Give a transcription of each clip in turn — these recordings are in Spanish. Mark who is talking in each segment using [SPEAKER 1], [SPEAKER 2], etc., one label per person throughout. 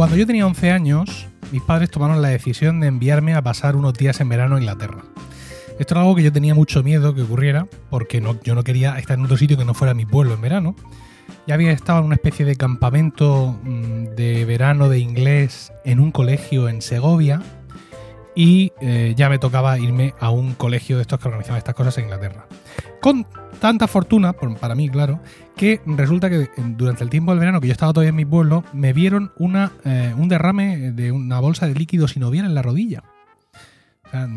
[SPEAKER 1] Cuando yo tenía 11 años, mis padres tomaron la decisión de enviarme a pasar unos días en verano a Inglaterra. Esto era algo que yo tenía mucho miedo que ocurriera, porque yo no quería estar en otro sitio que no fuera mi pueblo en verano. Ya había estado en una especie de campamento mm, de verano de inglés en un colegio en Segovia y eh, ya me tocaba irme a un colegio de estos que organizaban estas cosas en Inglaterra. Con tanta fortuna, para mí, claro, que resulta que durante el tiempo del verano que yo estaba todavía en mi pueblo, me vieron una, eh, un derrame de una bolsa de líquido sinovial en la rodilla.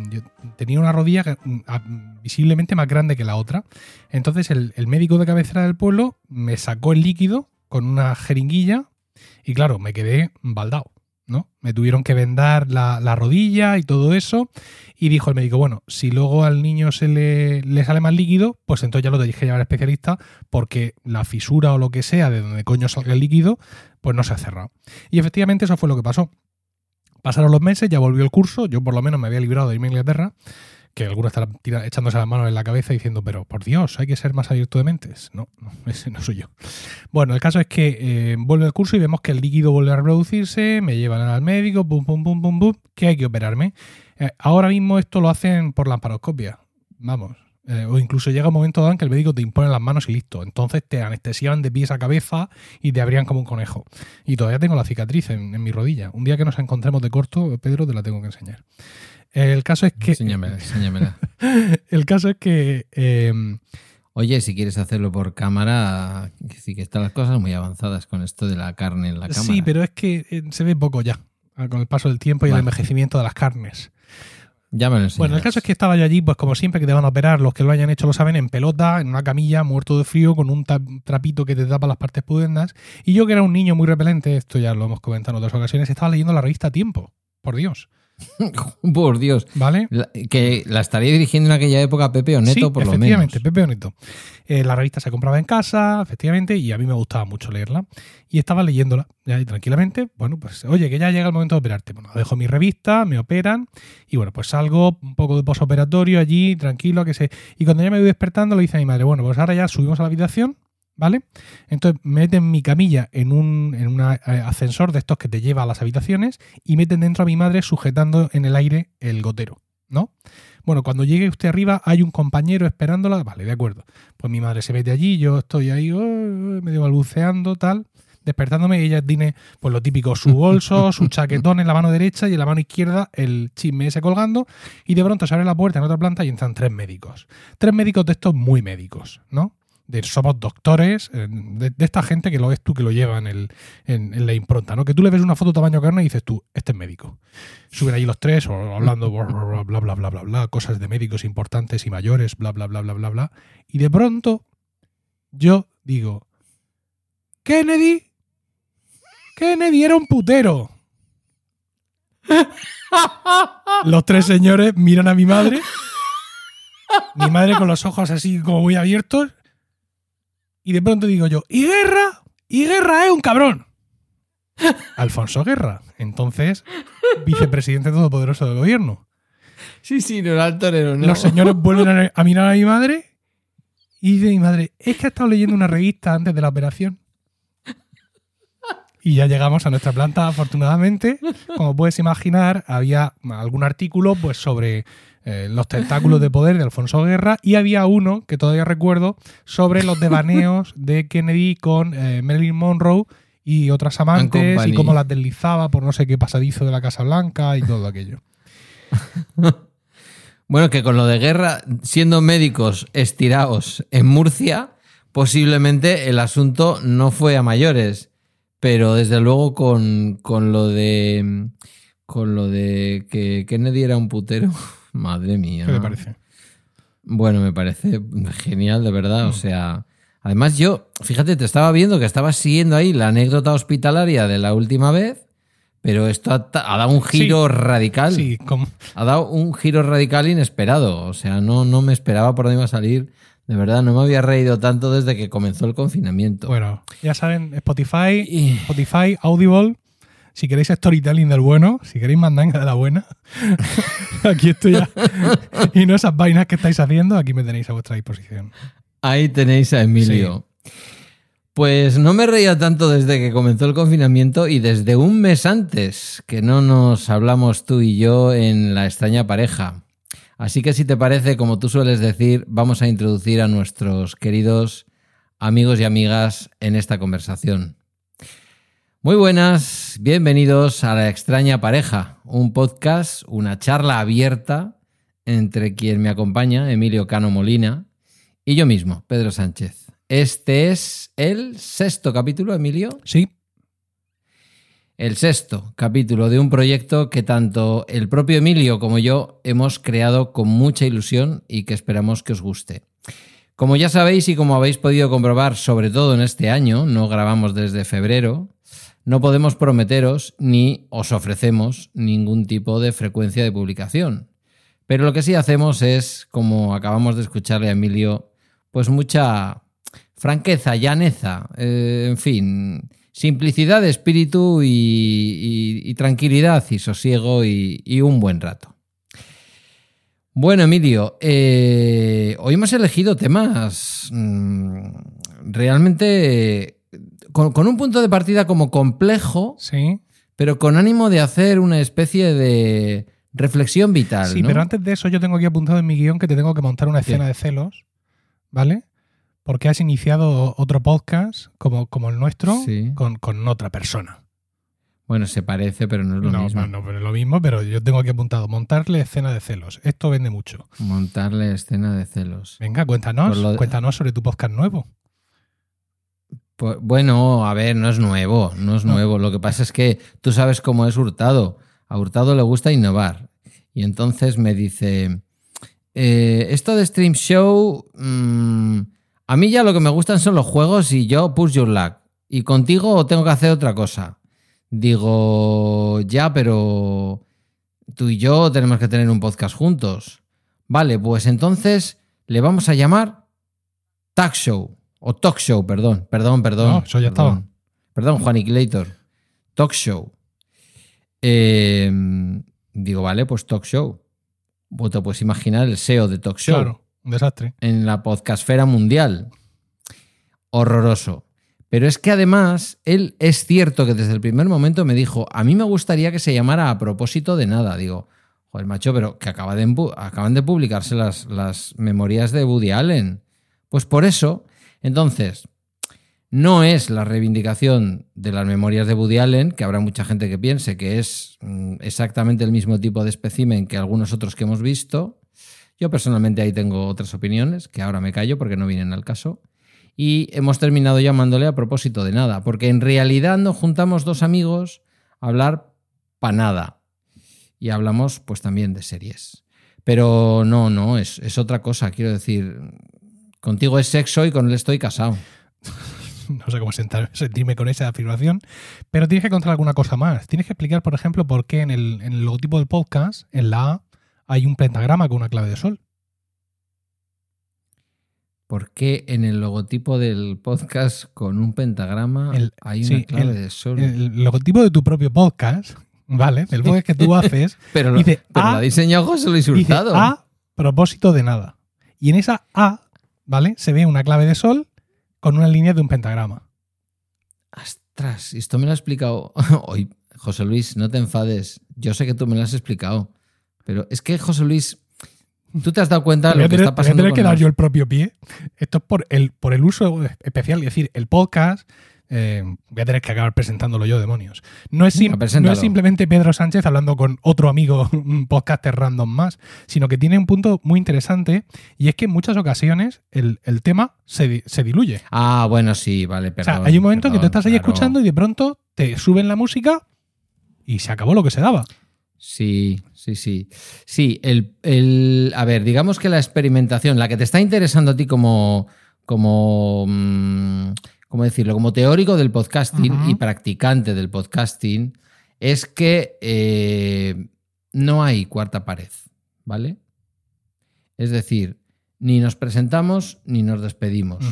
[SPEAKER 1] Yo tenía una rodilla mm, visiblemente más grande que la otra. Entonces el, el médico de cabecera del pueblo me sacó el líquido con una jeringuilla y claro, me quedé baldado. Me tuvieron que vendar la, rodilla y todo eso. Y dijo el médico, bueno, si luego al niño se le, sale más líquido, pues entonces ya lo tenéis que llevar al especialista porque la fisura o lo que sea de donde coño salga el líquido, pues no se ha cerrado. Y efectivamente eso fue lo que pasó. Pasaron los meses, ya volvió el curso, yo por lo menos me había librado de irme a Inglaterra que algunos estarán echándose las manos en la cabeza diciendo, pero por Dios, hay que ser más abierto de mentes. No, no, ese no soy yo. Bueno, el caso es que eh, vuelve el curso y vemos que el líquido vuelve a reproducirse, me llevan al médico, pum, pum, pum, pum, pum, que hay que operarme. Eh, ahora mismo esto lo hacen por lamparoscopia. Vamos. Eh, o incluso llega un momento en que el médico te impone las manos y listo. Entonces te anestesian de pies a cabeza y te abrían como un conejo. Y todavía tengo la cicatriz en, en mi rodilla. Un día que nos encontremos de corto, Pedro, te la tengo que enseñar. El caso es que.
[SPEAKER 2] Enséñamela, enséñamela.
[SPEAKER 1] el caso es que. Em,
[SPEAKER 2] Oye, si quieres hacerlo por cámara, sí que están las cosas muy avanzadas con esto de la carne en la cámara.
[SPEAKER 1] Sí, pero es que eh, se ve poco ya, ah, con el paso del tiempo y el envejecimiento de las carnes.
[SPEAKER 2] Ya me lo
[SPEAKER 1] Bueno, el caso es que estaba yo allí, pues como siempre que te van a operar, los que lo hayan hecho lo saben, en pelota, en una camilla, muerto de frío, con un trapito que te tapa las partes pudendas. Y yo que era un niño muy repelente, esto ya lo hemos comentado en otras ocasiones, estaba leyendo la revista Tiempo, por Dios.
[SPEAKER 2] Por Dios.
[SPEAKER 1] ¿Vale?
[SPEAKER 2] que la estaría dirigiendo en aquella época Pepe Oneto, por lo menos.
[SPEAKER 1] Efectivamente, Pepe Oneto. Eh, la revista se compraba en casa, efectivamente, y a mí me gustaba mucho leerla. Y estaba leyéndola, ya y tranquilamente. Bueno, pues, oye, que ya llega el momento de operarte. Bueno, dejo mi revista, me operan, y bueno, pues salgo un poco de posoperatorio allí, tranquilo, que sé. Y cuando ya me voy despertando, le dice a mi madre, bueno, pues ahora ya subimos a la habitación ¿Vale? Entonces meten mi camilla en un, en un eh, ascensor de estos que te lleva a las habitaciones y meten dentro a mi madre sujetando en el aire el gotero, ¿no? Bueno, cuando llegue usted arriba hay un compañero esperándola, vale, de acuerdo. Pues mi madre se mete allí, yo estoy ahí oh, medio balbuceando, tal, despertándome y ella tiene pues lo típico, su bolso, su chaquetón en la mano derecha y en la mano izquierda el chisme ese colgando y de pronto se abre la puerta en otra planta y entran tres médicos. Tres médicos de estos muy médicos, ¿no? De somos doctores, eh, de, esta gente que lo ves tú que lo lleva en, el, en, la impronta, ¿no? Que tú le ves una foto tamaño carne y dices tú, este es médico. Suben ahí los tres o hablando bla, bla, bla, bla, bla, bla, cosas de médicos importantes y mayores, bla, bla, bla, bla, bla, bla. Y de pronto yo digo, Kennedy, Kennedy era un putero. Los tres señores miran a mi madre. Mi madre con los ojos así como muy abiertos y de pronto digo yo, ¿y Guerra? ¿Y Guerra es un cabrón? Alfonso Guerra, entonces vicepresidente todopoderoso del gobierno.
[SPEAKER 2] Sí, sí, no era el torero,
[SPEAKER 1] Los señores vuelven a mirar a mi madre y dice mi madre, es que ha estado leyendo una revista antes de la operación. Y ya llegamos a nuestra planta, afortunadamente. Como puedes imaginar, había algún artículo pues, sobre eh, los tentáculos de poder de Alfonso Guerra y había uno que todavía recuerdo sobre los devaneos de Kennedy con eh, Marilyn Monroe y otras amantes y cómo las deslizaba por no sé qué pasadizo de la Casa Blanca y todo aquello.
[SPEAKER 2] bueno, que con lo de guerra, siendo médicos estirados en Murcia, posiblemente el asunto no fue a mayores, pero desde luego con, con lo de con lo de que Kennedy era un putero. Madre mía.
[SPEAKER 1] ¿Qué te parece?
[SPEAKER 2] Bueno, me parece genial, de verdad. O mm. sea, Además, yo, fíjate, te estaba viendo que estabas siguiendo ahí la anécdota hospitalaria de la última vez, pero esto ha, ha dado un giro radical.
[SPEAKER 1] Sí, como-
[SPEAKER 2] Ha dado un giro radical inesperado. O sea, no, no me esperaba por dónde iba a salir. De verdad, no me había reído tanto desde que comenzó el confinamiento.
[SPEAKER 1] bueno, ya saben, Spotify,
[SPEAKER 2] Y-
[SPEAKER 1] Spotify, Audible. Si queréis storytelling del bueno, si queréis mandanga de la buena, aquí estoy ya. y no esas vainas que estáis haciendo, aquí me tenéis a vuestra disposición.
[SPEAKER 2] Ahí tenéis a Emilio. Pues no me reía tanto desde que comenzó el confinamiento y desde un mes antes que no nos hablamos tú y yo en la extraña pareja. Así que si te parece, como tú sueles decir, vamos a introducir a nuestros queridos amigos y amigas en esta conversación. Muy buenas, bienvenidos a La extraña pareja, un podcast, una charla abierta entre quien me acompaña, Emilio Cano Molina, y yo mismo, Pedro Sánchez. Este es el sexto capítulo, Emilio.
[SPEAKER 1] Sí,
[SPEAKER 2] El sexto capítulo de un proyecto que tanto el propio Emilio como yo hemos creado con mucha ilusión y que esperamos que os guste. Como ya sabéis y como habéis podido comprobar, sobre todo en este año, no grabamos desde febrero, no podemos prometeros ni os ofrecemos ningún tipo de frecuencia de publicación. Pero lo que sí hacemos es, como acabamos de escucharle a Emilio, pues mucha franqueza, llaneza, eh, en fin, simplicidad de espíritu y, tranquilidad y sosiego y, y un buen rato. Bueno, Emilio, eh, hoy hemos elegido temas mm, realmente con, con un punto de partida como complejo,
[SPEAKER 1] sí.
[SPEAKER 2] pero con ánimo de hacer una especie de reflexión vital.
[SPEAKER 1] Sí,
[SPEAKER 2] ¿no?
[SPEAKER 1] pero antes de eso yo tengo aquí apuntado en mi guion que te tengo que montar una escena de celos, ¿vale? Porque has iniciado otro podcast como, como el nuestro
[SPEAKER 2] Sí.
[SPEAKER 1] con, con otra persona.
[SPEAKER 2] Bueno, se parece, pero no es lo
[SPEAKER 1] no,
[SPEAKER 2] mismo.
[SPEAKER 1] no, no, pero es lo mismo, pero yo tengo aquí apuntado montarle escena de celos. Esto vende mucho.
[SPEAKER 2] Montarle escena de celos.
[SPEAKER 1] Venga, cuéntanos,
[SPEAKER 2] de-
[SPEAKER 1] cuéntanos sobre tu podcast nuevo.
[SPEAKER 2] Pues, bueno, a ver, no es nuevo, no es nuevo. Lo que pasa es que tú sabes cómo es Hurtado. A Hurtado le gusta innovar. Y entonces me dice, eh, esto de Stream Show, mm, a mí ya lo que me gustan son los juegos y yo push your luck. Y contigo tengo que hacer otra cosa. Digo, ya, pero tú y yo tenemos que tener un podcast juntos. Vale, pues entonces le vamos a llamar Tag Show. O Talk Show, perdón. Perdón, perdón.
[SPEAKER 1] No, eso ya
[SPEAKER 2] perdón. Perdón, Juaniquilator. Talk Show. Eh, digo, vale, pues Talk Show. Pues te puedes imaginar el SEO de Talk Show
[SPEAKER 1] Claro, un desastre.
[SPEAKER 2] en la podcastfera mundial. Horroroso. Pero es que además, él es cierto que desde el primer momento me dijo, a mí me gustaría que se llamara a propósito de nada. Digo, joder, macho, pero que acaba de, acaban de publicarse las, las memorias de Woody Allen. Pues por eso, entonces, no es la reivindicación de las memorias de Woody Allen, que habrá mucha gente que piense que es mm, exactamente el mismo tipo de espécimen que algunos otros que hemos visto. Yo personalmente ahí tengo otras opiniones, que ahora me callo porque no vienen al caso. Y hemos terminado llamándole a propósito de nada, porque en realidad nos juntamos dos amigos a hablar pa' nada. Y hablamos pues también de series. Pero no, no, es, es otra cosa, quiero decir. Contigo es sexo y con él estoy casado.
[SPEAKER 1] No sé cómo sentirme con esa afirmación, pero tienes que contar alguna cosa más. Tienes que explicar, por ejemplo, por qué en el, en el logotipo del podcast, en la A, hay un pentagrama con una clave de sol.
[SPEAKER 2] ¿Por qué en el logotipo del podcast con un pentagrama
[SPEAKER 1] El-
[SPEAKER 2] hay una clave
[SPEAKER 1] el-
[SPEAKER 2] de sol?
[SPEAKER 1] El logotipo de tu propio podcast, ¿vale? Del podcast que tú haces,
[SPEAKER 2] pero lo,
[SPEAKER 1] dice
[SPEAKER 2] pero
[SPEAKER 1] A-
[SPEAKER 2] lo ha diseñado José Luis
[SPEAKER 1] dice
[SPEAKER 2] Hurtado.
[SPEAKER 1] A propósito de nada. Y en esa A, ¿vale? Se ve una clave de sol con una línea de un pentagrama.
[SPEAKER 2] Ostras, esto me lo ha explicado hoy. José Luis, no te enfades. Yo sé que tú me lo has explicado. Pero es que, José Luis, tú te has dado cuenta de
[SPEAKER 1] Voy a
[SPEAKER 2] lo que está
[SPEAKER 1] voy a
[SPEAKER 2] pasando.
[SPEAKER 1] tener
[SPEAKER 2] con
[SPEAKER 1] que dar yo el propio pie. Esto es por el, por el uso especial. Es decir, el podcast. Eh, voy a tener que acabar presentándolo yo, demonios. No es, sim- no es simplemente Pedro Sánchez hablando con otro amigo, un podcaster random más, sino que tiene un punto muy interesante y es que en muchas ocasiones el, el tema se, di- se diluye.
[SPEAKER 2] Ah, bueno, sí, vale,
[SPEAKER 1] o
[SPEAKER 2] perdón.
[SPEAKER 1] sea, hay un momento que tú estás ahí
[SPEAKER 2] claro.
[SPEAKER 1] escuchando y de pronto te suben la música y se acabó lo que se daba.
[SPEAKER 2] Sí, sí, sí. Sí, el, el- a ver, digamos que la experimentación, la que te está interesando a ti como, como, mm, ¿cómo decirlo? Como teórico del podcasting y practicante del podcasting, es que eh, no hay cuarta pared, ¿vale? Es decir, ni nos presentamos ni nos despedimos.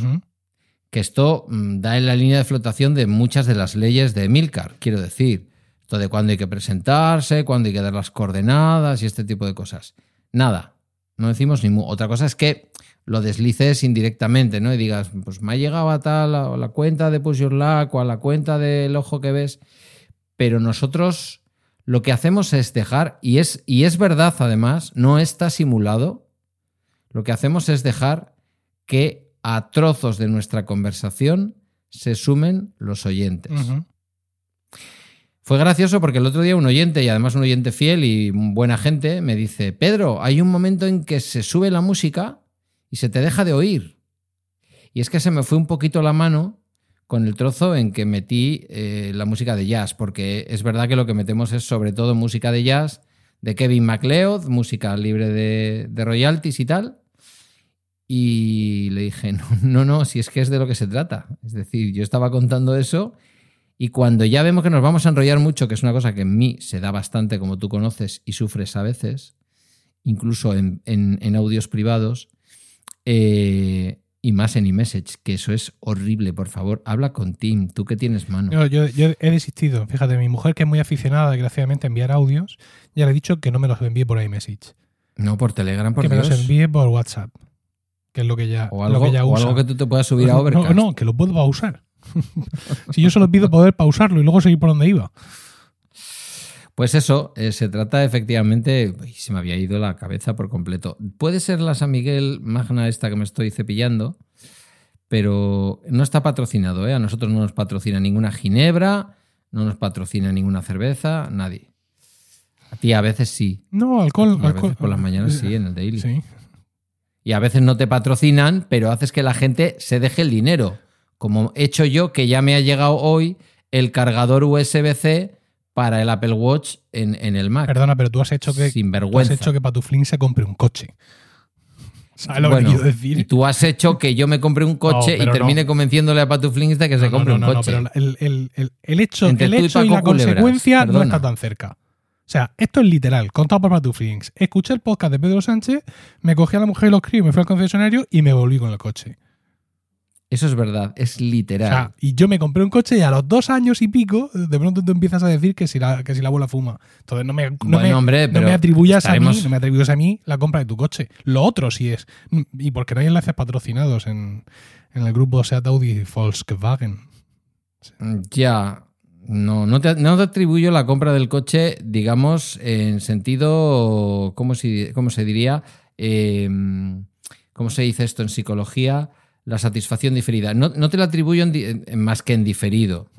[SPEAKER 2] Que esto mm, da en la línea de flotación de muchas de las leyes de Milcar, quiero decir. Esto de cuándo hay que presentarse, cuándo hay que dar las coordenadas y este tipo de cosas. Nada, no decimos ni. Otra cosa es que lo deslices indirectamente, ¿no? Y digas, pues me ha llegado a tal, a la cuenta de Push Your Luck o a la cuenta del ojo que ves. Pero nosotros lo que hacemos es dejar, y es, y es verdad además, no está simulado, lo que hacemos es dejar que a trozos de nuestra conversación se sumen los oyentes. Fue gracioso porque el otro día un oyente, y además un oyente fiel y buena gente, me dice, Pedro, hay un momento en que se sube la música y se te deja de oír. Y es que se me fue un poquito la mano con el trozo en que metí eh, la música de jazz, porque es verdad que lo que metemos es sobre todo música de jazz de Kevin MacLeod, música libre de, royalties y tal. Y le dije, no, no, no, si es que es de lo que se trata. Es decir, yo estaba contando eso y cuando ya vemos que nos vamos a enrollar mucho, que es una cosa que en mí se da bastante, como tú conoces, y sufres a veces, incluso en audios privados, eh, y más en iMessage, que eso es horrible, por favor, habla con Tim, tú que tienes mano.
[SPEAKER 1] Yo, yo- yo he desistido. Fíjate, mi mujer, que es muy aficionada, desgraciadamente, a enviar audios, ya le he dicho que no me los envíe por iMessage.
[SPEAKER 2] No, por Telegram, por
[SPEAKER 1] que me los envíe por WhatsApp. Que es lo que ya,
[SPEAKER 2] o
[SPEAKER 1] lo que ya
[SPEAKER 2] o
[SPEAKER 1] usa.
[SPEAKER 2] algo que tú te puedas subir a
[SPEAKER 1] no,
[SPEAKER 2] Overcast.
[SPEAKER 1] no, que lo puedo pausar. si yo solo pido poder pausarlo y luego seguir por donde iba.
[SPEAKER 2] Pues eso, eh, se trata efectivamente. uy, se me había ido la cabeza por completo. Puede ser la San Miguel Magna esta que me estoy cepillando, pero no está patrocinado. ¿eh? A nosotros no nos patrocina ninguna ginebra, no nos patrocina ninguna cerveza, nadie. A ti a veces sí.
[SPEAKER 1] No, alcohol.
[SPEAKER 2] A
[SPEAKER 1] alcohol.
[SPEAKER 2] veces por las mañanas sí, en el daily.
[SPEAKER 1] Sí.
[SPEAKER 2] Y a veces no te patrocinan, pero haces que la gente se deje el dinero. Como he hecho yo, que ya me ha llegado hoy el cargador USB-C para el Apple Watch en, en el Mac.
[SPEAKER 1] Perdona, pero tú has hecho que, tú has
[SPEAKER 2] Sinvergüenza.
[SPEAKER 1] hecho que Patuflín se compre un coche. ¿Sabes lo
[SPEAKER 2] Bueno,
[SPEAKER 1] que quiero
[SPEAKER 2] Y
[SPEAKER 1] decir?
[SPEAKER 2] tú has hecho que yo me compre un coche
[SPEAKER 1] No,
[SPEAKER 2] y termine
[SPEAKER 1] no.
[SPEAKER 2] convenciéndole a Patuflings de que se compre un
[SPEAKER 1] no, no,
[SPEAKER 2] coche.
[SPEAKER 1] pero el, el- el- el hecho,
[SPEAKER 2] Entre
[SPEAKER 1] el
[SPEAKER 2] y
[SPEAKER 1] hecho y, la consecuencia no está tan cerca. O sea, esto es literal, contado por Patuflings. Escuché el podcast de Pedro Sánchez, me cogí a la mujer y los críos, me fui al concesionario y me volví con el coche.
[SPEAKER 2] Eso es verdad, es
[SPEAKER 1] O
[SPEAKER 2] literal.
[SPEAKER 1] sea, y yo me compré un coche y a los dos años y pico, de pronto tú empiezas a decir que si la, que si la abuela fuma. Entonces no me, no
[SPEAKER 2] Bueno,
[SPEAKER 1] me,
[SPEAKER 2] hombre,
[SPEAKER 1] no me atribuyas a mí, no me atribuyas a mí la compra de tu coche. Lo otro sí es. Y porque no hay enlaces patrocinados en, en el grupo Seat Audi y Volkswagen.
[SPEAKER 2] Ya, no, no te, no te atribuyo la compra del coche, digamos, en sentido, ¿cómo se, cómo se diría? Eh, ¿Cómo se dice esto en psicología? La satisfacción diferida. No, no te la atribuyo en más que en diferido.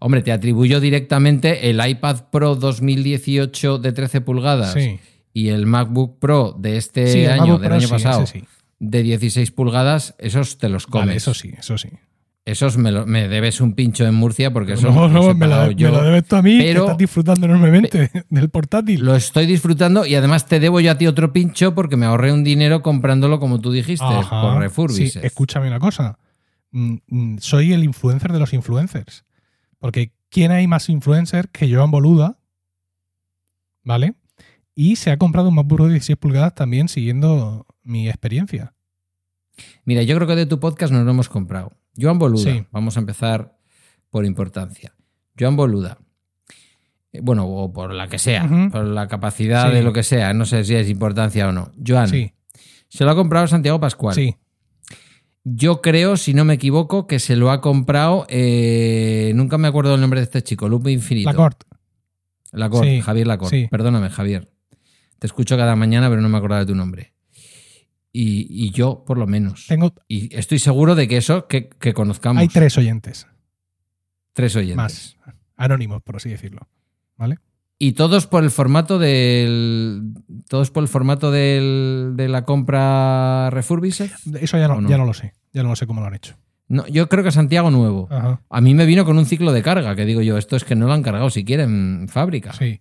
[SPEAKER 2] Hombre, te atribuyo directamente el iPad Pro 2018 de 13 pulgadas
[SPEAKER 1] Sí.
[SPEAKER 2] y el MacBook Pro de este
[SPEAKER 1] Sí,
[SPEAKER 2] año, del
[SPEAKER 1] Pro
[SPEAKER 2] año pasado,
[SPEAKER 1] sí.
[SPEAKER 2] de 16 pulgadas, esos te los comes.
[SPEAKER 1] Vale, eso sí, eso sí.
[SPEAKER 2] Esos me, lo- me debes un pincho en Murcia porque eso
[SPEAKER 1] no, me, lo, me debes tú a mí, que
[SPEAKER 2] pero-
[SPEAKER 1] estás disfrutando enormemente del portátil.
[SPEAKER 2] Lo estoy disfrutando y además te debo yo a ti otro pincho porque me ahorré un dinero comprándolo como tú dijiste,
[SPEAKER 1] Ajá.
[SPEAKER 2] por Refurbished.
[SPEAKER 1] Sí, escúchame una cosa. Mm, mm, Soy el influencer de los influencers. Porque ¿quién hay más influencer que Joan Boluda? ¿Vale? Y se ha comprado un MacBook de 16 pulgadas también siguiendo mi experiencia.
[SPEAKER 2] Mira, yo creo que de tu podcast nos lo hemos comprado. Joan Boluda,
[SPEAKER 1] Sí.
[SPEAKER 2] vamos a empezar por importancia. Joan Boluda. Eh, Bueno, o por la que sea, por la capacidad
[SPEAKER 1] Sí.
[SPEAKER 2] de lo que sea, no sé si es importancia o no. Joan,
[SPEAKER 1] Sí,
[SPEAKER 2] se lo ha comprado Santiago Pascual.
[SPEAKER 1] sí.
[SPEAKER 2] Yo creo, si no me equivoco, que se lo ha comprado. eh, nunca me acuerdo el nombre de este chico, Lupe Infinito.
[SPEAKER 1] Lacorte.
[SPEAKER 2] Lacorte, Javier Lacorte. Perdóname, Javier. Te escucho cada mañana, pero no me acordaba de tu nombre. Y, y yo, por lo menos.
[SPEAKER 1] Tengo,
[SPEAKER 2] Y estoy seguro de que eso, que, que conozcamos.
[SPEAKER 1] hay tres oyentes
[SPEAKER 2] Tres oyentes.
[SPEAKER 1] más. Anónimos, por así decirlo. ¿Vale?
[SPEAKER 2] Y todos por el formato del. Todos por el formato del, de la compra Refurbished.
[SPEAKER 1] Eso ya
[SPEAKER 2] ¿O
[SPEAKER 1] no,
[SPEAKER 2] no?
[SPEAKER 1] ya no lo sé. Ya no lo sé cómo lo han hecho.
[SPEAKER 2] No, yo creo que Santiago Nuevo.
[SPEAKER 1] Ajá.
[SPEAKER 2] A mí me vino con un ciclo de carga, que digo yo, esto es que no lo han cargado siquiera en fábrica.
[SPEAKER 1] Sí.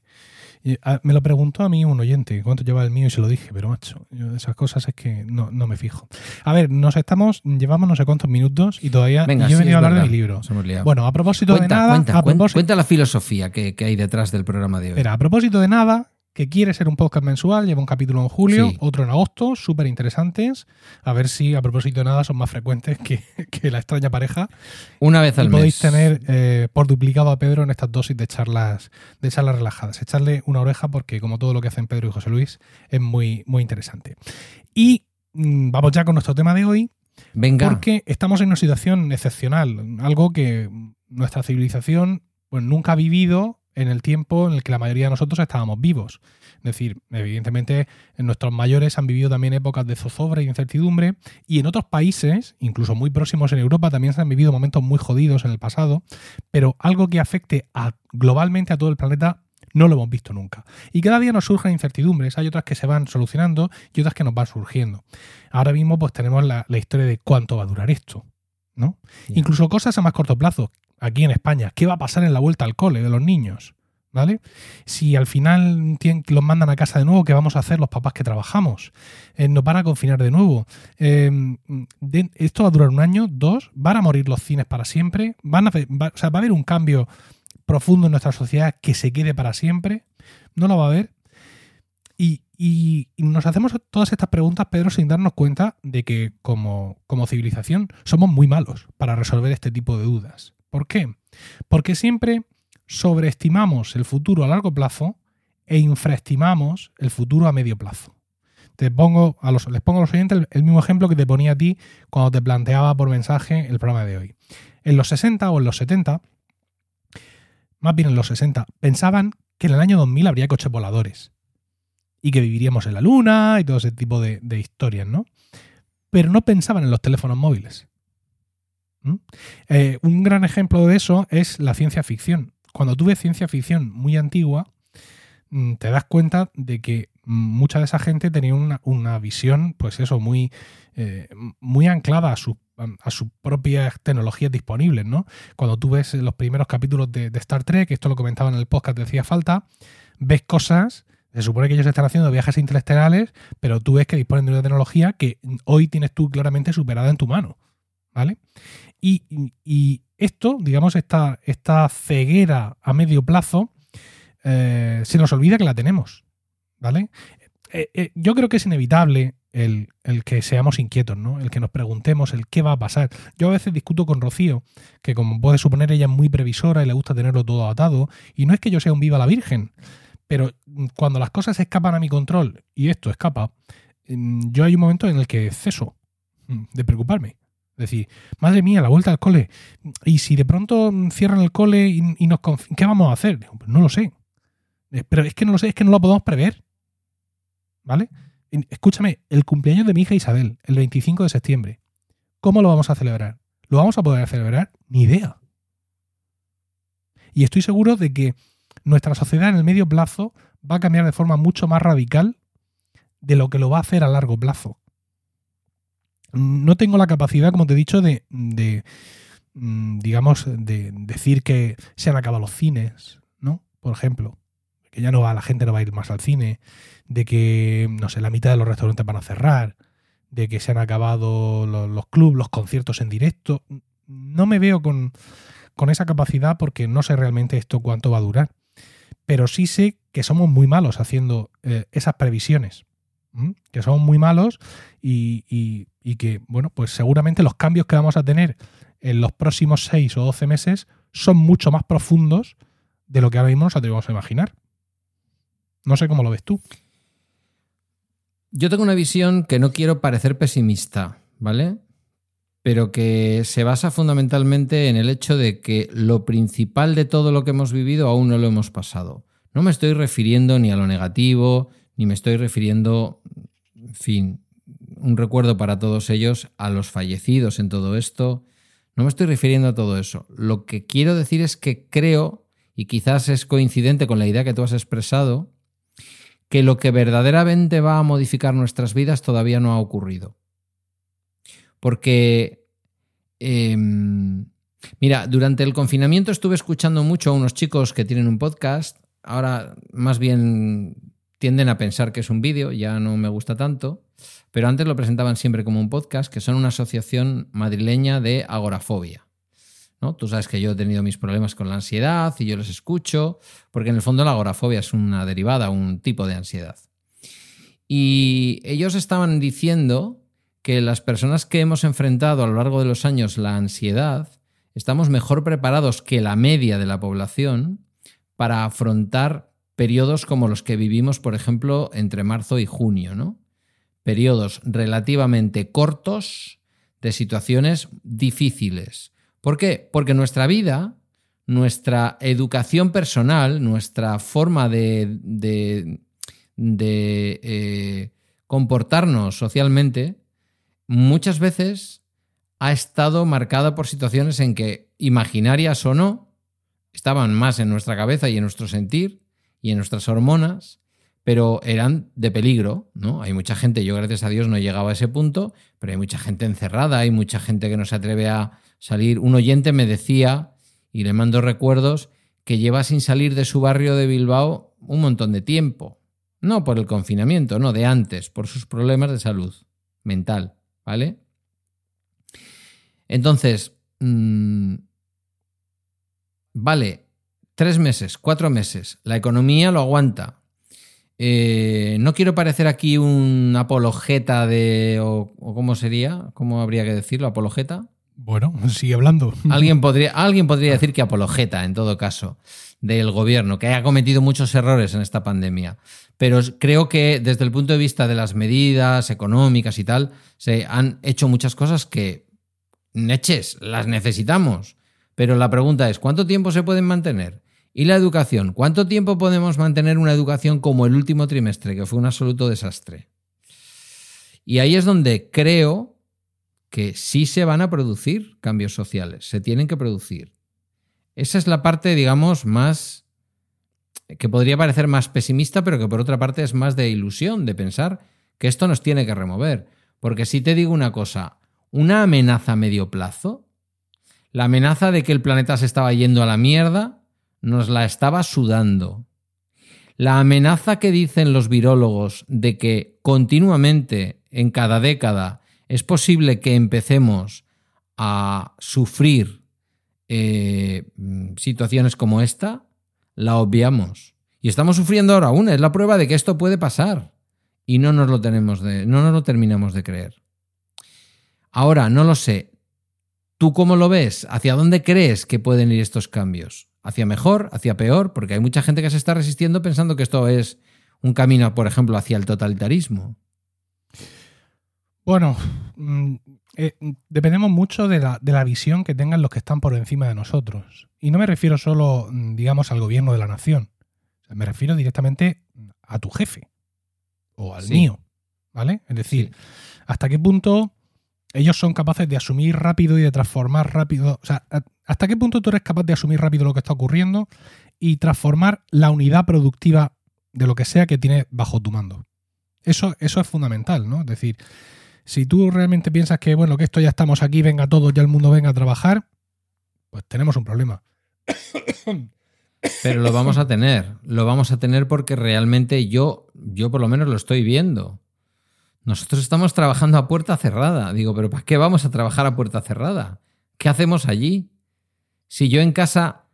[SPEAKER 1] Y, ah, me lo preguntó a mí un oyente, cuánto lleva el mío y se lo dije, pero macho, yo de esas cosas es que no, no me fijo. A ver, nos estamos, llevamos no sé cuántos minutos y todavía
[SPEAKER 2] Venga,
[SPEAKER 1] yo he
[SPEAKER 2] sí,
[SPEAKER 1] venido a hablar de
[SPEAKER 2] verdad.
[SPEAKER 1] mi libro. Bueno, a propósito
[SPEAKER 2] cuenta,
[SPEAKER 1] de nada,
[SPEAKER 2] cuenta,
[SPEAKER 1] a propósito,
[SPEAKER 2] cuenta la filosofía que, que hay detrás del programa de hoy.
[SPEAKER 1] Espera, a propósito de nada, que quiere ser un podcast mensual, lleva un capítulo en julio,
[SPEAKER 2] Sí.
[SPEAKER 1] otro en agosto, súper interesantes. A ver si a propósito de nada son más frecuentes que, que la extraña pareja.
[SPEAKER 2] Una vez
[SPEAKER 1] Y
[SPEAKER 2] al
[SPEAKER 1] podéis
[SPEAKER 2] mes.
[SPEAKER 1] tener eh, por duplicado a Pedro en estas dosis de charlas, de charlas relajadas. Echarle una oreja porque, como todo lo que hacen Pedro y José Luis, es muy, muy interesante. Y mm, vamos ya con nuestro tema de hoy,
[SPEAKER 2] Venga.
[SPEAKER 1] porque estamos en una situación excepcional, algo que nuestra civilización pues, nunca ha vivido en el tiempo en el que la mayoría de nosotros estábamos vivos. Es decir, evidentemente nuestros mayores han vivido también épocas de zozobra y incertidumbre y en otros países, incluso muy próximos en Europa, también se han vivido momentos muy jodidos en el pasado, pero algo que afecte a, globalmente a todo el planeta no lo hemos visto nunca. Y cada día nos surgen incertidumbres, hay otras que se van solucionando y otras que nos van surgiendo. Ahora mismo pues tenemos la, la historia de cuánto va a durar esto, ¿no? Incluso cosas a más corto plazo, aquí en España, ¿qué va a pasar en la vuelta al cole de los niños? ¿Vale? Si al final los mandan a casa de nuevo, ¿qué vamos a hacer los papás que trabajamos? Eh, ¿Nos van a confinar de nuevo? De- ¿Esto va a durar un año? ¿Dos? ¿Van a morir los cines para siempre? ¿Van a, va, o sea, ¿Va a haber un cambio profundo en nuestra sociedad que se quede para siempre? ¿No lo va a haber? Y, nos hacemos todas estas preguntas, Pedro, sin darnos cuenta de que como civilización somos muy malos para resolver este tipo de dudas. ¿Por qué? Porque siempre sobreestimamos el futuro a largo plazo e infraestimamos el futuro a medio plazo. Te pongo a los, les pongo a los oyentes el, mismo ejemplo que te ponía a ti cuando te planteaba por mensaje el programa de hoy. En los 60 o en los 70, más bien en los 60, pensaban que en el año 2000 habría coches voladores y que viviríamos en la luna y todo ese tipo de, de historias, ¿no? Pero no pensaban en los teléfonos móviles. ¿Mm? Eh, un gran ejemplo de eso es la ciencia ficción. Cuando tú ves ciencia ficción muy antigua, mm, te das cuenta de que mm, mucha de esa gente tenía una, una visión, pues eso, muy, eh, muy anclada a, su- a sus propias tecnologías disponibles, ¿no? Cuando tú ves los primeros capítulos de, Star Trek, esto lo comentaba en el podcast, te hacía falta, ves cosas, se supone que ellos están haciendo viajes interestelares, pero tú ves que disponen de una tecnología que hoy tienes tú claramente superada en tu mano, ¿vale? Y, esto, digamos, esta, esta ceguera a medio plazo, eh, se nos olvida que la tenemos, ¿vale? Eh, eh, yo creo que es inevitable el, el que seamos inquietos, ¿no? El que nos preguntemos el qué va a pasar. Yo a veces discuto con Rocío, que como puedes suponer ella es muy previsora y le gusta tenerlo todo atado, y no es que yo sea un viva la virgen, pero cuando las cosas escapan a mi control y esto escapa, mm, yo hay un momento en el que ceso mm, de preocuparme. Decir, madre mía, la vuelta al cole. Y si de pronto cierran el cole y, y nos ¿qué vamos a hacer? Pues no lo sé. Eh, Pero es que no lo sé, es que no lo podemos prever. ¿Vale? Escúchame, el cumpleaños de mi hija Isabel, el 25 de septiembre. ¿Cómo lo vamos a celebrar? ¿Lo vamos a poder celebrar? Ni idea. Y estoy seguro de que nuestra sociedad en el medio plazo va a cambiar de forma mucho más radical de lo que lo va a hacer a largo plazo. No tengo la capacidad, como te he dicho, de, de, mm, digamos, de decir que se han acabado los cines, ¿no? Por ejemplo, que ya no va, la gente no va a ir más al cine, de que, no sé, la mitad de los restaurantes van a cerrar, de que se han acabado los, los clubs, los conciertos en directo. No me veo con, con esa capacidad porque no sé realmente esto cuánto va a durar. Pero sí sé que somos muy malos haciendo eh, esas previsiones. Que somos muy malos y- y que, bueno, pues seguramente los cambios que vamos a tener en los próximos 6 o 12 meses son mucho más profundos de lo que ahora mismo nos atrevemos a imaginar. No sé cómo lo ves tú.
[SPEAKER 2] Yo tengo una visión que no quiero parecer pesimista, ¿vale? Pero que se basa fundamentalmente en el hecho de que lo principal de todo lo que hemos vivido aún no lo hemos pasado. No me estoy refiriendo ni a lo negativo, ni me estoy refiriendo, en fin, un recuerdo para todos ellos, a los fallecidos en todo esto. No me estoy refiriendo a todo eso. Lo que quiero decir es que creo, y quizás es coincidente con la idea que tú has expresado, que lo que verdaderamente va a modificar nuestras vidas todavía no ha ocurrido. Porque, eh, mira, durante el confinamiento estuve escuchando mucho a unos chicos que tienen un podcast ahora más bien tienden a pensar que es un vídeo, ya no me gusta tanto, pero antes lo presentaban siempre como un podcast, que son una asociación madrileña de agorafobia. ¿no? Tú sabes que yo he tenido mis problemas con la ansiedad y yo los escucho, porque en el fondo la agorafobia es una derivada, un tipo de ansiedad. Y ellos estaban diciendo que las personas que hemos enfrentado a lo largo de los años la ansiedad, estamos mejor preparados que la media de la población para afrontar periodos como los que vivimos, por ejemplo, entre marzo y junio, ¿no? Periodos relativamente cortos de situaciones difíciles. ¿Por qué? Porque nuestra vida, nuestra educación personal, nuestra forma de, eh, comportarnos socialmente, muchas veces ha estado marcada por situaciones en que, imaginarias o no, estaban más en nuestra cabeza y en nuestro sentir y en nuestras hormonas, pero eran de peligro, ¿no? Hay mucha gente, yo gracias a Dios no he llegado a ese punto, pero hay mucha gente encerrada, hay mucha gente que no se atreve a salir. Un oyente me decía, y le mando recuerdos, que lleva sin salir de su barrio de Bilbao un montón de tiempo. No por el confinamiento, no, de antes, por sus problemas de salud mental, ¿vale? Entonces, mmm, vale, tres meses, cuatro meses, la economía lo aguanta. Eh, no quiero parecer aquí un apologeta de. O, o, cómo sería, cómo habría que decirlo, apologeta.
[SPEAKER 1] Bueno, sigue hablando.
[SPEAKER 2] Alguien podría, alguien podría decir que apologeta, en todo caso, del gobierno, que haya cometido muchos errores en esta pandemia. Pero creo que desde el punto de vista de las medidas económicas y tal, se han hecho muchas cosas que, neches, las necesitamos. Pero la pregunta es, ¿cuánto tiempo se pueden mantener? ¿Y la educación? ¿Cuánto tiempo podemos mantener una educación como el último trimestre, que fue un absoluto desastre? Y ahí es donde creo que sí se van a producir cambios sociales, se tienen que producir. Esa es la parte, digamos, más que podría parecer más pesimista, pero que por otra parte es más de ilusión, de pensar que esto nos tiene que remover. Porque si te digo una cosa, una amenaza a medio plazo, la amenaza de que el planeta se estaba yendo a la mierda, nos la estaba sudando. La amenaza que dicen los virólogos de que continuamente, en cada década, es posible que empecemos a sufrir eh, situaciones como esta, la obviamos. Y estamos sufriendo ahora aún, es la prueba de que esto puede pasar. Y no nos lo tenemos de, no nos lo terminamos de creer. Ahora, no lo sé. ¿Tú cómo lo ves? ¿Hacia dónde crees que pueden ir estos cambios? ¿Hacia mejor? ¿Hacia peor? Porque hay mucha gente que se está resistiendo pensando que esto es un camino, por ejemplo, hacia el totalitarismo.
[SPEAKER 1] Bueno, mm, eh, dependemos mucho de la, de la, visión que tengan los que están por encima de nosotros. Y no me refiero solo, mm, digamos, al gobierno de la nación. me refiero directamente a tu jefe o al sí. mío. ¿Vale? Es decir, sí. hasta qué punto ellos son capaces de asumir rápido y de transformar rápido. O sea, hasta qué punto tú eres capaz de asumir rápido lo que está ocurriendo y transformar la unidad productiva de lo que sea que tienes bajo tu mando. Eso, eso es fundamental, ¿no? Es decir, si tú realmente piensas que, bueno, que esto ya estamos aquí, venga todos, ya el mundo venga a trabajar, pues tenemos un problema.
[SPEAKER 2] Pero lo vamos a tener, lo vamos a tener porque realmente yo, yo por lo menos lo estoy viendo. Nosotros estamos trabajando a puerta cerrada. Digo, pero ¿para qué vamos a trabajar a puerta cerrada? ¿Qué hacemos allí? Si yo en casa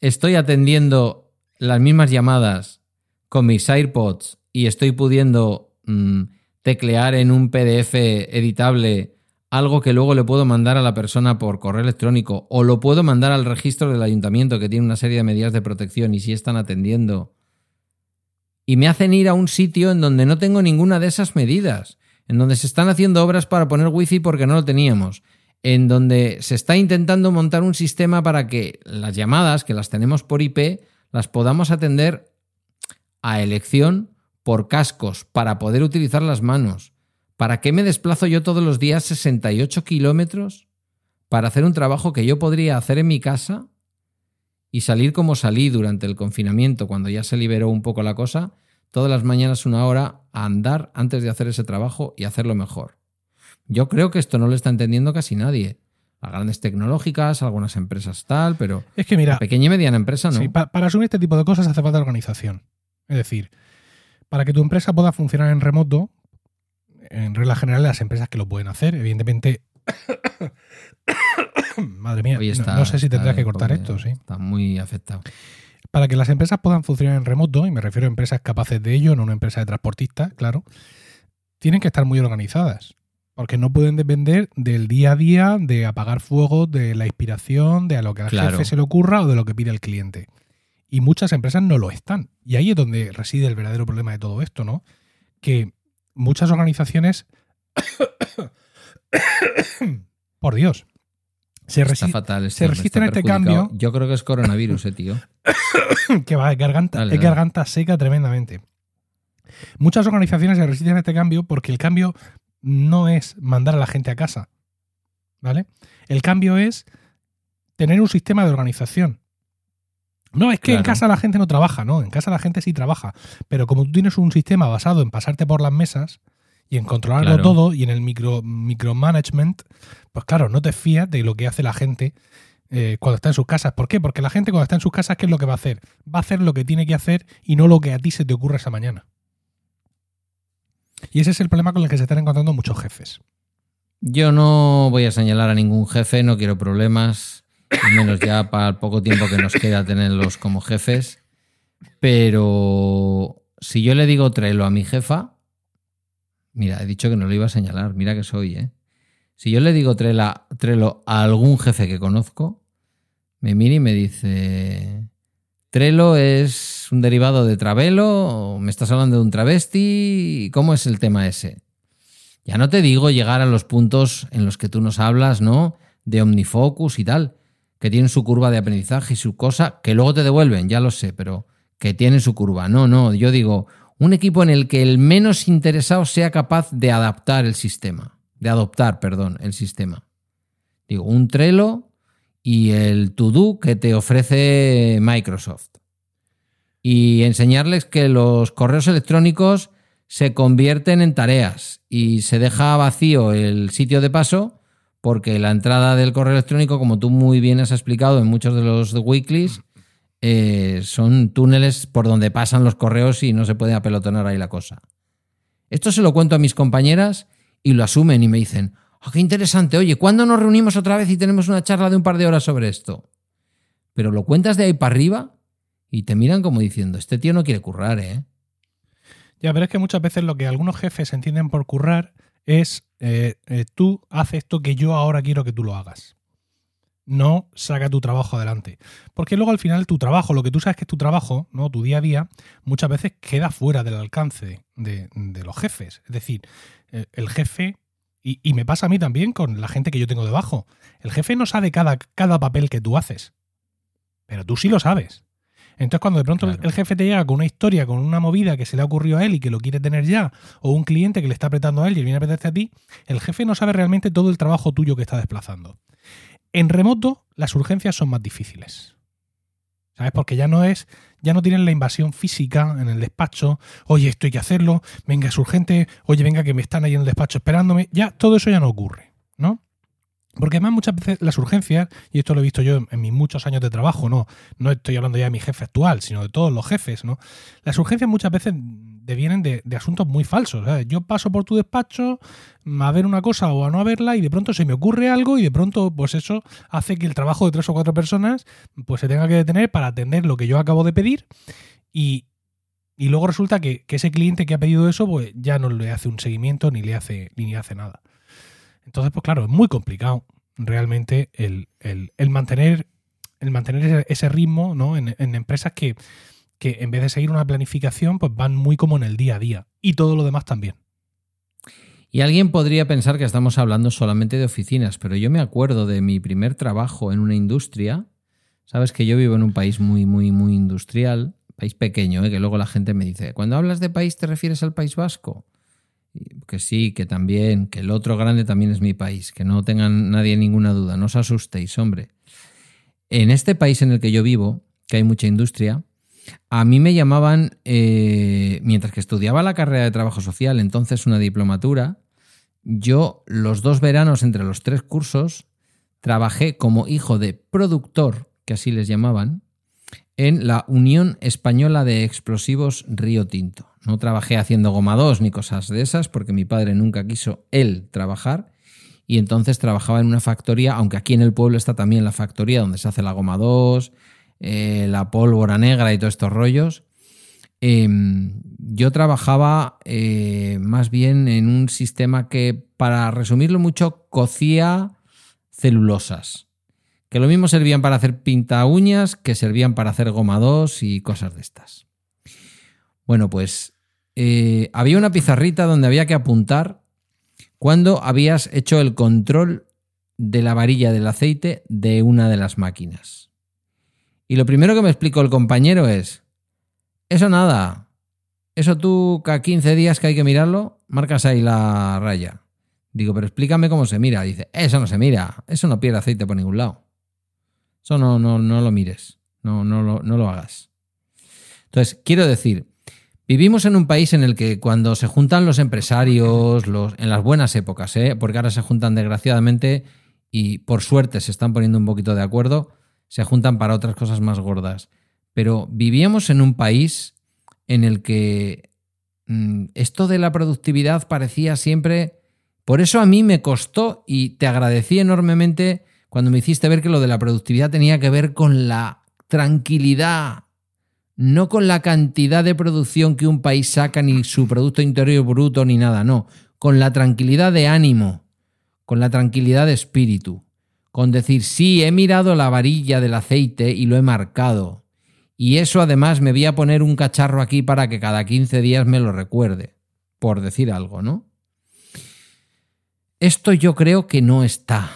[SPEAKER 2] estoy atendiendo las mismas llamadas con mis AirPods y estoy pudiendo mmm, teclear en un PDF editable algo que luego le puedo mandar a la persona por correo electrónico o lo puedo mandar al registro del ayuntamiento que tiene una serie de medidas de protección y si están atendiendo. Y me hacen ir a un sitio en donde no tengo ninguna de esas medidas, en donde se están haciendo obras para poner wifi porque no lo teníamos, en donde se está intentando montar un sistema para que las llamadas, que las tenemos por IP, las podamos atender a elección por cascos para poder utilizar las manos. ¿Para qué me desplazo yo todos los días 68 kilómetros para hacer un trabajo que yo podría hacer en mi casa y salir como salí durante el confinamiento, cuando ya se liberó un poco la cosa, todas las mañanas una hora a andar antes de hacer ese trabajo y hacerlo mejor? Yo creo que esto no lo está entendiendo casi nadie. Las grandes tecnológicas, algunas empresas tal, pero
[SPEAKER 1] Es que mira,
[SPEAKER 2] pequeña y mediana empresa no.
[SPEAKER 1] Sí, pa- para asumir este tipo de cosas hace falta organización. Es decir, para que tu empresa pueda funcionar en remoto, en regla general, las empresas que lo pueden hacer, evidentemente. Madre mía, no- no, sé si tendrás que cortar esto, sí.
[SPEAKER 2] Está muy afectado.
[SPEAKER 1] Para que las empresas puedan funcionar en remoto, y me refiero a empresas capaces de ello, no una empresa de transportistas, claro, tienen que estar muy organizadas. Porque no pueden depender del día a día, de apagar fuego, de la inspiración, de a lo que al
[SPEAKER 2] Claro.
[SPEAKER 1] jefe se le ocurra o de lo que pide el cliente. Y muchas empresas no lo están. Y ahí es donde reside el verdadero problema de todo esto, ¿no? Que muchas organizaciones. por Dios. Se
[SPEAKER 2] Está
[SPEAKER 1] resisten.
[SPEAKER 2] fatal. este
[SPEAKER 1] se resisten
[SPEAKER 2] está
[SPEAKER 1] a este cambio.
[SPEAKER 2] Yo creo que es coronavirus, eh, tío.
[SPEAKER 1] que va, es garganta,
[SPEAKER 2] dale.
[SPEAKER 1] garganta seca tremendamente. Muchas organizaciones se resisten a este cambio porque el cambio no es mandar a la gente a casa. ¿Vale? El cambio es tener un sistema de organización. No, es que en casa la gente no trabaja, no, en casa la gente sí trabaja. Pero como tú tienes un sistema basado en pasarte por las mesas y en controlarlo
[SPEAKER 2] Claro.
[SPEAKER 1] todo y en el micro, micromanagement, pues claro, no te fías de lo que hace la gente eh, cuando está en sus casas. ¿Por qué? Porque la gente cuando está en sus casas, ¿qué es lo que va a hacer? Va a hacer lo que tiene que hacer y no lo que a ti se te ocurre esa mañana. Y ese es el problema con el que se están encontrando muchos jefes.
[SPEAKER 2] Yo no voy a señalar a ningún jefe, no quiero problemas, y menos ya para el poco tiempo que nos queda tenerlos como jefes. Pero si yo le digo Trello a mi jefa, mira, he dicho que no lo iba a señalar, mira que soy, ¿eh? Si yo le digo Trello a algún jefe que conozco, me mira y me dice, Trello es un derivado de Travelo, me estás hablando de un travesti, ¿cómo es el tema ese? Ya no te digo llegar a los puntos en los que tú nos hablas, ¿no? De OmniFocus y tal, que tienen su curva de aprendizaje y su cosa, que luego te devuelven, ya lo sé, pero que tienen su curva. No, no, yo digo, un equipo en el que el menos interesado sea capaz de adaptar el sistema, de adoptar, perdón, el sistema. Digo, un Trello y el To-Do que te ofrece Microsoft. Y enseñarles que los correos electrónicos se convierten en tareas y se deja vacío el sitio de paso porque la entrada del correo electrónico, como tú muy bien has explicado en muchos de los weeklies, eh, son túneles por donde pasan los correos y no se puede apelotonar ahí la cosa. Esto se lo cuento a mis compañeras y lo asumen y me dicen, "Ah, qué interesante, oye, ¿cuándo nos reunimos otra vez y tenemos una charla de un par de horas sobre esto? Pero lo cuentas de ahí para arriba y te miran como diciendo, este tío no quiere currar, ¿eh?
[SPEAKER 1] Ya, pero es que muchas veces lo que algunos jefes entienden por currar es eh, eh, tú haces esto que yo ahora quiero que tú lo hagas. No saca tu trabajo adelante. Porque luego al final tu trabajo, lo que tú sabes que es tu trabajo, ¿no? Tu día a día, muchas veces queda fuera del alcance de, de los jefes. Es decir, eh, el jefe, y, y me pasa a mí también con la gente que yo tengo debajo, el jefe no sabe cada, cada papel que tú haces. Pero tú sí lo sabes. Entonces, cuando de pronto
[SPEAKER 2] Claro.
[SPEAKER 1] el jefe te llega con una historia, con una movida que se le ha ocurrido a él y que lo quiere tener ya, o un cliente que le está apretando a él y viene a apretarte a ti, el jefe no sabe realmente todo el trabajo tuyo que está desplazando. En remoto, las urgencias son más difíciles. ¿Sabes? Porque ya no es, ya no tienen la invasión física en el despacho. Oye, esto hay que hacerlo. Venga, es urgente. Oye, venga, que me están ahí en el despacho esperándome. Ya, todo eso ya no ocurre, ¿no? Porque además muchas veces las urgencias, y esto lo he visto yo en, mis muchos años de trabajo, no, no estoy hablando ya de mi jefe actual, sino de todos los jefes, ¿no? Las urgencias muchas veces devienen de, de asuntos muy falsos. Yo paso por tu despacho a ver una cosa o a no verla y de pronto se me ocurre algo y de pronto pues eso hace que el trabajo de tres o cuatro personas pues se tenga que detener para atender lo que yo acabo de pedir y, y luego resulta que, que ese cliente que ha pedido eso pues ya no le hace un seguimiento ni le hace, ni le hace nada. Entonces, pues claro, es muy complicado realmente el, el- el mantener, el mantener ese, ritmo ¿no? en empresas que, que en vez de seguir una planificación, pues van muy como en el día a día. Y todo lo demás también.
[SPEAKER 2] Y alguien podría pensar que estamos hablando solamente de oficinas, pero yo me acuerdo de mi primer trabajo en una industria. Sabes que yo vivo en un país muy, muy, muy industrial, país pequeño, ¿eh? que luego la gente me dice, cuando hablas de país te refieres al País Vasco. Que sí, que también, que el otro grande también es mi país, que no tengan nadie ninguna duda, no os asustéis, hombre. En este país en el que yo vivo, que hay mucha industria, a mí me llamaban, eh, mientras que estudiaba la carrera de trabajo social, entonces una diplomatura, yo los dos veranos entre los tres cursos trabajé como hijo de productor, que así les llamaban, en la Unión Española de Explosivos Río Tinto. No trabajé haciendo goma 2 ni cosas de esas, porque mi padre nunca quiso él trabajar, y entonces trabajaba en una factoría, aunque aquí en el pueblo está también la factoría donde se hace la goma 2, eh, la pólvora negra y todos estos rollos. Em, yo trabajaba eh, más bien en un sistema que, para resumirlo mucho, cocía celulosas. Que lo mismo servían para hacer pinta uñas que servían para hacer goma 2 y cosas de estas. Bueno, pues eh, había una pizarrita donde había que apuntar cuando habías hecho el control de la varilla del aceite de una de las máquinas. Y lo primero que me explicó el compañero es, eso nada, eso tú cada 15 días que hay que mirarlo, marcas ahí la raya. Digo, pero explícame cómo se mira. Dice, eso no se mira, eso no pierde aceite por ningún lado. Eso no, no, no lo mires, no, no, lo, no lo hagas. Entonces, quiero decir, vivimos en un país en el que cuando se juntan los empresarios, los, en las buenas épocas, ¿eh? porque ahora se juntan desgraciadamente y por suerte se están poniendo un poquito de acuerdo, se juntan para otras cosas más gordas. Pero vivíamos en un país en el que mm, esto de la productividad parecía siempre por eso a mí me costó y te agradecí enormemente cuando me hiciste ver que lo de la productividad tenía que ver con la tranquilidad, no con la cantidad de producción que un país saca, ni su Producto Interior Bruto, ni nada, no, con la tranquilidad de ánimo, con la tranquilidad de espíritu, con decir, sí, he mirado la varilla del aceite y lo he marcado, y eso además me voy a poner un cacharro aquí para que cada 15 días me lo recuerde, por decir algo, ¿no? Esto yo creo que no está,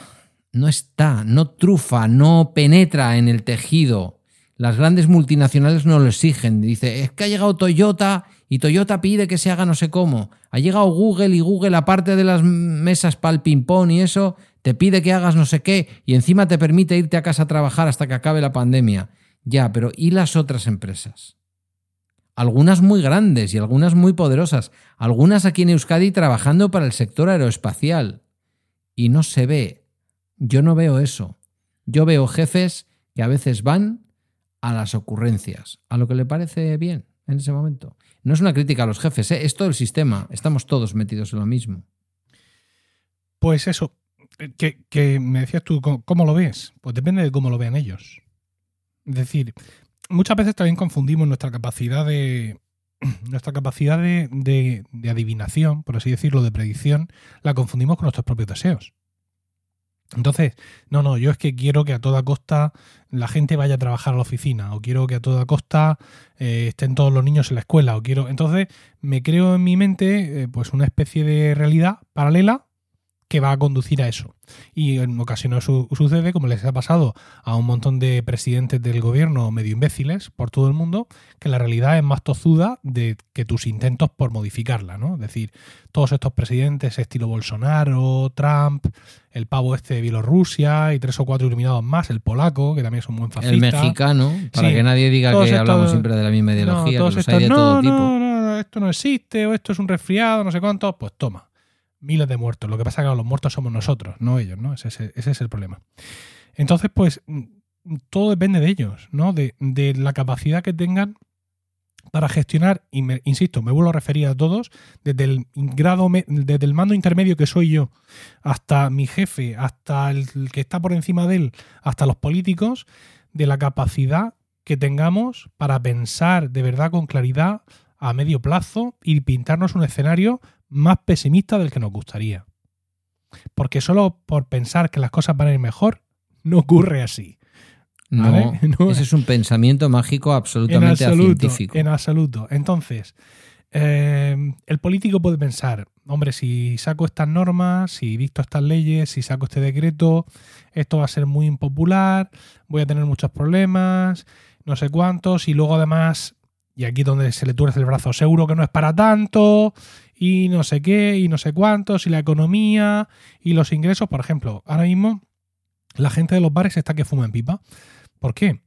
[SPEAKER 2] no está, no trufa, no penetra en el tejido. Las grandes multinacionales no lo exigen. Dice, es que ha llegado Toyota y Toyota pide que se haga no sé cómo. Ha llegado Google y Google, aparte de las mesas para el ping-pong y eso, te pide que hagas no sé qué y encima te permite irte a casa a trabajar hasta que acabe la pandemia. Ya, pero ¿y las otras empresas? algunas muy grandes y algunas muy poderosas, algunas aquí en Euskadi trabajando para el sector aeroespacial. Y no se ve. Yo no veo eso. Yo veo jefes que a veces van a las ocurrencias, a lo que le parece bien en ese momento. No es una crítica a los jefes, ¿eh? es todo el sistema, estamos todos metidos en lo mismo.
[SPEAKER 1] Pues eso, que, que me decías tú, ¿cómo lo ves? Pues depende de cómo lo vean ellos. Es decir, muchas veces también confundimos nuestra capacidad de nuestra capacidad de, adivinación, por así decirlo, de predicción, la confundimos con nuestros propios deseos. Entonces, no, no, yo es que quiero que a toda costa la gente vaya a trabajar a la oficina, o quiero que a toda costa eh, estén todos los niños en la escuela, o quiero. Entonces, me creo en mi mente, eh, pues, una especie de realidad paralela que va a conducir a eso. Y en ocasiones sucede, como les ha pasado a un montón de presidentes del gobierno medio imbéciles por todo el mundo, que la realidad es más tozuda de que tus intentos por modificarla, ¿no? Es decir, todos estos presidentes estilo Bolsonaro, Trump, el pavo este de Bielorrusia y tres o cuatro iluminados más, el polaco, que también es un buen fascista.
[SPEAKER 2] El mexicano, para que nadie diga que hablamos siempre de la misma ideología, no, que de todo tipo.
[SPEAKER 1] No, no, esto no existe, o esto es un resfriado, no sé cuánto, pues toma miles de muertos. Lo que pasa es que los muertos somos nosotros, no ellos, ¿no? Ese, es el problema. Entonces, pues, mm, todo depende de ellos, ¿no? De, la capacidad que tengan para gestionar, y insisto, me vuelvo a referir a todos, desde el grado, desde el mando intermedio que soy yo, hasta mi jefe, hasta el que está por encima de él, hasta los políticos, de la capacidad que tengamos para pensar de verdad con claridad a medio plazo y pintarnos un escenario más pesimista del que nos gustaría. Porque solo por pensar que las cosas van a ir mejor, no ocurre así.
[SPEAKER 2] No, ese es un pensamiento mágico absolutamente
[SPEAKER 1] en
[SPEAKER 2] científico.
[SPEAKER 1] En absoluto. Entonces, eh, el político puede pensar, hombre, si saco estas normas, si dicto estas leyes, si saco este decreto, esto va a ser muy impopular, voy a tener muchos problemas, no sé cuántos, y luego además, y aquí donde se le tuerce el brazo, seguro que no es para tanto, y no sé qué, y no sé cuántos, y la economía, y los ingresos. Por ejemplo, ahora mismo la gente de los bares está que fuma en pipa. ¿Por qué?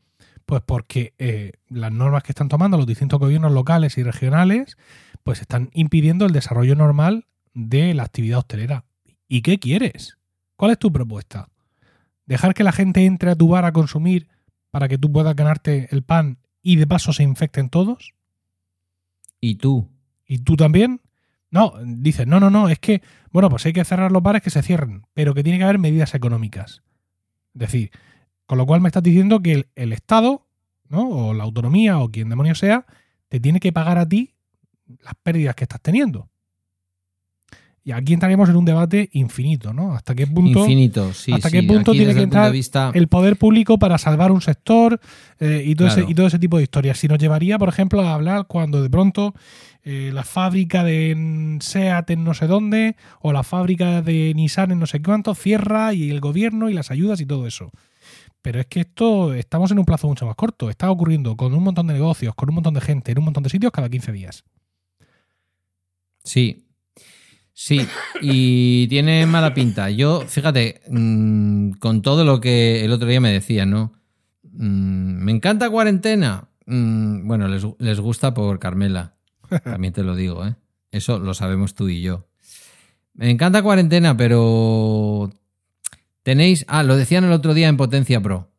[SPEAKER 1] Pues porque eh, las normas que están tomando los distintos gobiernos locales y regionales, pues están impidiendo el desarrollo normal de la actividad hostelera. ¿Y qué quieres? ¿Cuál es tu propuesta? dejar que la gente entre a tu bar a consumir para que tú puedas ganarte el pan y de paso se infecten todos.
[SPEAKER 2] ¿Y tú?
[SPEAKER 1] ¿Y tú también? No, dices, no, no, no, es que, bueno, pues hay que cerrar los bares que se cierren, pero que tiene que haber medidas económicas. Es decir, con lo cual me estás diciendo que el, Estado, ¿no? O la autonomía, o quien demonio sea, te tiene que pagar a ti las pérdidas que estás teniendo. Y aquí entraremos en un debate infinito, ¿no? ¿Hasta qué punto,
[SPEAKER 2] Infinito, sí.
[SPEAKER 1] hasta
[SPEAKER 2] sí.
[SPEAKER 1] qué punto
[SPEAKER 2] Aquí,
[SPEAKER 1] tiene que entrar
[SPEAKER 2] vista-
[SPEAKER 1] el poder público para salvar un sector eh, y, todo ese,
[SPEAKER 2] Claro.
[SPEAKER 1] y todo ese tipo de historias? Si nos llevaría, por ejemplo, a hablar cuando de pronto eh, la fábrica de SEAT en no sé dónde o la fábrica de Nissan en no sé cuánto cierra y el gobierno y las ayudas y todo eso. Pero es que esto estamos en un plazo mucho más corto. Está ocurriendo con un montón de negocios, con un montón de gente, en un montón de sitios cada 15 días.
[SPEAKER 2] Sí. Sí, y tiene mala pinta. Yo, fíjate, mm, con todo lo que el otro día me decía, ¿no? Mm, me encanta cuarentena. Mm, bueno, les, les gusta por Carmela. También te lo digo, ¿eh? Eso lo sabemos tú y yo. Me encanta cuarentena, pero tenéis... Ah, lo decían el otro día en Potencia Pro.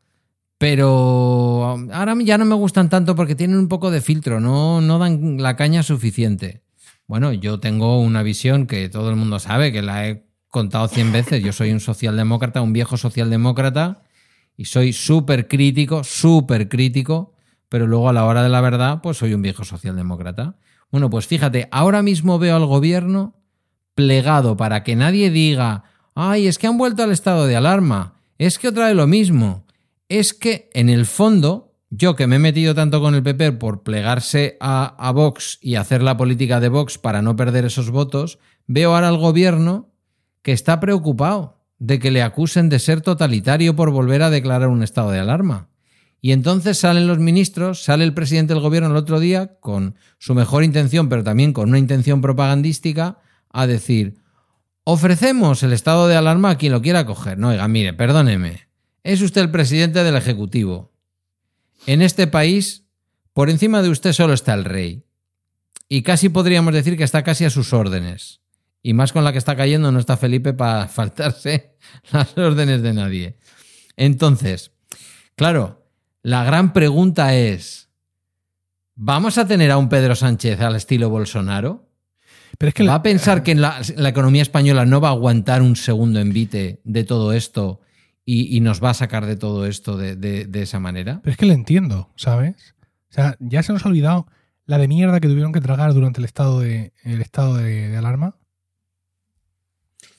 [SPEAKER 2] Pero ahora ya no me gustan tanto porque tienen un poco de filtro, no, no dan la caña suficiente. Bueno, yo tengo una visión que todo el mundo sabe, que la he contado cien veces. Yo soy un socialdemócrata, un viejo socialdemócrata, y soy súper crítico, súper crítico, pero luego a la hora de la verdad, pues soy un viejo socialdemócrata. Bueno, pues fíjate, ahora mismo veo al gobierno plegado para que nadie diga, ay, es que han vuelto al estado de alarma, es que otra vez lo mismo, es que en el fondo, yo que me he metido tanto con el PP por plegarse a, a Vox y hacer la política de Vox para no perder esos votos, veo ahora al gobierno que está preocupado de que le acusen de ser totalitario por volver a declarar un estado de alarma. Y entonces salen los ministros, sale el presidente del gobierno el otro día con su mejor intención, pero también con una intención propagandística, a decir, ofrecemos el estado de alarma a quien lo quiera coger. No, oiga, mire, perdóneme, es usted el presidente del Ejecutivo. En este país, por encima de usted solo está el rey. Y casi podríamos decir que está casi a sus órdenes. Y más con la que está cayendo, no está Felipe para faltarse las órdenes de nadie. Entonces, claro, la gran pregunta es, ¿vamos a tener a un Pedro Sánchez al estilo Bolsonaro?
[SPEAKER 1] Pero es que
[SPEAKER 2] ¿Va
[SPEAKER 1] la-
[SPEAKER 2] a pensar que en la, la economía española no va a aguantar un segundo envite de todo esto y, y nos va a sacar de todo esto de, de- de esa manera?
[SPEAKER 1] Pero es que le entiendo, ¿sabes? O sea, ya se nos ha olvidado la de mierda que tuvieron que tragar durante el estado de, el estado de, de alarma.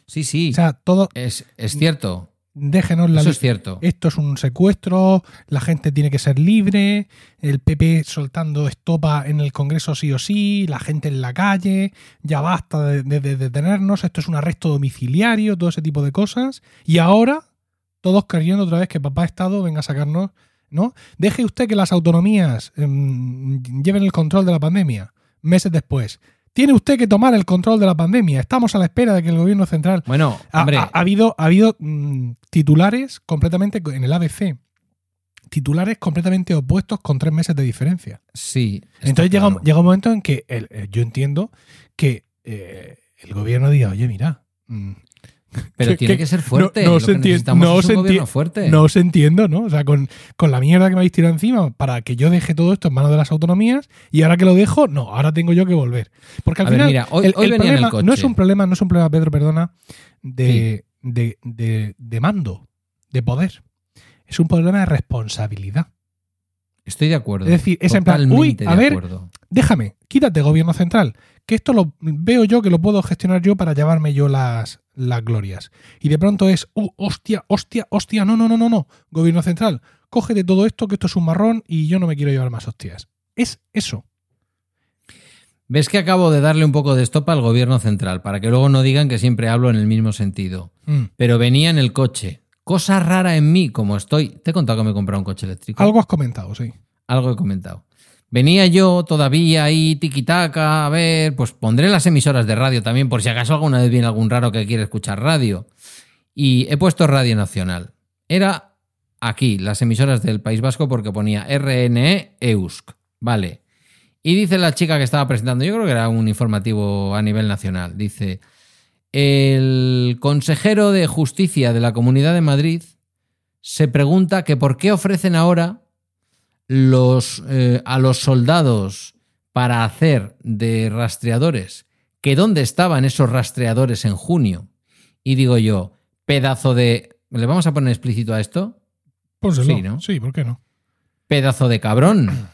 [SPEAKER 2] Sí, sí,
[SPEAKER 1] O sea, todo,
[SPEAKER 2] es, es cierto.
[SPEAKER 1] déjenos la
[SPEAKER 2] Eso es cierto.
[SPEAKER 1] Esto es un secuestro, la gente tiene que ser libre, el PP soltando estopa en el Congreso sí o sí, la gente en la calle, ya basta de, de- de detenernos, esto es un arresto domiciliario, todo ese tipo de cosas. Y ahora, todos queriendo otra vez que papá Estado venga a sacarnos, ¿no? Deje usted que las autonomías em, lleven el control de la pandemia meses después. Tiene usted que tomar el control de la pandemia. Estamos a la espera de que el gobierno central
[SPEAKER 2] Bueno, hombre,
[SPEAKER 1] ha- ha habido, ha habido mm, titulares completamente en el ABC. Titulares completamente opuestos con tres meses de diferencia.
[SPEAKER 2] sí.
[SPEAKER 1] Entonces llega,
[SPEAKER 2] claro.
[SPEAKER 1] llega un momento en que el- eh, yo entiendo que eh, el gobierno diga, oye, mira, mm,
[SPEAKER 2] Pero
[SPEAKER 1] que-
[SPEAKER 2] tiene
[SPEAKER 1] que-
[SPEAKER 2] que ser fuerte.
[SPEAKER 1] no- no entiende-
[SPEAKER 2] necesitamos
[SPEAKER 1] no enti-
[SPEAKER 2] fuerte.
[SPEAKER 1] no os entiendo, ¿no? O sea, con, con la mierda que me habéis tirado encima para que yo deje todo esto en manos de las autonomías y ahora que lo dejo, no, ahora tengo yo que volver. Porque al
[SPEAKER 2] A ver,
[SPEAKER 1] final,
[SPEAKER 2] mira, hoy-
[SPEAKER 1] el,
[SPEAKER 2] hoy
[SPEAKER 1] el
[SPEAKER 2] venía en el
[SPEAKER 1] problema no es un problema, no es un problema, Pedro, perdona, de, de, de- de mando, de poder. Es un problema de responsabilidad.
[SPEAKER 2] Estoy de acuerdo.
[SPEAKER 1] Es decir, es en plan, uy, a
[SPEAKER 2] de
[SPEAKER 1] ver,
[SPEAKER 2] acuerdo.
[SPEAKER 1] Déjame, quítate gobierno central, que esto lo veo yo que lo puedo gestionar yo para llevarme yo las, las glorias. Y de pronto es, uh, hostia, hostia, hostia, no, no, no, no, no, gobierno central, cógete todo esto, que esto es un marrón y yo no me quiero llevar más hostias. Es eso.
[SPEAKER 2] ¿Ves que acabo de darle un poco de estopa al gobierno central para que luego no digan que siempre hablo en el mismo sentido?
[SPEAKER 1] Mm.
[SPEAKER 2] Pero venía en el coche. Cosa rara en mí, como estoy. Te he contado que me he comprado un coche eléctrico.
[SPEAKER 1] Algo has comentado, sí.
[SPEAKER 2] Algo he comentado. Venía yo todavía ahí tiquitaca, a ver, pues pondré las emisoras de radio también, por si acaso alguna vez viene algún raro que quiere escuchar radio. Y he puesto Radio Nacional. Era aquí, las emisoras del País Vasco, porque ponía RNE EUSC. Vale. Y dice la chica que estaba presentando, yo creo que era un informativo a nivel nacional, dice, el consejero de justicia de la Comunidad de Madrid se pregunta que por qué ofrecen ahora los, eh, a los soldados para hacer de rastreadores, que dónde estaban esos rastreadores en junio. Y digo yo, pedazo de... ¿Le vamos a poner explícito a esto?
[SPEAKER 1] Pónselo.
[SPEAKER 2] Sí, ¿no?
[SPEAKER 1] Sí, ¿por qué no?
[SPEAKER 2] Pedazo de cabrón.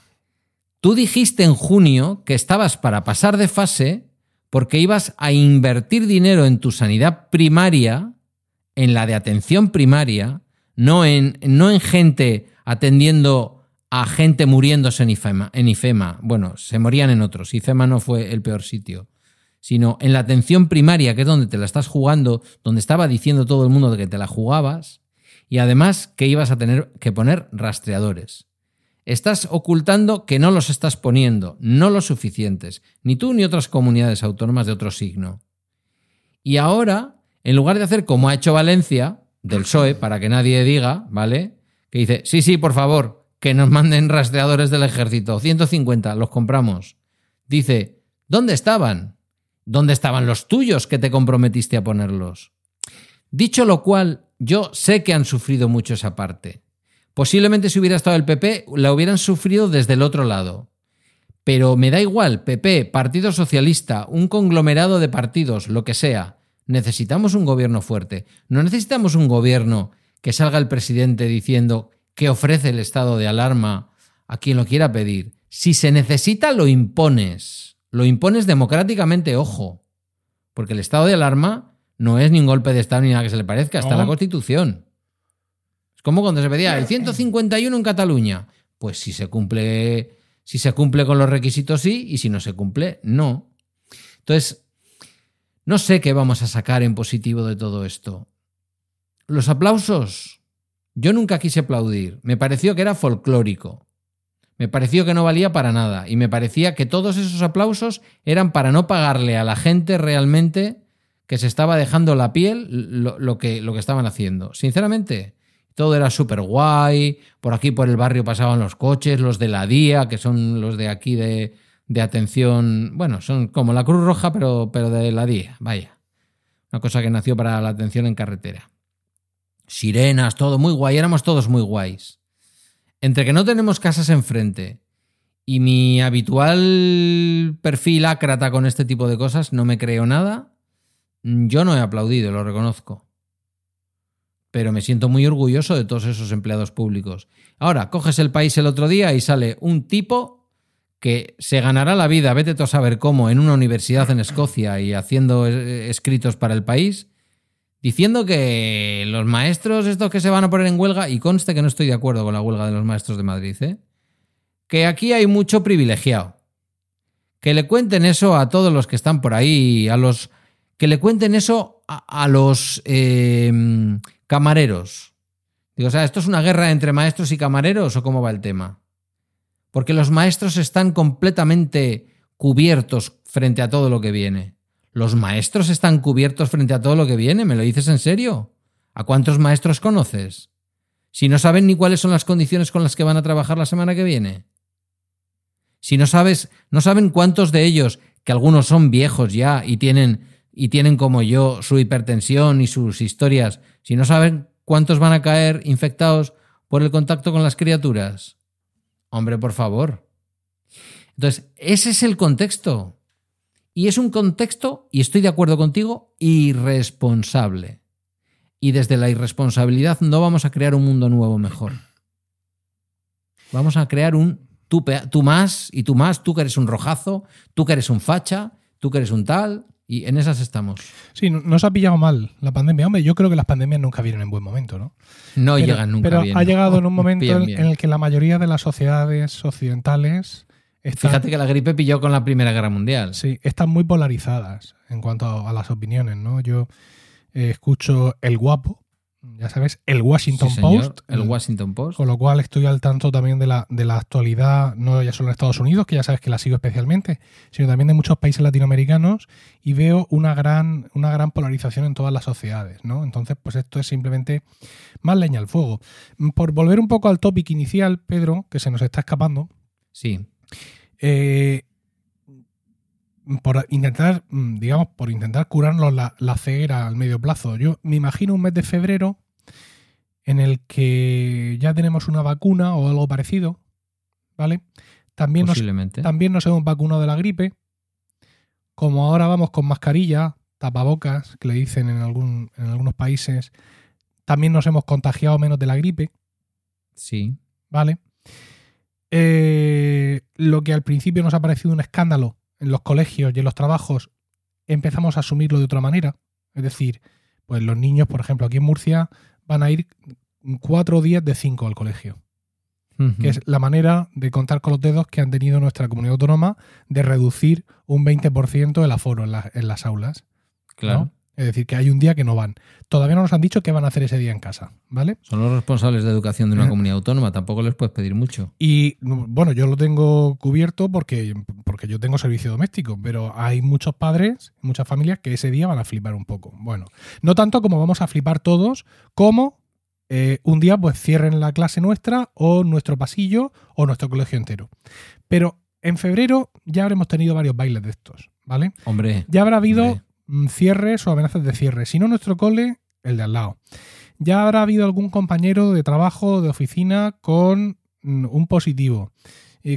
[SPEAKER 2] Tú dijiste en junio que estabas para pasar de fase porque ibas a invertir dinero en tu sanidad primaria, en la de atención primaria, no en, no en gente atendiendo a gente muriéndose en IFEMA, en. Bueno, se morían en otros. IFEMA no fue el peor sitio. Sino en la atención primaria, que es donde te la estás jugando, donde estaba diciendo todo el mundo que te la jugabas, y además que ibas a tener que poner rastreadores. Estás ocultando que no los estás poniendo, no los suficientes, ni tú ni otras comunidades autónomas de otro signo. Y ahora, en lugar de hacer como ha hecho Valencia, del PSOE, para que nadie diga, ¿vale? Que dice, sí, sí, por favor, que nos manden rastreadores del ejército, 150, los compramos. Dice, ¿dónde estaban? ¿Dónde estaban los tuyos que te comprometiste a ponerlos? Dicho lo cual, yo sé que han sufrido mucho esa parte. Posiblemente si hubiera estado el PP, la hubieran sufrido desde el otro lado. Pero me da igual, PP, Partido Socialista, un conglomerado de partidos, lo que sea. Necesitamos un gobierno fuerte. No necesitamos un gobierno que salga el presidente diciendo que ofrece el estado de alarma a quien lo quiera pedir. Si se necesita, lo impones. Lo impones democráticamente, ojo. Porque el estado de alarma no es ni un golpe de Estado ni nada que se le parezca, está la. Constitución. Es como cuando se pedía el 151 en Cataluña. Pues si se cumple, si se cumple con los requisitos, sí, y si no se cumple, no. Entonces, no sé qué vamos a sacar en positivo de todo esto. Los aplausos. Yo nunca quise aplaudir. Me pareció que era folclórico. Me pareció que no valía para nada. Y me parecía que todos esos aplausos eran para no pagarle a la gente realmente que se estaba dejando la piel lo, que, lo que estaban haciendo. Sinceramente, todo era súper guay. Por aquí, por el barrio, pasaban los coches, los de la DIA, que son los de aquí de, de atención. Bueno, son como la Cruz Roja, pero, pero de la DIA. Vaya. Una cosa que nació para la atención en carretera. Sirenas, todo muy guay. Éramos todos muy guays. Entre que no tenemos casas enfrente y mi habitual perfil ácrata con este tipo de cosas, no me creo nada. Yo no he aplaudido, lo reconozco. Pero me siento muy orgulloso de todos esos empleados públicos. Ahora, coges el país el otro día y sale un tipo que se ganará la vida, vete tú a saber cómo, en una universidad en Escocia y haciendo eh, escritos para el país, diciendo que los maestros estos que se van a poner en huelga, y conste que no estoy de acuerdo con la huelga de los maestros de Madrid, ¿eh? que aquí hay mucho privilegiado. Que le cuenten eso a todos los que están por ahí, a los que le cuenten eso a, los eh, camareros. Digo, o sea, ¿esto es una guerra entre maestros y camareros o cómo va el tema? Porque los maestros están completamente cubiertos frente a todo lo que viene. ¿Los maestros están cubiertos frente a todo lo que viene? ¿Me lo dices en serio? ¿A cuántos maestros conoces? Si no saben ni cuáles son las condiciones con las que van a trabajar la semana que viene. Si no sabes, no saben cuántos de ellos, que algunos son viejos ya y tienen y tienen como yo su hipertensión y sus historias, si no saben cuántos van a caer infectados por el contacto con las criaturas. Hombre, por favor. Entonces, ese es el contexto. Y es un contexto, y estoy de acuerdo contigo, irresponsable. Y desde la irresponsabilidad no vamos a crear un mundo nuevo mejor. Vamos a crear un tú, más y tú más, tú que eres un rojazo, tú que eres un facha, tú que eres un tal, y en esas estamos.
[SPEAKER 1] Sí, no, no se ha pillado mal la pandemia. Hombre, yo creo que las pandemias nunca vienen en buen momento, ¿no?
[SPEAKER 2] No
[SPEAKER 1] pero,
[SPEAKER 2] llegan nunca
[SPEAKER 1] pero
[SPEAKER 2] bien.
[SPEAKER 1] ha llegado en un momento en el que la mayoría de las sociedades occidentales
[SPEAKER 2] Fíjate que la gripe pilló con la Primera Guerra Mundial.
[SPEAKER 1] sí, están muy polarizadas en cuanto a, a las opiniones, ¿no? Yo eh, escucho El Guapo, ya sabes, el Washington
[SPEAKER 2] Sí, señor,
[SPEAKER 1] Post.
[SPEAKER 2] el Washington Post.
[SPEAKER 1] Con lo cual estoy al tanto también de la, de la actualidad, no ya solo en Estados Unidos, que ya sabes que la sigo especialmente, sino también de muchos países latinoamericanos y veo una gran, una gran polarización en todas las sociedades, ¿no? Entonces, pues esto es simplemente más leña al fuego. Por volver un poco al topic inicial, Pedro, que se nos está escapando,
[SPEAKER 2] Sí.
[SPEAKER 1] Eh, por intentar, mm, digamos, por intentar curarnos la, la ceguera al medio plazo. Yo me imagino un mes de febrero en el que ya tenemos una vacuna o algo parecido, ¿vale? También nos, también nos hemos vacunado de la gripe. Como ahora vamos con mascarilla, tapabocas, que le dicen en, algún, en algunos países, también nos hemos contagiado menos de la gripe,
[SPEAKER 2] Sí.
[SPEAKER 1] ¿vale? Eh, lo que al principio nos ha parecido un escándalo en los colegios y en los trabajos, empezamos a asumirlo de otra manera. Es decir, pues los niños, por ejemplo, aquí en Murcia, van a ir cuatro días de cinco al colegio que es la manera de contar con los dedos que han tenido nuestra comunidad autónoma de reducir un 20% el aforo en, la- en las aulas.
[SPEAKER 2] Claro.
[SPEAKER 1] ¿no? Es decir, que hay un día que no van. Todavía no nos han dicho qué van a hacer ese día en casa, ¿vale?
[SPEAKER 2] Son los responsables de educación de una
[SPEAKER 1] Eh.
[SPEAKER 2] comunidad autónoma. Tampoco les puedes pedir mucho.
[SPEAKER 1] Y bueno, yo lo tengo cubierto porque, porque yo tengo servicio doméstico, pero hay muchos padres, muchas familias que ese día van a flipar un poco. Bueno, no tanto como vamos a flipar todos, como eh, un día pues cierren la clase nuestra o nuestro pasillo o nuestro colegio entero. Pero en febrero ya habremos tenido varios bailes de estos, ¿vale?
[SPEAKER 2] Hombre.
[SPEAKER 1] Ya habrá habido
[SPEAKER 2] Hombre.
[SPEAKER 1] Mm, cierres o amenazas de cierre. Si no nuestro cole, el de al lado. Ya habrá habido algún compañero de trabajo, de oficina, con mm, un positivo.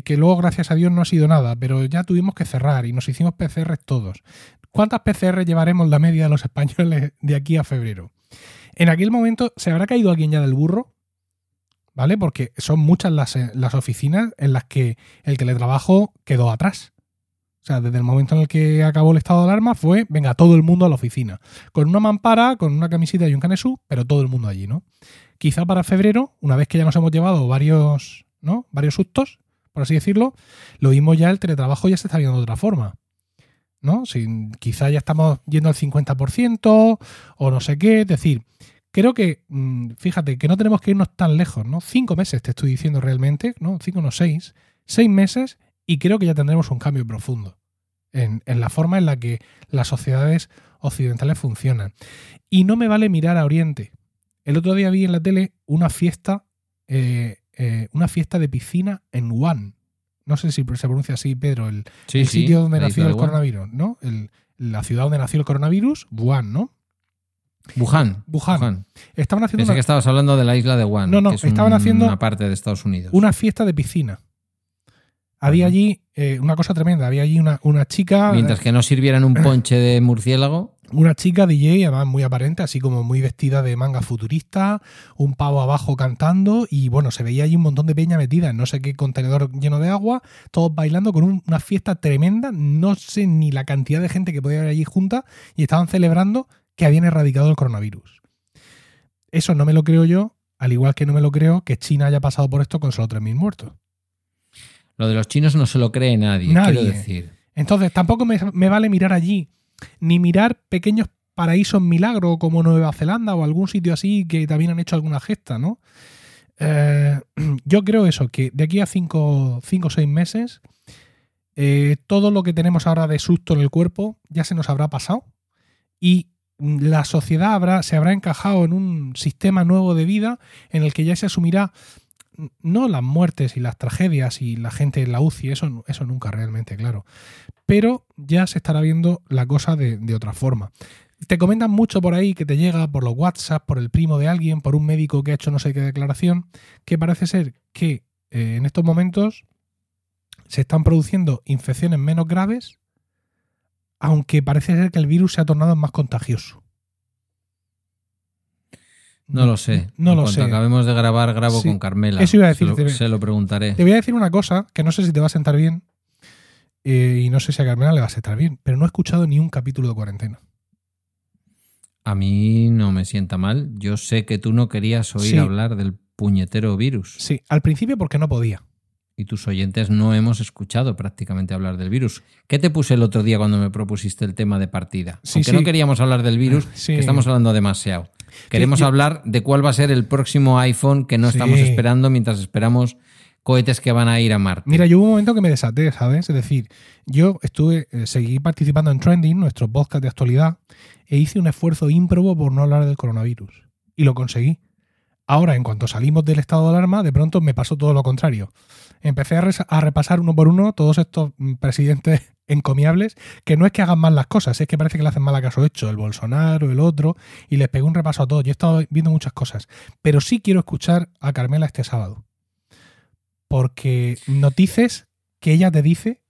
[SPEAKER 1] Que luego, gracias a Dios, no ha sido nada. Pero ya tuvimos que cerrar y nos hicimos PCR todos. ¿Cuántas PCR llevaremos la media de los españoles de aquí a febrero? En aquel momento, ¿se habrá caído alguien ya del burro? ¿Vale? Porque son muchas las, eh, las oficinas en las que el teletrabajo quedó atrás. O sea, desde el momento en el que acabó el estado de alarma fue, venga, todo el mundo a la oficina. Con una mampara, con una camiseta y un canesú, pero todo el mundo allí, ¿no? Quizá para febrero, una vez que ya nos hemos llevado varios, ¿no? Varios sustos, por así decirlo, lo mismo ya el teletrabajo ya se está viendo de otra forma. ¿No? Quizá ya estamos yendo al 50% o no sé qué. Es decir, creo que, mm, fíjate, que no tenemos que irnos tan lejos, ¿no? Cinco meses te estoy diciendo realmente, ¿no? Cinco, no seis. Seis meses y creo que ya tendremos un cambio profundo en, en la forma en la que las sociedades occidentales funcionan. Y no me vale mirar a Oriente. El otro día vi en la tele una fiesta, eh, eh, una fiesta de piscina en Wuhan. No sé si se pronuncia así, Pedro, el,
[SPEAKER 2] Sí,
[SPEAKER 1] el
[SPEAKER 2] sí,
[SPEAKER 1] sitio donde nació el
[SPEAKER 2] Wuhan.
[SPEAKER 1] coronavirus, ¿no? El- la ciudad donde nació el coronavirus, Wuhan, ¿no?
[SPEAKER 2] Wuhan.
[SPEAKER 1] Wuhan. Estaban haciendo
[SPEAKER 2] Pensé
[SPEAKER 1] una,
[SPEAKER 2] que estabas hablando de la isla de Wuhan.
[SPEAKER 1] No, no,
[SPEAKER 2] que es
[SPEAKER 1] estaban
[SPEAKER 2] un-
[SPEAKER 1] haciendo
[SPEAKER 2] una parte de Estados Unidos.
[SPEAKER 1] una fiesta de piscina. Había allí eh, una cosa tremenda. Había allí una, una chica.
[SPEAKER 2] Mientras que no sirvieran un ponche de murciélago.
[SPEAKER 1] Una chica DJ, además muy aparente, así como muy vestida de manga futurista, un pavo abajo cantando y bueno, se veía allí un montón de peña metida en no sé qué contenedor lleno de agua, todos bailando con un- una fiesta tremenda, no sé ni la cantidad de gente que podía haber allí junta y estaban celebrando que habían erradicado el coronavirus. Eso no me lo creo yo, al igual que no me lo creo que China haya pasado por esto con solo 3.000 muertos.
[SPEAKER 2] Lo de los chinos no se lo cree nadie,
[SPEAKER 1] Nadie.
[SPEAKER 2] quiero decir.
[SPEAKER 1] Entonces, tampoco me, me vale mirar allí, ni mirar pequeños paraísos milagro como Nueva Zelanda o algún sitio así que también han hecho alguna gesta, ¿no? Eh, yo creo eso, que de aquí a cinco o seis meses, eh, todo lo que tenemos ahora de susto en el cuerpo ya se nos habrá pasado y la sociedad habrá, se habrá encajado en un sistema nuevo de vida en el que ya se asumirá no las muertes y las tragedias y la gente en la UCI, eso, eso nunca realmente, claro. Pero ya se estará viendo la cosa de, otra forma. Te comentan mucho por ahí que te llega por los WhatsApp, por el primo de alguien, por un médico que ha hecho no sé qué declaración, que parece ser que eh, en estos momentos se están produciendo infecciones menos graves, aunque parece ser que el virus se ha tornado más contagioso.
[SPEAKER 2] No lo sé.
[SPEAKER 1] No
[SPEAKER 2] En
[SPEAKER 1] lo sé.
[SPEAKER 2] acabemos de grabar, grabo
[SPEAKER 1] Sí,
[SPEAKER 2] con Carmela.
[SPEAKER 1] eso iba a
[SPEAKER 2] Se lo-. Se lo, preguntaré.
[SPEAKER 1] Te voy a decir una cosa que no sé si te va a sentar bien eh, y no sé si a Carmela le va a sentar bien, pero no he escuchado ni un capítulo de cuarentena.
[SPEAKER 2] A mí no me sienta mal. Yo sé que tú no querías oír
[SPEAKER 1] Sí.
[SPEAKER 2] hablar del puñetero virus.
[SPEAKER 1] Sí, al principio porque no podía.
[SPEAKER 2] Y tus oyentes no hemos escuchado prácticamente hablar del virus. ¿Qué te puse el otro día cuando me propusiste el tema de partida?
[SPEAKER 1] Sí,
[SPEAKER 2] Aunque
[SPEAKER 1] sí.
[SPEAKER 2] no queríamos hablar del virus,
[SPEAKER 1] Sí.
[SPEAKER 2] que estamos hablando demasiado. Queremos
[SPEAKER 1] yo-
[SPEAKER 2] hablar de cuál va a ser el próximo iPhone que no estamos esperando mientras esperamos cohetes que van a ir a Marte.
[SPEAKER 1] Mira, yo hubo un momento que me desaté, ¿sabes? Es decir, yo estuve, eh, seguí participando en Trending, nuestro podcast de actualidad, e hice un esfuerzo ímprobo por no hablar del coronavirus. Y lo conseguí. Ahora, en cuanto salimos del estado de alarma, de pronto me pasó todo lo contrario. Empecé a, repasar uno por uno todos estos mm, presidentes encomiables, que no es que hagan mal las cosas, es que parece que le hacen mal a caso hecho, el Bolsonaro, el otro, y les pego un repaso a todos. Yo he estado viendo muchas cosas, pero sí quiero escuchar a Carmela este sábado. Porque notices que ella te dice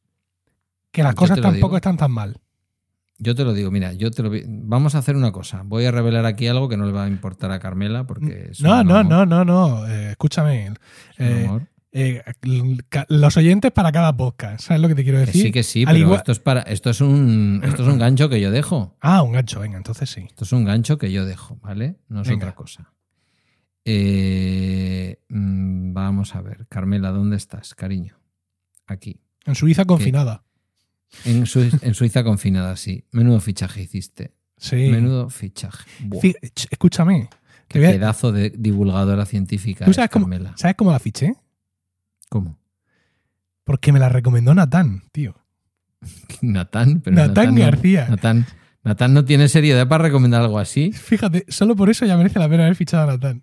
[SPEAKER 1] que las
[SPEAKER 2] Yo
[SPEAKER 1] cosas tampoco
[SPEAKER 2] digo.
[SPEAKER 1] están tan mal.
[SPEAKER 2] Yo te lo digo, mira, yo te lo vamos a hacer una cosa. Voy a revelar aquí algo que no le va a importar a Carmela porque
[SPEAKER 1] No, no,
[SPEAKER 2] amor,
[SPEAKER 1] no, no, no. eh, escúchame. Eh. Eh, los oyentes para cada podcast, ¿sabes lo que te quiero
[SPEAKER 2] Que
[SPEAKER 1] decir?
[SPEAKER 2] sí, que sí,
[SPEAKER 1] Al
[SPEAKER 2] pero
[SPEAKER 1] igual-
[SPEAKER 2] esto es para, esto es un, esto es un gancho que yo dejo.
[SPEAKER 1] Ah, un gancho, venga, entonces sí.
[SPEAKER 2] Esto es un gancho que yo dejo, ¿vale? No es
[SPEAKER 1] Venga.
[SPEAKER 2] otra cosa. Eh, mm, vamos a ver, Carmela, ¿dónde estás, cariño? Aquí.
[SPEAKER 1] En Suiza confinada.
[SPEAKER 2] En, Sui- en Suiza confinada, sí. Menudo fichaje hiciste.
[SPEAKER 1] Sí.
[SPEAKER 2] Menudo fichaje. Buah,
[SPEAKER 1] escúchame.
[SPEAKER 2] qué pedazo de divulgadora científica.
[SPEAKER 1] ¿Tú
[SPEAKER 2] es
[SPEAKER 1] sabes cómo,
[SPEAKER 2] Carmela.
[SPEAKER 1] sabes cómo la fiché?
[SPEAKER 2] ¿Cómo?
[SPEAKER 1] Porque me la recomendó Natán, tío.
[SPEAKER 2] Natán, pero
[SPEAKER 1] Natán García.
[SPEAKER 2] Natán, Natán no tiene seriedad para recomendar algo así.
[SPEAKER 1] Fíjate, solo por eso ya merece la pena haber fichado a Natán.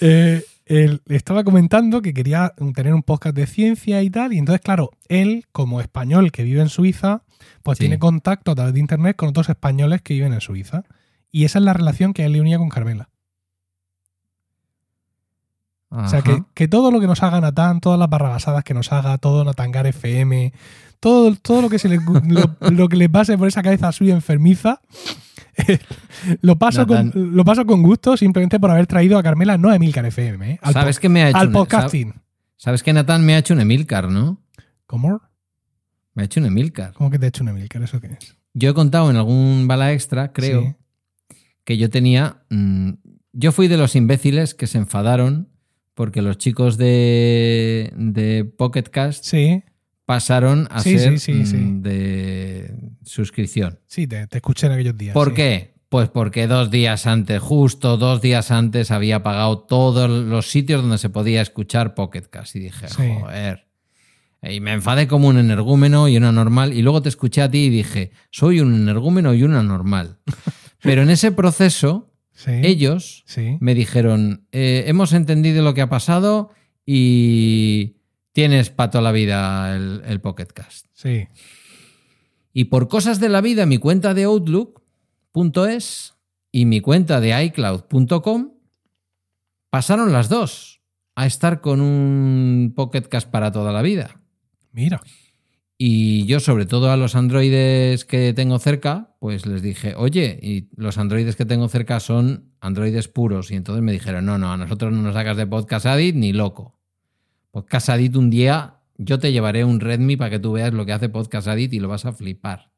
[SPEAKER 1] Eh, él estaba comentando que quería tener un podcast de ciencia y tal, y entonces, claro, él, como español que vive en Suiza, pues
[SPEAKER 2] Sí.
[SPEAKER 1] tiene contacto a través de internet con otros españoles que viven en Suiza. Y esa es la relación que él le unía con Carmela. O sea, que, que todo lo que nos haga Natán, todas las barrabasadas que nos haga, todo Natangar FM, todo, todo lo que se le, lo, lo que le pase por esa cabeza suya enfermiza, lo, paso con, lo paso con gusto simplemente por haber traído a Carmela, no a Emilcar FM, ¿eh? al,
[SPEAKER 2] ¿Sabes que me ha hecho
[SPEAKER 1] al
[SPEAKER 2] un-
[SPEAKER 1] podcasting.
[SPEAKER 2] sab- ¿Sabes que Natán me ha hecho un Emilcar, no?
[SPEAKER 1] ¿Cómo?
[SPEAKER 2] Me ha hecho un Emilcar.
[SPEAKER 1] ¿Cómo que te he hecho un Emilcar? ¿Eso qué es?
[SPEAKER 2] Yo he contado en algún bala extra, creo,
[SPEAKER 1] Sí.
[SPEAKER 2] que yo tenía. mm, yo fui de los imbéciles que se enfadaron porque los chicos de, de Pocket Cast
[SPEAKER 1] Sí,
[SPEAKER 2] pasaron a
[SPEAKER 1] Sí,
[SPEAKER 2] ser
[SPEAKER 1] sí,
[SPEAKER 2] mm, de suscripción.
[SPEAKER 1] sí, te, te escuché en aquellos días.
[SPEAKER 2] ¿Por qué? Pues porque dos días antes, justo dos días antes, había pagado todos los sitios donde se podía escuchar Pocket Cast. Y dije, joder. Y me enfadé como un energúmeno y una normal. Y luego te escuché a ti y dije, soy un energúmeno y una normal. Pero en ese proceso,
[SPEAKER 1] Sí,
[SPEAKER 2] ellos
[SPEAKER 1] sí.
[SPEAKER 2] me dijeron, "Eh, hemos entendido lo que ha pasado y tienes para toda la vida el, el Pocket Cast.
[SPEAKER 1] Sí.
[SPEAKER 2] Y por cosas de la vida, mi cuenta de Outlook.es y mi cuenta de iCloud.com pasaron las dos a estar con un Pocket Cast para toda la vida.
[SPEAKER 1] Mira.
[SPEAKER 2] Y yo, sobre todo a los androides que tengo cerca, pues les dije, oye, y los androides que tengo cerca son androides puros. Y entonces me dijeron, no, no, a nosotros no nos sacas de Podcast Addict ni loco. Podcast Addict un día, yo te llevaré un Redmi para que tú veas lo que hace Podcast Addict y lo vas a flipar.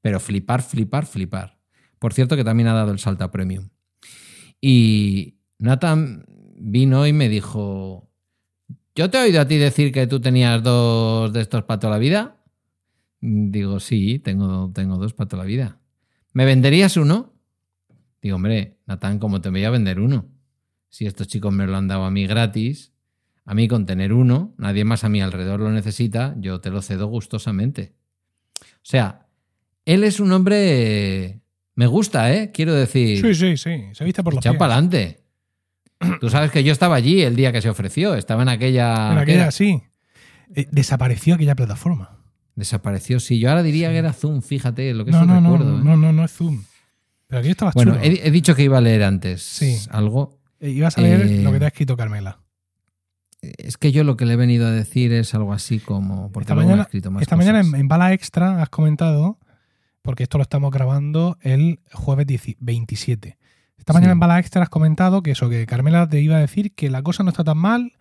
[SPEAKER 2] Pero flipar, flipar, flipar. Por cierto que también ha dado el salto a Premium. Y Nathan vino y me dijo, yo te he oído a ti decir que tú tenías dos de estos para toda la vida. Digo, sí, tengo, tengo dos para toda la vida. ¿Me venderías uno? Digo, hombre, Natán, ¿cómo te voy a vender uno? Si estos chicos me lo han dado a mí gratis, a mí con tener uno, nadie más a mi alrededor lo necesita, yo te lo cedo gustosamente. O sea, él es un hombre... Me gusta, ¿eh? Quiero decir...
[SPEAKER 1] Sí, sí, sí. Se viste por los pies.
[SPEAKER 2] para adelante. Tú sabes que yo estaba allí el día que se ofreció. Estaba en aquella.
[SPEAKER 1] En
[SPEAKER 2] ¿qué
[SPEAKER 1] aquella,
[SPEAKER 2] era?
[SPEAKER 1] sí. Eh, desapareció aquella plataforma.
[SPEAKER 2] Desapareció. Sí, yo ahora diría que era Zoom, fíjate, lo que
[SPEAKER 1] No,
[SPEAKER 2] eso
[SPEAKER 1] no, no,
[SPEAKER 2] recuerdo. ¿eh?
[SPEAKER 1] no, no, no es Zoom. Pero aquí estabas
[SPEAKER 2] Bueno,
[SPEAKER 1] chulo.
[SPEAKER 2] he, he dicho que iba a leer antes
[SPEAKER 1] Sí.
[SPEAKER 2] algo.
[SPEAKER 1] Eh, Ibas a leer
[SPEAKER 2] eh,
[SPEAKER 1] lo que te ha escrito Carmela.
[SPEAKER 2] Es que yo lo que le he venido a decir es algo así como. Porque
[SPEAKER 1] Esta mañana-
[SPEAKER 2] escrito más
[SPEAKER 1] Esta mañana en, en Bala Extra has comentado, porque esto lo estamos grabando el jueves 10 27. Esta
[SPEAKER 2] Sí.
[SPEAKER 1] mañana en Bala Extra has comentado que eso, que Carmela te iba a decir que la cosa no está tan mal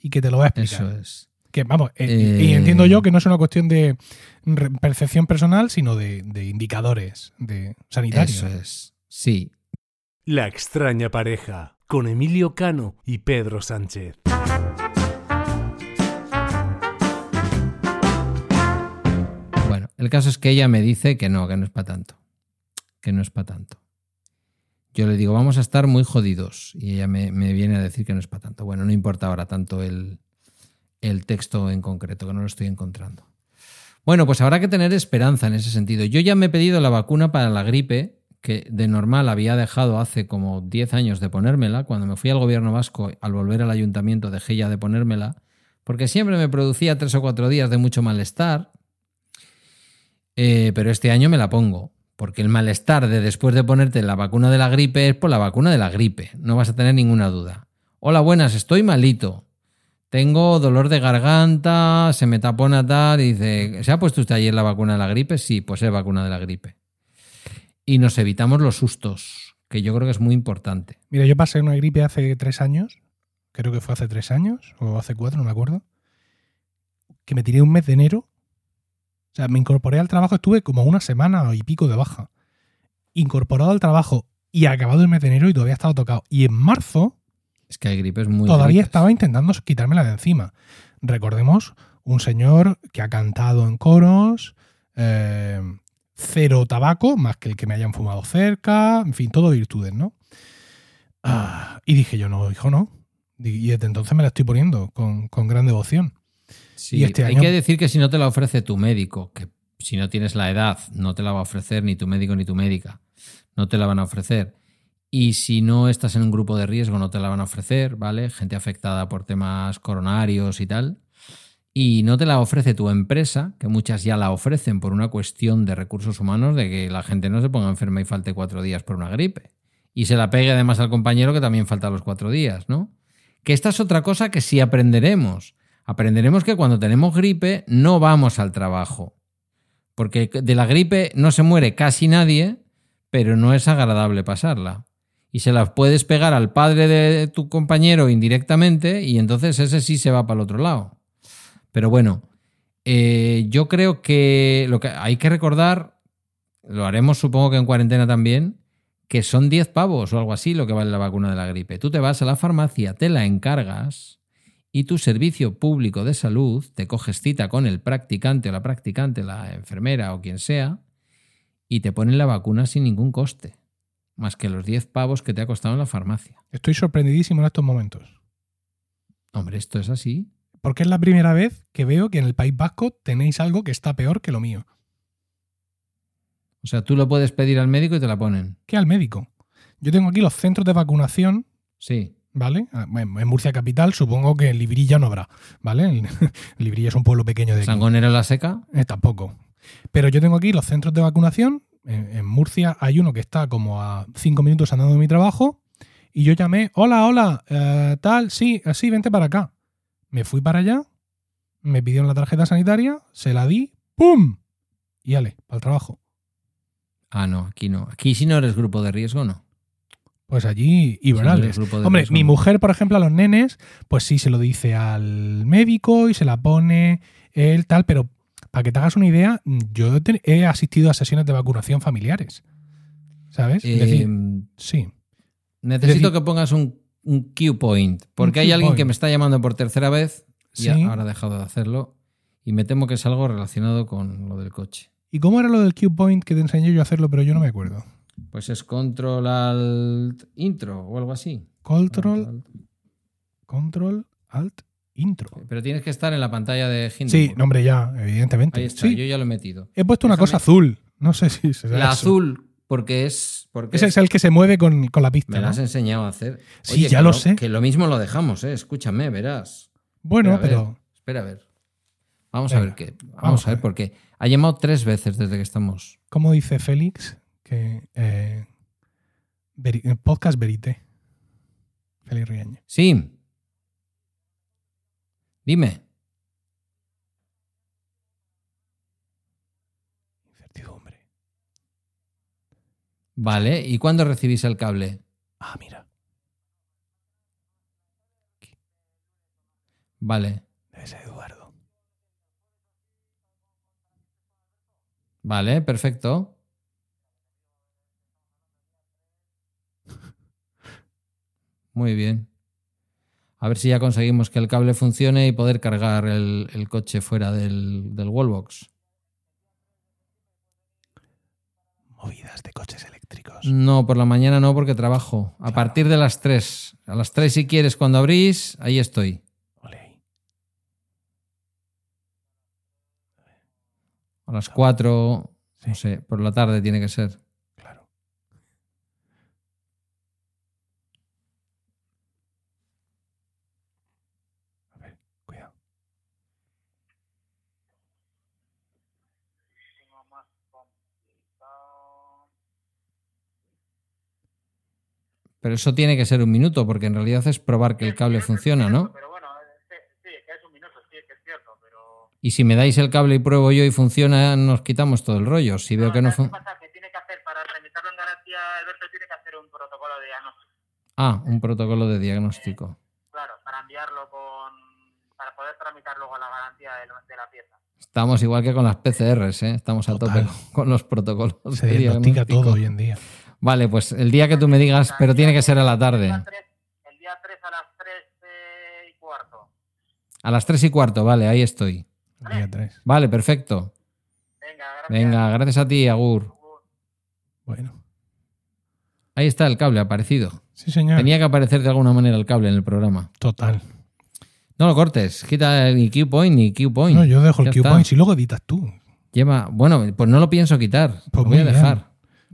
[SPEAKER 1] y que te lo va a explicar.
[SPEAKER 2] Eso es.
[SPEAKER 1] Que vamos, eh,
[SPEAKER 2] Eh,
[SPEAKER 1] y entiendo yo que no es una cuestión de percepción personal, sino de, de indicadores de sanitarios.
[SPEAKER 2] Eso es. Sí.
[SPEAKER 3] La extraña pareja, con Emilio Cano y Pedro Sánchez.
[SPEAKER 2] Bueno, el caso es que ella me dice que no, que no es para tanto. Que no es para tanto. Yo le digo, vamos a estar muy jodidos. Y ella me, viene a decir que no es para tanto. Bueno, no importa ahora tanto el, el texto en concreto, que no lo estoy encontrando. Bueno, pues habrá que tener esperanza en ese sentido. Yo ya me he pedido la vacuna para la gripe, que de normal había dejado hace como 10 años de ponérmela. Cuando me fui al gobierno vasco, al volver al ayuntamiento, dejé ya de ponérmela, porque siempre me producía tres o cuatro días de mucho malestar. Eh, pero este año me la pongo. Porque el malestar de después de ponerte la vacuna de la gripe es por la vacuna de la gripe. No vas a tener ninguna duda. Hola, buenas, estoy malito. Tengo dolor de garganta, se me tapona tal. Y dice, ¿se ha puesto usted ayer la vacuna de la gripe? Sí, pues es vacuna de la gripe. Y nos evitamos los sustos, que yo creo que es muy importante.
[SPEAKER 1] Mira, yo pasé una gripe hace tres años, creo que fue hace tres años, o hace cuatro, no me acuerdo, que me tiré un mes de enero. O sea, me incorporé al trabajo, estuve como una semana y pico de baja. Incorporado al trabajo y acabado el mes de enero y todavía estaba tocado. Y en marzo
[SPEAKER 2] Es que hay gripes muy.
[SPEAKER 1] todavía estaba intentando quitármela de encima. Recordemos un señor que ha cantado en coros, eh, cero tabaco, más que el que me hayan fumado cerca, en fin, todo virtudes, ¿no? Ah, y dije yo, no, hijo, no. Y desde entonces me la estoy poniendo con, con gran devoción.
[SPEAKER 2] Sí,
[SPEAKER 1] Y este
[SPEAKER 2] hay
[SPEAKER 1] año-
[SPEAKER 2] que decir que si no te la ofrece tu médico, que si no tienes la edad, no te la va a ofrecer ni tu médico ni tu médica. No te la van a ofrecer. Y si no estás en un grupo de riesgo, no te la van a ofrecer, ¿vale? Gente afectada por temas coronarios y tal. Y no te la ofrece tu empresa, que muchas ya la ofrecen por una cuestión de recursos humanos, de que la gente no se ponga enferma y falte cuatro días por una gripe. Y se la pegue además al compañero que también falta los cuatro días, ¿no? Que esta es otra cosa que sí aprenderemos. Aprenderemos que cuando tenemos gripe no vamos al trabajo. Porque de la gripe no se muere casi nadie, pero no es agradable pasarla. Y se la puedes pegar al padre de tu compañero indirectamente y entonces ese sí se va para el otro lado. Pero bueno, eh, yo creo que lo que hay que recordar, lo haremos supongo que en cuarentena también, que son 10 pavos o algo así lo que vale la vacuna de la gripe. Tú te vas a la farmacia, te la encargas y tu servicio público de salud te coges cita con el practicante o la practicante, la enfermera o quien sea, y te ponen la vacuna sin ningún coste, más que los 10 pavos que te ha costado en la farmacia.
[SPEAKER 1] Estoy sorprendidísimo en estos momentos.
[SPEAKER 2] Hombre, esto es así.
[SPEAKER 1] Porque es la primera vez que veo que en el País Vasco tenéis algo que está peor que lo mío.
[SPEAKER 2] O sea, tú lo puedes pedir al médico y te la ponen.
[SPEAKER 1] Que al médico. Yo tengo aquí los centros de vacunación
[SPEAKER 2] Sí.
[SPEAKER 1] ¿Vale? Ah, En Murcia Capital supongo que en Librilla no habrá, ¿vale? Librilla es un pueblo pequeño de aquí.
[SPEAKER 2] Sangonera la seca.
[SPEAKER 1] Eh, tampoco. Pero yo tengo aquí los centros de vacunación. En, en Murcia hay uno que está como a cinco minutos andando de mi trabajo. Y yo llamé, hola, hola, eh, tal, sí, así, vente para acá. Me fui para allá, me pidieron la tarjeta sanitaria, se la di, ¡pum! Y ale, para el trabajo.
[SPEAKER 2] Ah, no, aquí no. Aquí si no eres grupo de riesgo, no.
[SPEAKER 1] Pues allí, y
[SPEAKER 2] de
[SPEAKER 1] Hombre, mi mujer, por ejemplo, a los nenes, pues sí, se lo dice al médico y se la pone él tal, pero para que te hagas una idea, yo he asistido a sesiones de vacunación familiares. ¿Sabes? Decir,
[SPEAKER 2] Eh,
[SPEAKER 1] sí.
[SPEAKER 2] necesito
[SPEAKER 1] decir-
[SPEAKER 2] que pongas un, un cue point, porque hay alguien que me está llamando por tercera vez y
[SPEAKER 1] Sí.
[SPEAKER 2] ahora ha dejado de hacerlo. Y me temo que es algo relacionado con lo del coche.
[SPEAKER 1] ¿Y cómo era lo del cue point que te enseñé yo a hacerlo, pero yo no me acuerdo?
[SPEAKER 2] Pues es control alt intro o algo así.
[SPEAKER 1] Control,
[SPEAKER 2] Alt.
[SPEAKER 1] control, alt, intro.
[SPEAKER 2] Pero tienes que estar en la pantalla de Hindenburg.
[SPEAKER 1] Sí, no, hombre, ya, evidentemente.
[SPEAKER 2] Ahí está,
[SPEAKER 1] Sí,
[SPEAKER 2] yo ya lo he metido.
[SPEAKER 1] he puesto una cosa azul. No sé si será
[SPEAKER 2] La
[SPEAKER 1] eso.
[SPEAKER 2] azul, porque es. Porque
[SPEAKER 1] Ese es el que se mueve con, con la pista.
[SPEAKER 2] Me la
[SPEAKER 1] ¿no?
[SPEAKER 2] has enseñado a hacer.
[SPEAKER 1] Sí, ya lo sé.
[SPEAKER 2] Que lo mismo lo dejamos, ¿eh? Escúchame, verás.
[SPEAKER 1] Bueno,
[SPEAKER 2] Espera, a ver,
[SPEAKER 1] pero
[SPEAKER 2] Espera a ver. Vamos a ver qué. Vamos,
[SPEAKER 1] vamos
[SPEAKER 2] a
[SPEAKER 1] a
[SPEAKER 2] ver,
[SPEAKER 1] ver.
[SPEAKER 2] porque ha llamado tres veces desde que estamos.
[SPEAKER 1] ¿cómo dice Félix? Que eh, veri- eh, podcast verité. Félix Riaño.
[SPEAKER 2] Sí. Dime.
[SPEAKER 1] Incertidumbre.
[SPEAKER 2] Vale. ¿Y cuándo recibís el cable?
[SPEAKER 1] Ah, mira.
[SPEAKER 2] Vale.
[SPEAKER 1] Debe ser Eduardo.
[SPEAKER 2] Vale, perfecto. Muy bien. A ver si ya conseguimos que el cable funcione y poder cargar el, el coche fuera del, del wallbox.
[SPEAKER 1] Movidas de coches eléctricos.
[SPEAKER 2] No, por la mañana no, porque trabajo. A partir de las 3. A las 3 si quieres, cuando abrís, ahí estoy. A las 4,
[SPEAKER 1] Sí.
[SPEAKER 2] no sé, por la tarde tiene que ser.
[SPEAKER 1] Claro. A ver, cuidado.
[SPEAKER 4] más complicado.
[SPEAKER 2] Pero eso tiene que ser un minuto, porque en realidad es probar que el cable funciona, ¿no?
[SPEAKER 4] Pero bueno, es que- sí, que es un minuto, sí, que es cierto, pero...
[SPEAKER 2] Y si me dais el cable y pruebo yo y funciona, nos quitamos todo el rollo. Si veo que no
[SPEAKER 4] ¿sabes qué
[SPEAKER 2] funciona.
[SPEAKER 4] pasa? Que tiene que hacer, para tramitarlo en garantía, Alberto tiene que hacer un protocolo de diagnóstico.
[SPEAKER 2] Ah, un protocolo de diagnóstico.
[SPEAKER 4] Claro, para enviarlo con... para poder tramitar luego la garantía de, de la pieza.
[SPEAKER 2] Estamos igual que con las PCRs, ¿eh? Estamos a
[SPEAKER 1] Total.
[SPEAKER 2] tope con los protocolos.
[SPEAKER 1] Se
[SPEAKER 2] de
[SPEAKER 1] diagnostica
[SPEAKER 2] diagnóstico.
[SPEAKER 1] todo hoy en día.
[SPEAKER 2] Vale, pues el día que tú me digas, pero tiene que ser a la tarde.
[SPEAKER 4] El día 3, el día 3 a las 3 eh, y cuarto.
[SPEAKER 2] A las 3 y cuarto, vale, ahí estoy.
[SPEAKER 1] El día 3.
[SPEAKER 2] Vale, perfecto.
[SPEAKER 4] Venga, gracias.
[SPEAKER 2] Venga, gracias a ti, Agur.
[SPEAKER 1] Bueno.
[SPEAKER 2] Ahí está el cable aparecido.
[SPEAKER 1] Sí, señor.
[SPEAKER 2] Tenía que aparecer de alguna manera el cable en el programa.
[SPEAKER 1] Total.
[SPEAKER 2] No lo cortes, quita el IQ point ni Q point.
[SPEAKER 1] No, yo dejo el Q point y luego editas tú.
[SPEAKER 2] Lleva, bueno, pues no lo pienso quitar.
[SPEAKER 1] Pues
[SPEAKER 2] lo voy a
[SPEAKER 1] bien.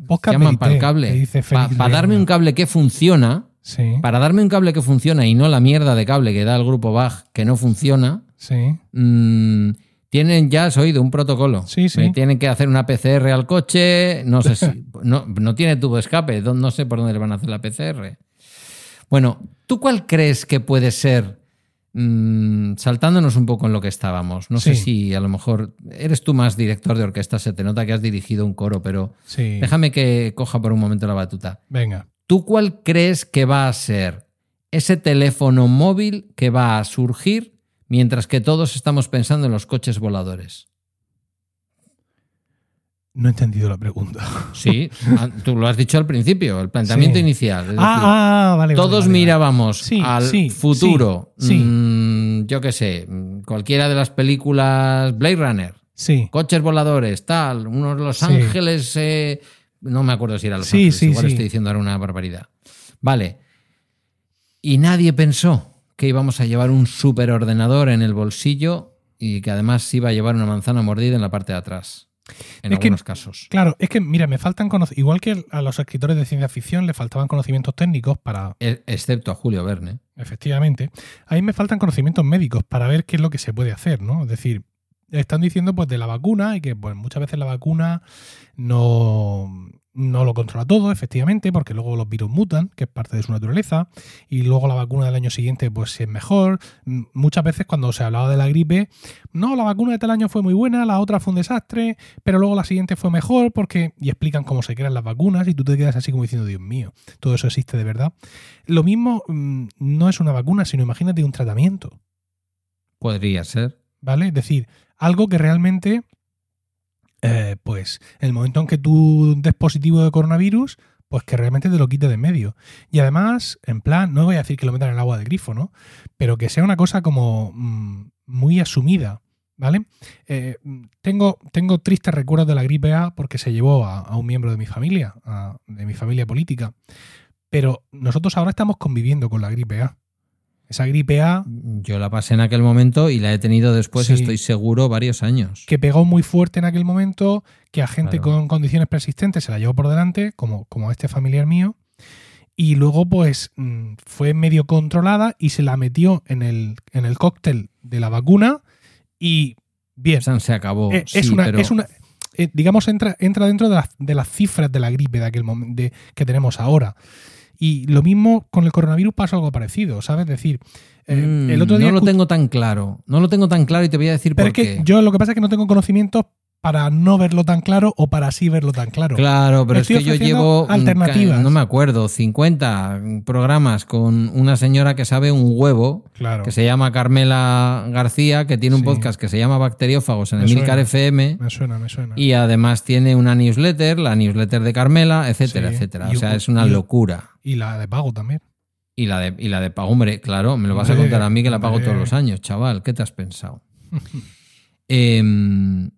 [SPEAKER 1] Podcast
[SPEAKER 2] Llaman
[SPEAKER 1] Verité,
[SPEAKER 2] para el cable. Para darme un cable que funciona.
[SPEAKER 1] Sí,
[SPEAKER 2] Para darme un cable que funciona y no la mierda de cable que da el grupo Bach que no funciona.
[SPEAKER 1] sí.
[SPEAKER 2] mm, tienen, ya has oído, un protocolo.
[SPEAKER 1] Sí, sí.
[SPEAKER 2] Me tienen que hacer una PCR al coche. No sé si. no, no tiene tubo de escape. no- No sé por dónde le van a hacer la PCR. Bueno, ¿tú cuál crees que puede ser? Mm, saltándonos un poco en lo que estábamos. No sé si a lo mejor eres tú más director de orquesta, se te nota que has dirigido un coro, pero
[SPEAKER 1] Sí.
[SPEAKER 2] déjame que coja por un momento la batuta.
[SPEAKER 1] Venga.
[SPEAKER 2] ¿Tú cuál crees que va a ser ese teléfono móvil que va a surgir mientras que todos estamos pensando en los coches voladores?
[SPEAKER 1] No he entendido la pregunta.
[SPEAKER 2] Sí, ah, tú lo has dicho al principio, el planteamiento
[SPEAKER 1] Sí.
[SPEAKER 2] inicial. decir,
[SPEAKER 1] Ah, ah, vale.
[SPEAKER 2] todos
[SPEAKER 1] vale, vale.
[SPEAKER 2] mirábamos
[SPEAKER 1] Sí,
[SPEAKER 2] al
[SPEAKER 1] sí,
[SPEAKER 2] futuro.
[SPEAKER 1] sí, sí.
[SPEAKER 2] mm, yo qué sé, mm, cualquiera de las películas Blade Runner,
[SPEAKER 1] Sí.
[SPEAKER 2] coches voladores, tal, unos Los. Ángeles, eh, no me acuerdo si era Los
[SPEAKER 1] Sí,
[SPEAKER 2] Ángeles,
[SPEAKER 1] sí,
[SPEAKER 2] igual
[SPEAKER 1] sí.
[SPEAKER 2] estoy diciendo ahora una barbaridad. Vale. Y nadie pensó que íbamos a llevar un superordenador en el bolsillo y que además iba a llevar una manzana mordida en la parte de atrás. En
[SPEAKER 1] Es que-
[SPEAKER 2] algunos casos.
[SPEAKER 1] Claro, es que, mira, me faltan conocimientos. Igual que a los escritores de ciencia ficción le faltaban conocimientos técnicos para,
[SPEAKER 2] E- Excepto a Julio Verne.
[SPEAKER 1] efectivamente, a mí me faltan conocimientos médicos para ver qué es lo que se puede hacer, ¿no? Es decir, están diciendo pues de la vacuna y que pues muchas veces la vacuna no, no lo controla todo, efectivamente, porque luego los virus mutan, que es parte de su naturaleza, y luego la vacuna del año siguiente pues es mejor. M- Muchas veces cuando se hablaba de la gripe, no, la vacuna de tal año fue muy buena, la otra fue un desastre, pero luego la siguiente fue mejor porque y explican cómo se crean las vacunas y tú te quedas así como diciendo, Dios mío, todo eso existe de verdad. Lo mismo mm, no es una vacuna, sino imagínate un tratamiento.
[SPEAKER 2] Podría ser.
[SPEAKER 1] ¿vale? Es decir, algo que realmente, eh, pues, el momento en que tú des positivo de coronavirus, pues que realmente te lo quite de medio. Y además, en plan, no voy a decir que lo metan en el agua de grifo, ¿no? Pero que sea una cosa como mm, muy asumida, ¿vale? Eh, tengo, tengo tristes recuerdos de la gripe A porque se llevó a, un miembro de mi familia, de mi familia política. Pero nosotros ahora estamos conviviendo con la gripe A. Esa gripe A
[SPEAKER 2] Yo la pasé en aquel momento y la he tenido después,
[SPEAKER 1] Sí.
[SPEAKER 2] estoy seguro, varios años.
[SPEAKER 1] que pegó muy fuerte en aquel momento, que a gente
[SPEAKER 2] Claro.
[SPEAKER 1] con condiciones persistentes se la llevó por delante, como, como este familiar mío, y luego pues mm, fue medio controlada y se la metió en el, en el cóctel de la vacuna y bien,
[SPEAKER 2] se acabó.
[SPEAKER 1] eh, es,
[SPEAKER 2] sí,
[SPEAKER 1] una,
[SPEAKER 2] pero
[SPEAKER 1] es una eh, digamos, entra, entra dentro de las, de las cifras de la gripe de aquel momento que tenemos ahora. Y lo mismo con el coronavirus pasa algo parecido, ¿sabes? Es decir, eh,
[SPEAKER 2] Mm,
[SPEAKER 1] el otro día
[SPEAKER 2] no lo tengo tan claro. No lo tengo tan claro y te voy a decir
[SPEAKER 1] pero
[SPEAKER 2] por
[SPEAKER 1] es que
[SPEAKER 2] qué.
[SPEAKER 1] yo lo que pasa es que no tengo conocimientos para no verlo tan claro o para sí verlo tan claro.
[SPEAKER 2] Claro, pero es que yo llevo,
[SPEAKER 1] alternativas.
[SPEAKER 2] no me acuerdo, 50 programas con una señora que sabe un huevo,
[SPEAKER 1] Claro.
[SPEAKER 2] que se llama Carmela García, que tiene un
[SPEAKER 1] Sí.
[SPEAKER 2] podcast que se llama Bacteriófagos en
[SPEAKER 1] Me
[SPEAKER 2] Emilcar. FM.
[SPEAKER 1] Me suena, me suena.
[SPEAKER 2] Y además tiene una newsletter, la newsletter de Carmela, etcétera,
[SPEAKER 1] Sí.
[SPEAKER 2] etcétera. O sea, es una locura.
[SPEAKER 1] Y la de pago también.
[SPEAKER 2] Y la de, y la de pago, hombre, claro, me lo vas a contar a mí que la pago todos los años, chaval. ¿Qué te has pensado? Em,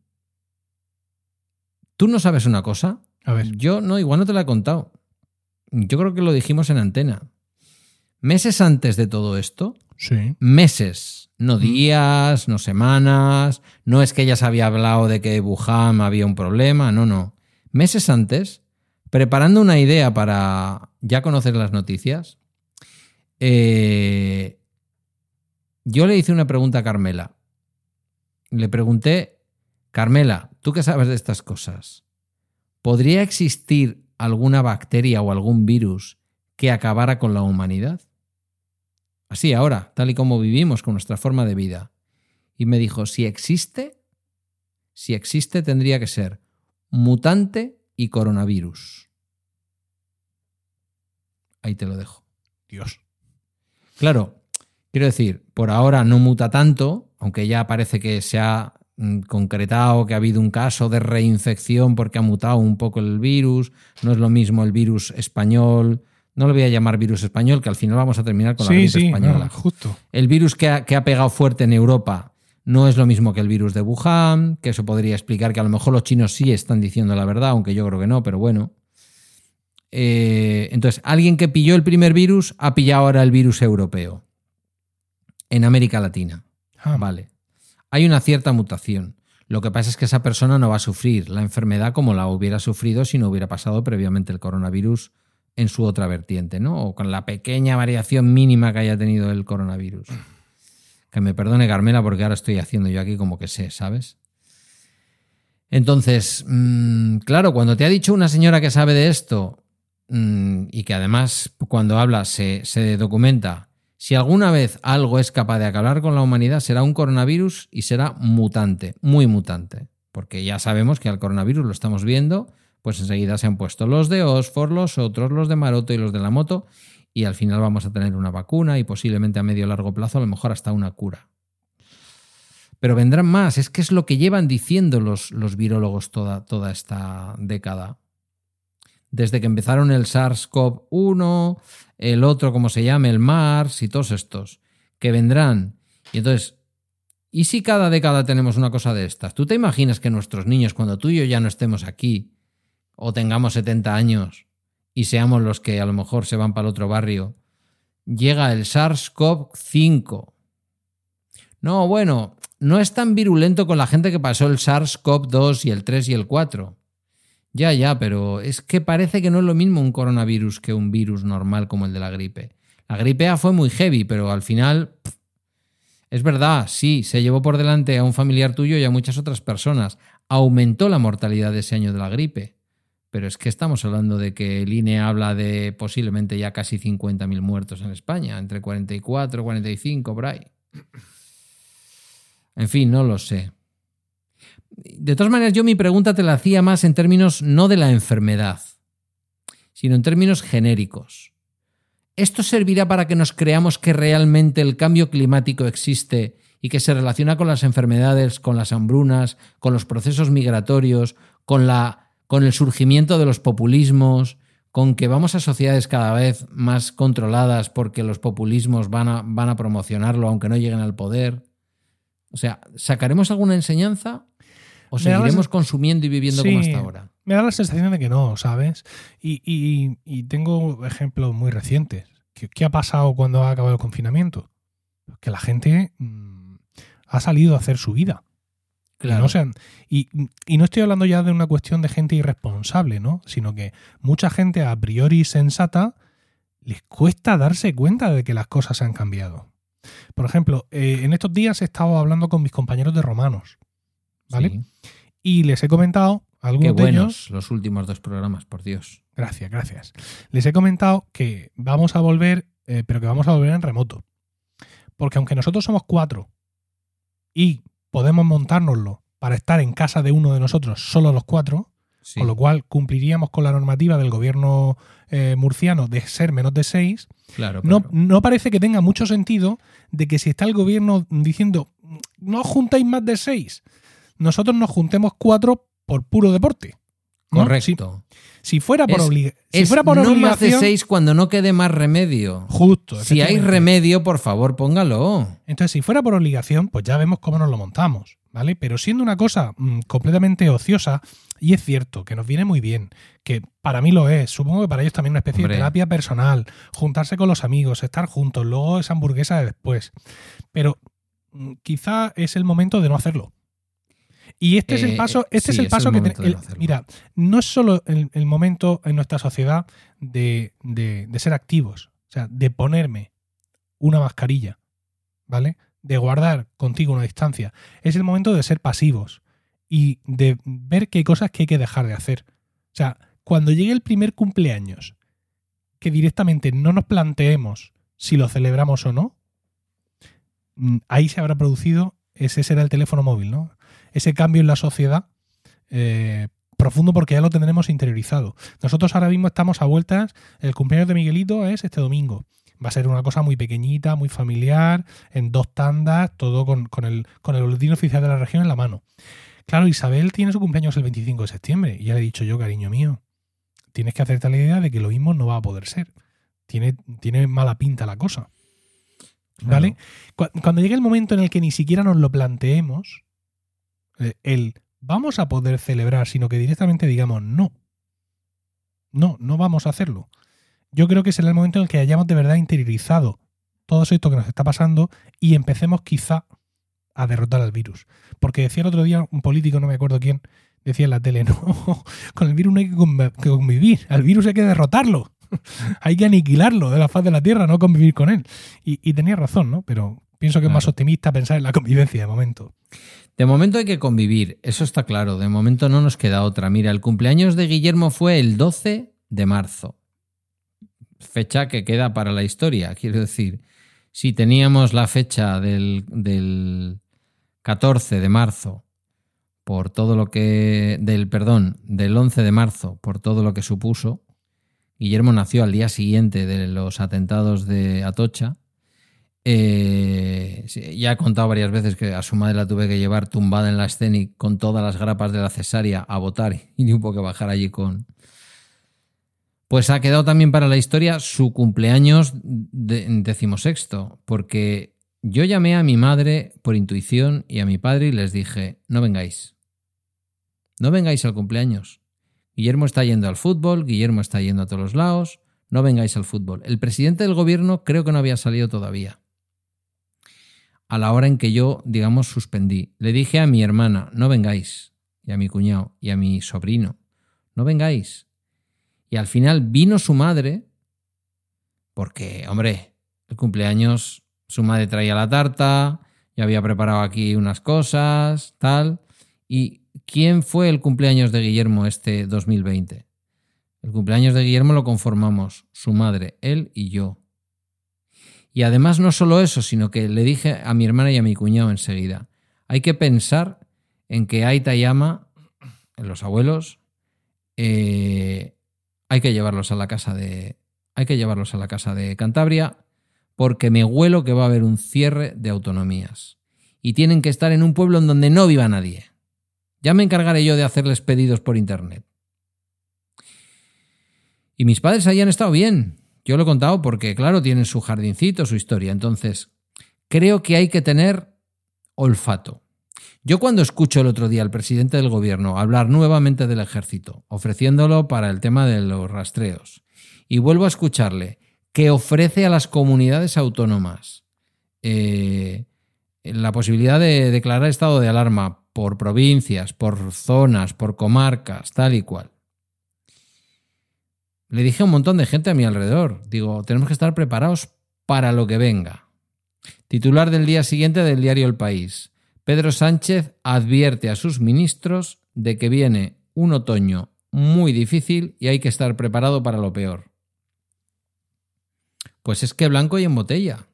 [SPEAKER 2] ¿Tú no sabes una cosa?
[SPEAKER 1] A ver.
[SPEAKER 2] Yo no, igual no te la he contado. Yo creo que lo dijimos en antena. Meses antes de todo esto,
[SPEAKER 1] Sí.
[SPEAKER 2] meses, no días, no semanas, no es que ya se había hablado de que Wuhan había un problema, no, no. Meses antes, preparando una idea para ya conocer las noticias, eh, yo le hice una pregunta a Carmela. Le pregunté, Carmela, tú que sabes de estas cosas, ¿podría existir alguna bacteria o algún virus que acabara con la humanidad? Así ahora, tal y como vivimos con nuestra forma de vida. Y me dijo, si existe, si existe tendría que ser mutante y coronavirus. Ahí te lo dejo.
[SPEAKER 1] Dios.
[SPEAKER 2] Claro, quiero decir, por ahora no muta tanto, aunque ya parece que se ha concretado que ha habido un caso de reinfección porque ha mutado un poco el virus, no es lo mismo el virus español, no lo voy a llamar virus español, que al final vamos a terminar con la gripe
[SPEAKER 1] sí,
[SPEAKER 2] española.
[SPEAKER 1] no, justo.
[SPEAKER 2] El virus que ha, que ha pegado fuerte en Europa no es lo mismo que el virus de Wuhan, que eso podría explicar que a lo mejor los chinos sí están diciendo la verdad, aunque yo creo que no, pero bueno. Eh, entonces, alguien que pilló el primer virus ha pillado ahora el virus europeo en América Latina.
[SPEAKER 1] Ah,
[SPEAKER 2] Vale. Hay una cierta mutación. Lo que pasa es que esa persona no va a sufrir la enfermedad como la hubiera sufrido si no hubiera pasado previamente el coronavirus en su otra vertiente, ¿no? O con la pequeña variación mínima que haya tenido el coronavirus. Que me perdone Carmela porque ahora estoy haciendo yo aquí como que sé, ¿sabes? Entonces, mm, claro, cuando te ha dicho una señora que sabe de esto mm, y que además cuando habla se, se documenta, si alguna vez algo es capaz de acabar con la humanidad será un coronavirus y será mutante, muy mutante, porque ya sabemos que al coronavirus lo estamos viendo, pues enseguida se han puesto los de Oxford, los otros, los de Maroto y los de la moto, y al final vamos a tener una vacuna y posiblemente a medio o largo plazo a lo mejor hasta una cura. Pero vendrán más, es que es lo que llevan diciendo los, los virólogos toda, toda esta década. Desde que empezaron el SARS-CoV-1, el otro, como se llame, el MARS y todos estos, que vendrán. Y entonces, ¿y si cada década tenemos una cosa de estas? ¿Tú te imaginas que nuestros niños, cuando tú y yo ya no estemos aquí, o tengamos 70 años, y seamos los que a lo mejor se van para el otro barrio, llega el SARS-CoV-5? No, bueno, no es tan virulento con la gente que pasó el SARS-CoV-2 y el 3 y el 4. Ya, ya, pero es que parece que no es lo mismo un coronavirus que un virus normal como el de la gripe. La gripe A fue muy heavy, pero al final... es verdad, sí, se llevó por delante a un familiar tuyo y a muchas otras personas. Aumentó la mortalidad ese año de la gripe. Pero es que estamos hablando de que el INE habla de posiblemente ya casi 50.000 muertos en España, entre 44 y 45, por ahí. En fin, no lo sé. De todas maneras, yo mi pregunta te la hacía más en términos no de la enfermedad, sino en términos genéricos. ¿Esto servirá para que nos creamos que realmente el cambio climático existe y que se relaciona con las enfermedades, con las hambrunas, con los procesos migratorios, con, la, con el surgimiento de los populismos, con que vamos a sociedades cada vez más controladas porque los populismos van a, van a promocionarlo aunque no lleguen al poder? O sea, ¿sacaremos alguna enseñanza o seguiremos consumiendo y viviendo
[SPEAKER 1] Sí.
[SPEAKER 2] como hasta ahora?
[SPEAKER 1] Me da la sensación de que no, ¿sabes? Y, y- y tengo ejemplos muy recientes. ¿Qué, qué ha pasado cuando ha acabado el confinamiento? Que la gente mm, ha salido a hacer su vida. Y no, se han- y, y no estoy hablando ya de una cuestión de gente irresponsable, ¿no? Sino que mucha gente a priori sensata les cuesta darse cuenta de que las cosas han cambiado. Por ejemplo, eh, en estos días he estado hablando con mis compañeros de romanos, ¿vale?
[SPEAKER 2] Sí.
[SPEAKER 1] Y les he comentado,
[SPEAKER 2] Qué
[SPEAKER 1] algunos de ellos,
[SPEAKER 2] los últimos dos programas, por Dios.
[SPEAKER 1] Gracias, gracias. Les he comentado que vamos a volver, eh, pero que vamos a volver en remoto. Porque aunque nosotros somos cuatro y podemos montárnoslo para estar en casa de uno de nosotros, solo los cuatro,
[SPEAKER 2] Sí.
[SPEAKER 1] con lo cual cumpliríamos con la normativa del gobierno eh, murciano de ser menos de seis,
[SPEAKER 2] claro,
[SPEAKER 1] no, no parece que tenga mucho sentido de que si está el gobierno diciendo no juntáis más de seis, nosotros nos juntemos cuatro por puro deporte.
[SPEAKER 2] Correcto.
[SPEAKER 1] Si, fuera por,
[SPEAKER 2] Es-
[SPEAKER 1] obliga- si
[SPEAKER 2] es
[SPEAKER 1] fuera por
[SPEAKER 2] no más de
[SPEAKER 1] obligación.
[SPEAKER 2] seis cuando no quede más remedio.
[SPEAKER 1] Justo.
[SPEAKER 2] Si hay remedio, por favor, póngalo.
[SPEAKER 1] Entonces, si fuera por obligación, pues ya vemos cómo nos lo montamos, ¿vale? Pero siendo una cosa mm, completamente ociosa, y es cierto que nos viene muy bien, que para mí lo es, supongo que para ellos también una especie
[SPEAKER 2] Hombre.
[SPEAKER 1] de terapia personal, juntarse con los amigos, estar juntos, luego esa hamburguesa de después. Pero mm, quizá es el momento de no hacerlo. Y este es el
[SPEAKER 2] Eh,
[SPEAKER 1] paso, este
[SPEAKER 2] sí,
[SPEAKER 1] es el
[SPEAKER 2] es
[SPEAKER 1] paso
[SPEAKER 2] el
[SPEAKER 1] que
[SPEAKER 2] momento
[SPEAKER 1] te-
[SPEAKER 2] de no
[SPEAKER 1] el- mira, no es solo el, el momento en nuestra sociedad de, de- de ser activos, o sea, de ponerme una mascarilla, ¿vale? De guardar contigo una distancia. Es el momento de ser pasivos y de ver qué cosas que hay que dejar de hacer. O sea, cuando llegue el primer cumpleaños, que directamente no nos planteemos si lo celebramos o no, mm, ahí se habrá producido, ese será el teléfono móvil, ¿no? Ese cambio en la sociedad eh, profundo porque ya lo tendremos interiorizado. Nosotros ahora mismo estamos a vueltas, el cumpleaños de Miguelito es este domingo. Va a ser una cosa muy pequeñita, muy familiar, en dos tandas, todo con, con el, con el boletín oficial de la región en la mano. Claro, Isabel tiene su cumpleaños el 25 de septiembre y ya le he dicho yo, cariño mío, tienes que hacerte la idea de que lo mismo no va a poder ser. Tiene, tiene mala pinta la cosa. ¿Vale? Cu- Cuando llegue el momento en el que ni siquiera nos lo planteemos, el vamos a poder celebrar, sino que directamente digamos no. No, no vamos a hacerlo. Yo creo que será el momento en el que hayamos de verdad interiorizado todo esto que nos está pasando y empecemos quizá a derrotar al virus. Porque decía el otro día un político, no me acuerdo quién, decía en la tele, no, con el virus no hay que conv- que convivir, al virus hay que derrotarlo, hay que aniquilarlo de la faz de la Tierra, no convivir con él. Y, y tenía razón, ¿no? Pero pienso que es más optimista pensar en la convivencia de momento.
[SPEAKER 2] De momento hay que convivir, eso está claro. De momento no nos queda otra. Mira, el cumpleaños de Guillermo fue el 12 de marzo. Fecha que queda para la historia. Quiero decir, si teníamos la fecha del, del 14 de marzo por todo lo que. del perdón, del 11 de marzo por todo lo que supuso. Guillermo nació al día siguiente de los atentados de Atocha. Eh, ya he contado varias veces que a su madre la tuve que llevar tumbada en la escena con todas las grapas de la cesárea a votar y poco que bajar allí con. Pues ha quedado también para la historia su cumpleaños de, decimosexto, porque yo llamé a mi madre por intuición y a mi padre y les dije: No vengáis. No vengáis al cumpleaños. Guillermo está yendo al fútbol, Guillermo está yendo a todos los lados, no vengáis al fútbol. El presidente del gobierno creo que no había salido todavía a la hora en que yo, digamos, suspendí. Le dije a mi hermana, no vengáis, y a mi cuñado, y a mi sobrino, no vengáis. Y al final vino su madre, porque, hombre, el cumpleaños, su madre traía la tarta, ya había preparado aquí unas cosas, tal. ¿Y quién fue el cumpleaños de Guillermo este 2020? El cumpleaños de Guillermo lo conformamos su madre, él y yo. Y además no solo eso, sino que le dije a mi hermana y a mi cuñado enseguida, hay que pensar en que Aita y Ama, los abuelos, eh, hay que llevarlos a la casa de hay que llevarlos a la casa de Cantabria porque me huelo que va a haber un cierre de autonomías y tienen que estar en un pueblo en donde no viva nadie. Ya me encargaré yo de hacerles pedidos por internet. Y mis padres ahí han estado bien. Yo lo he contado porque, claro, tienen su jardincito, su historia. Entonces, creo que hay que tener olfato. Yo cuando escucho el otro día al presidente del gobierno hablar nuevamente del ejército, ofreciéndolo para el tema de los rastreos, y vuelvo a escucharle que ofrece a las comunidades autónomas eh, la posibilidad de declarar estado de alarma por provincias, por zonas, por comarcas, tal y cual. Le dije a un montón de gente a mi alrededor, digo, tenemos que estar preparados para lo que venga. Titular del día siguiente del diario El País. Pedro Sánchez advierte a sus ministros de que viene un otoño muy difícil y hay que estar preparado para lo peor. Pues es que blanco y en botella.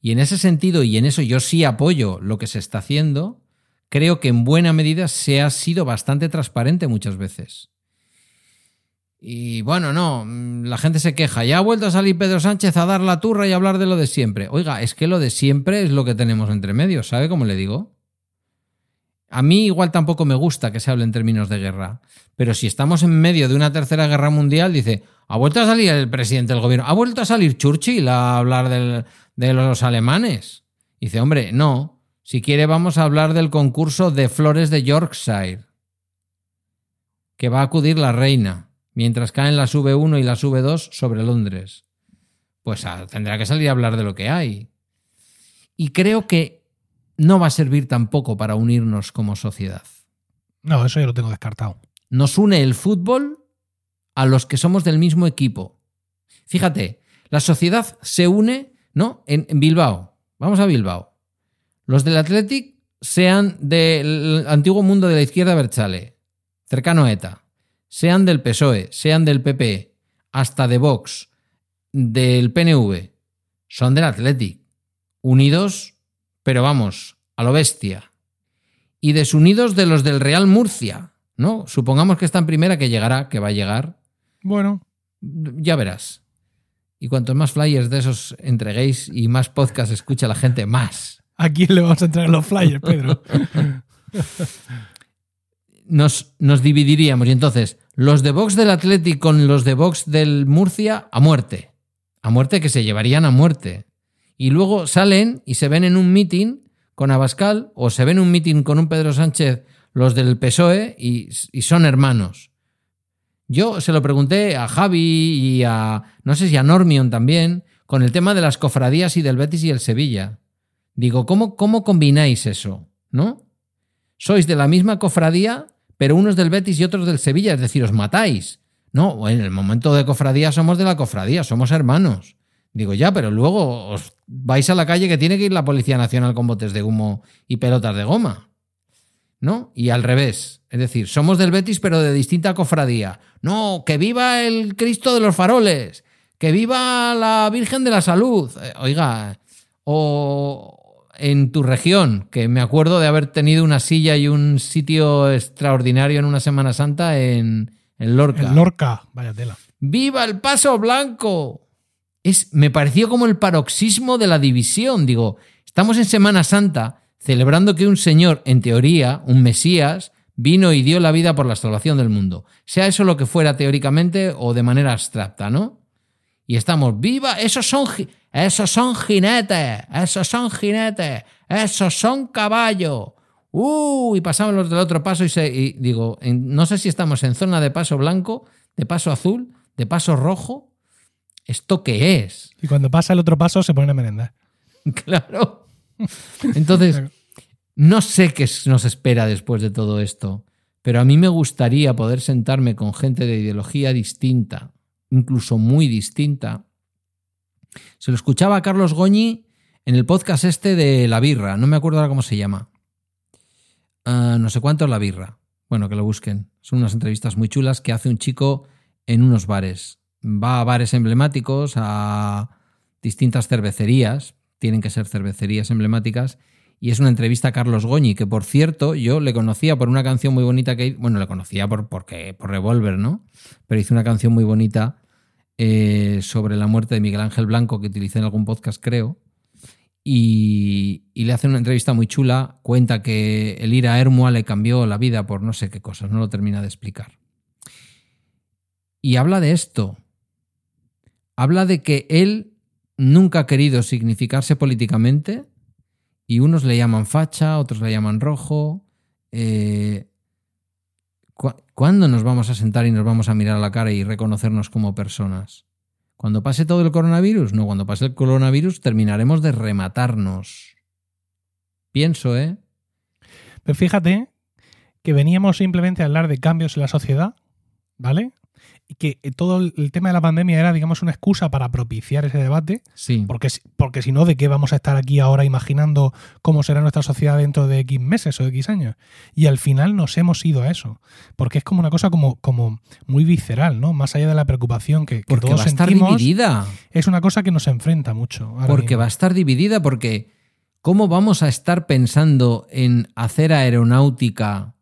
[SPEAKER 2] Y en ese sentido, y en eso yo sí apoyo lo que se está haciendo, creo que en buena medida se ha sido bastante transparente muchas veces. Y bueno, no, la gente se queja. Ya ha vuelto a salir Pedro Sánchez a dar la turra y a hablar de lo de siempre. Oiga, es que lo de siempre es lo que tenemos entre medios, ¿sabe cómo le digo? A mí igual tampoco me gusta que se hable en términos de guerra, pero si estamos en medio de una tercera guerra mundial, dice, ha vuelto a salir el presidente del gobierno, ha vuelto a salir Churchill a hablar del, de los alemanes. Dice, hombre, no, si quiere vamos a hablar del concurso de flores de Yorkshire, que va a acudir la reina mientras caen las V1 y las V2 sobre Londres. Pues ah, tendrá que salir a hablar de lo que hay. Y creo que no va a servir tampoco para unirnos como sociedad.
[SPEAKER 1] No, eso yo lo tengo descartado.
[SPEAKER 2] Nos une el fútbol a los que somos del mismo equipo. Fíjate, la sociedad se une, ¿no? En, en Bilbao. Vamos a Bilbao. Los del Athletic sean del antiguo mundo de la izquierda Berchale, cercano a ETA, sean del PSOE, sean del PP, hasta de Vox, del PNV, son del Athletic, unidos, pero vamos, a lo bestia. Y desunidos de los del Real Murcia, ¿no? Supongamos que está en primera, que llegará, que va a llegar.
[SPEAKER 1] Bueno,
[SPEAKER 2] Ya verás. Y cuantos más flyers de esos entreguéis y más podcast escucha la gente, más.
[SPEAKER 1] ¿a quién le vamos a entregar los flyers, Pedro?
[SPEAKER 2] Nos, nos dividiríamos. Y entonces, los de Vox del Athletic con los de Vox del Murcia, a muerte. A muerte que se llevarían a muerte. Y luego salen y se ven en un meeting con Abascal o se ven en un meeting con un Pedro Sánchez los del PSOE y, y son hermanos. Yo se lo pregunté a Javi y a, no sé si a Normion también, con el tema de las cofradías y del Betis y el Sevilla. Digo, ¿cómo, cómo combináis eso? ¿No? Sois de la misma cofradía, pero unos del Betis y otros del Sevilla, es decir, os matáis. No, en el momento de cofradía somos de la cofradía, somos hermanos. Digo, ya, pero luego os vais a la calle que tiene que ir la Policía Nacional con botes de humo y pelotas de goma. ¿No? Y al revés. Es decir, somos del Betis, pero de distinta cofradía. No, que viva el Cristo de los faroles. Que viva la Virgen de la Salud. Eh, Oiga, o en tu región, que me acuerdo de haber tenido una silla y un sitio extraordinario en una Semana Santa en, en Lorca.
[SPEAKER 1] El Lorca, vaya tela.
[SPEAKER 2] ¡Viva el paso blanco! Es, me pareció como el paroxismo de la división. Digo, estamos en Semana Santa celebrando que un señor, en teoría, un Mesías, vino y dio la vida por la salvación del mundo. Sea eso lo que fuera teóricamente o de manera abstracta, ¿no? Y estamos, ¡viva! Esos son, esos son jinetes, esos son jinetes, esos son caballos. ¡Uh! Y pasamos los del otro paso y, se, y digo, en- no sé si estamos en zona de paso blanco, de paso azul, de paso rojo. ¿Esto qué es?
[SPEAKER 1] Y cuando pasa el otro paso se ponen a merendar.
[SPEAKER 2] Claro. Entonces, no sé qué nos espera después de todo esto, pero a mí me gustaría poder sentarme con gente de ideología distinta, incluso muy distinta. Se lo escuchaba a Carlos Goñi en el podcast este de La Birra, no me acuerdo ahora cómo se llama. Ah, no sé cuánto es La Birra. Bueno, que lo busquen. Son unas entrevistas muy chulas que hace un chico en unos bares. Va a bares emblemáticos, a distintas cervecerías, tienen que ser cervecerías emblemáticas, y es una entrevista a Carlos Goñi, que por cierto yo le conocía por una canción muy bonita que, bueno, le conocía por, porque, por Revolver, ¿no? Pero hizo una canción muy bonita eh, sobre la muerte de Miguel Ángel Blanco que utilicé en algún podcast, creo, y, le hace una entrevista muy chula, cuenta que el ir a Hermua le cambió la vida por no sé qué cosas, no lo termina de explicar. Y habla de esto, habla de que él nunca ha querido significarse políticamente y unos le llaman facha, otros le llaman rojo. Eh, ¿cu- ¿Cuándo nos vamos a sentar y nos vamos a mirar a la cara y reconocernos como personas? ¿Cuando pase todo el coronavirus? No, cuando pase el coronavirus terminaremos de rematarnos. Pienso, ¿eh?
[SPEAKER 1] Pero fíjate que veníamos simplemente a hablar de cambios en la sociedad, ¿vale? Que todo el tema de la pandemia era, digamos, una excusa para propiciar ese debate,
[SPEAKER 2] Sí.
[SPEAKER 1] porque, si- porque si no, ¿de qué vamos a estar aquí ahora imaginando cómo será nuestra sociedad dentro de X meses o X años? Y al final nos hemos ido a eso, porque es como una cosa como, como muy visceral, ¿no? Más allá de la preocupación que, que
[SPEAKER 2] Porque
[SPEAKER 1] todos
[SPEAKER 2] va a estar
[SPEAKER 1] sentimos,
[SPEAKER 2] dividida.
[SPEAKER 1] es una cosa que nos enfrenta mucho.
[SPEAKER 2] Porque
[SPEAKER 1] mismo.
[SPEAKER 2] va a estar dividida, porque ¿cómo vamos a estar pensando en hacer aeronáutica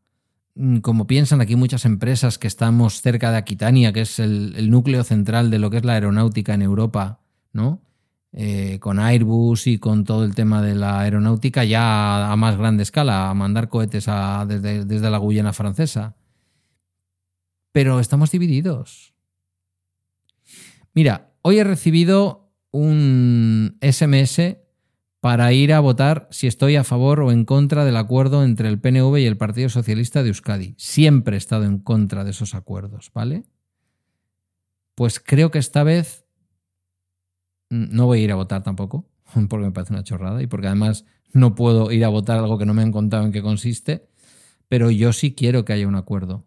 [SPEAKER 2] como piensan aquí muchas empresas que estamos cerca de Aquitania, que es el, núcleo central de lo que es la aeronáutica en Europa, ¿no? Eh, con Airbus y con todo el tema de la aeronáutica ya a más grande escala, a mandar cohetes desde, desde la Guyana francesa. Pero estamos divididos. Mira, hoy he recibido un SMS para ir a votar si estoy a favor o en contra del acuerdo entre el PNV y el Partido Socialista de Euskadi. Siempre he estado en contra de esos acuerdos, ¿vale? Pues creo que esta vez no voy a ir a votar tampoco, porque me parece una chorrada y porque además no puedo ir a votar algo que no me han contado en qué consiste, pero yo sí quiero que haya un acuerdo.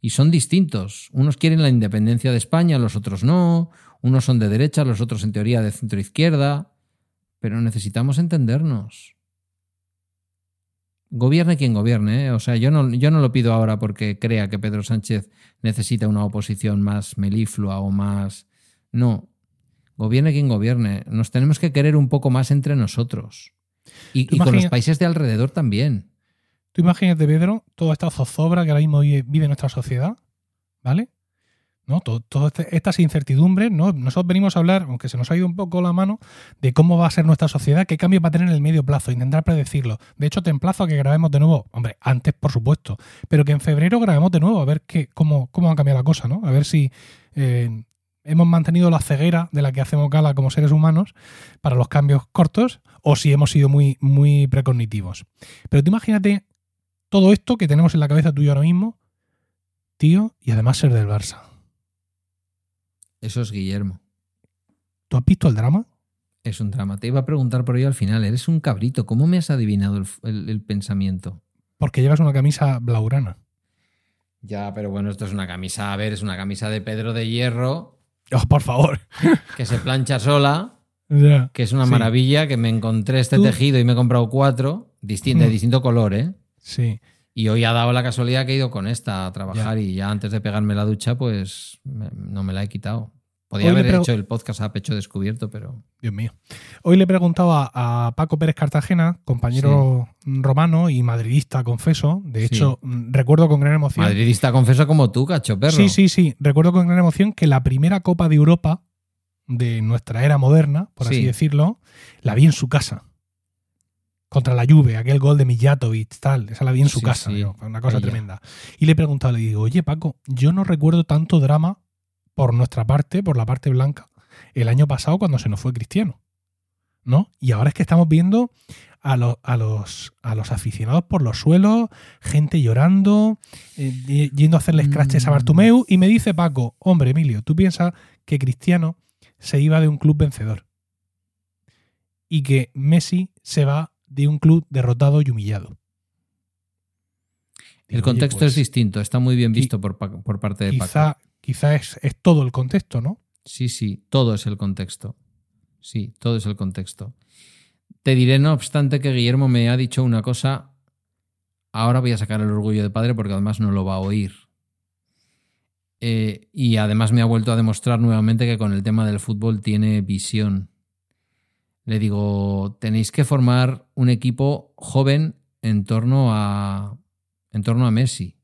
[SPEAKER 2] Y son distintos. Unos quieren la independencia de España, los otros no. Unos son de derecha, los otros en teoría de centro izquierda. Pero necesitamos entendernos. Gobierne quien gobierne, ¿eh? o sea, yo no, yo no lo pido ahora porque crea que Pedro Sánchez necesita una oposición más meliflua o más... No, gobierne quien gobierne. Nos tenemos que querer un poco más entre nosotros. Y, con los países de alrededor también.
[SPEAKER 1] Tú imagínate, Pedro, toda esta zozobra que ahora mismo vive vive nuestra sociedad, ¿vale? ¿No? To- Todas este- estas incertidumbres, ¿no? Nosotros venimos a hablar, aunque se nos ha ido un poco la mano, de cómo va a ser nuestra sociedad, qué cambios va a tener en el medio plazo, intentar predecirlo. De hecho, te emplazo a que grabemos de nuevo, hombre, antes por supuesto, pero que en febrero grabemos de nuevo, a ver qué, cómo, cómo ha cambiado la cosa, ¿no? A ver si eh, hemos mantenido la ceguera de la que hacemos gala como seres humanos para los cambios cortos o si hemos sido muy, muy precognitivos. Pero tú imagínate todo esto que tenemos en la cabeza tuyo ahora mismo, tío, y además ser del Barça.
[SPEAKER 2] Eso es Guillermo.
[SPEAKER 1] ¿Tú has visto el drama?
[SPEAKER 2] Es un drama. Te iba a preguntar por ello al final. Eres un cabrito. ¿Cómo me has adivinado el, el- el pensamiento?
[SPEAKER 1] Porque llevas una camisa blaugrana.
[SPEAKER 2] Ya, pero bueno, esto es una camisa. A ver, es una camisa de Pedro de Hierro
[SPEAKER 1] Oh, por favor.
[SPEAKER 2] que se plancha sola, que es una
[SPEAKER 1] Sí.
[SPEAKER 2] maravilla, que me encontré este
[SPEAKER 1] Tú-
[SPEAKER 2] tejido y me he comprado cuatro, de
[SPEAKER 1] Mm.
[SPEAKER 2] distinto color, ¿eh?
[SPEAKER 1] Sí.
[SPEAKER 2] Y hoy ha dado la casualidad que he ido con esta a trabajar y ya antes de pegarme la ducha, pues me- no me la he quitado. Podía
[SPEAKER 1] Hoy
[SPEAKER 2] haber hecho el podcast a pecho descubierto, pero
[SPEAKER 1] Dios mío. Hoy le he preguntado a, Paco Pérez Cartagena, compañero romano y madridista, confeso. De hecho, mm, recuerdo con gran emoción.
[SPEAKER 2] madridista confeso como tú, cacho perro.
[SPEAKER 1] Sí, sí, sí. Recuerdo con gran emoción que la primera Copa de Europa de nuestra era moderna, por así
[SPEAKER 2] Sí.
[SPEAKER 1] decirlo, la vi en su casa. Contra la Juve, aquel gol de Mijatovic, tal. Esa la vi en su
[SPEAKER 2] Sí,
[SPEAKER 1] casa.
[SPEAKER 2] sí.
[SPEAKER 1] digo, una cosa
[SPEAKER 2] Ella.
[SPEAKER 1] tremenda. Y le he preguntado, le digo, oye Paco, yo no recuerdo tanto drama por nuestra parte, por la parte blanca, el año pasado cuando se nos fue Cristiano. ¿No? Y ahora es que estamos viendo a, los- a, los, a los aficionados por los suelos, gente llorando, eh, yendo a hacerle scratches a
[SPEAKER 2] Mm.
[SPEAKER 1] Bartumeu. Y me dice Paco, hombre, Emilio, tú piensas que Cristiano se iba de un club vencedor y que Messi se va de un club derrotado y humillado.
[SPEAKER 2] El
[SPEAKER 1] oye,
[SPEAKER 2] contexto
[SPEAKER 1] pues,
[SPEAKER 2] es distinto, está muy bien visto por, por parte de Paco.
[SPEAKER 1] Quizá, quizá es, es todo el contexto, ¿no?
[SPEAKER 2] Sí, sí, todo es el contexto. Sí, todo es el contexto. Te diré, no obstante, que Guillermo me ha dicho una cosa. Ahora voy a sacar el orgullo de padre porque además no lo va a oír. Eh, y además me ha vuelto a demostrar nuevamente que con el tema del fútbol tiene visión. Le digo, tenéis que formar un equipo joven en torno a, en torno a Messi.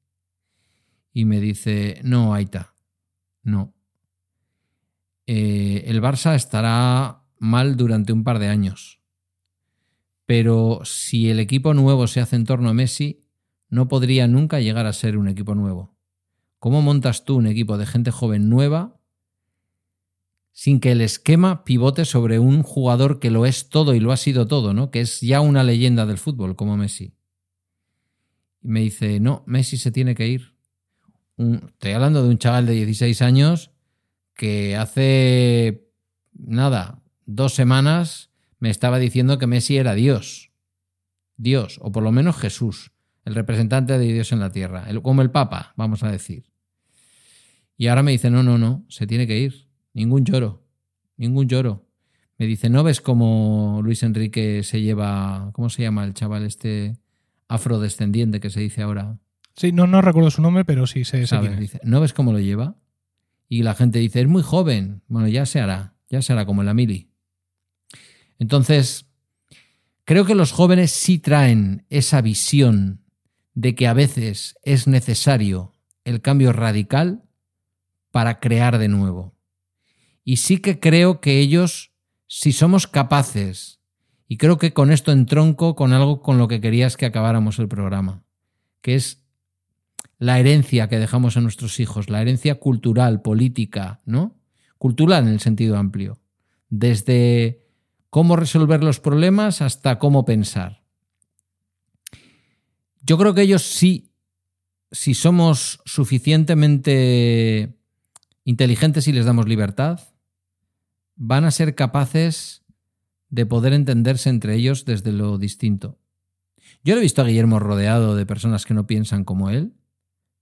[SPEAKER 2] Y me dice, no, Aita, no. Eh, el Barça estará mal durante un par de años. Pero si el equipo nuevo se hace en torno a Messi, no podría nunca llegar a ser un equipo nuevo. ¿Cómo montas tú un equipo de gente joven nueva sin que el esquema pivote sobre un jugador que lo es todo y lo ha sido todo, ¿no? Que es ya una leyenda del fútbol como Messi. Y me dice, no, Messi se tiene que ir. Un- estoy hablando de un chaval de 16 años que hace nada, dos semanas me estaba diciendo que Messi era Dios. Dios, o por lo menos Jesús, el representante de Dios en la tierra, como el Papa, vamos a decir. Y ahora me dice, no, no, no, se tiene que ir. Ningún lloro, ningún lloro. Me dice, ¿no ves cómo Luis Enrique se lleva, ¿cómo se llama el chaval este afrodescendiente que se dice ahora?
[SPEAKER 1] Sí, no, no recuerdo su nombre, pero sí sé,
[SPEAKER 2] ¿Sabes?
[SPEAKER 1] quién es.
[SPEAKER 2] Dice, ¿no ves cómo lo lleva? Y la gente dice, es muy joven. Bueno, ya se hará, ya se hará como en la mili. Entonces, creo que los jóvenes sí traen esa visión de que a veces es necesario el cambio radical para crear de nuevo. Y sí que creo que ellos, si somos capaces, y creo que con esto entronco con algo con lo que querías que acabáramos el programa, que es la herencia que dejamos a nuestros hijos, la herencia cultural, política, ¿no? Cultural en el sentido amplio. Desde cómo resolver los problemas hasta cómo pensar. Yo creo que ellos sí, si somos suficientemente inteligentes y les damos libertad, van a ser capaces de poder entenderse entre ellos desde lo distinto. Yo lo he visto a Guillermo rodeado de personas que no piensan como él.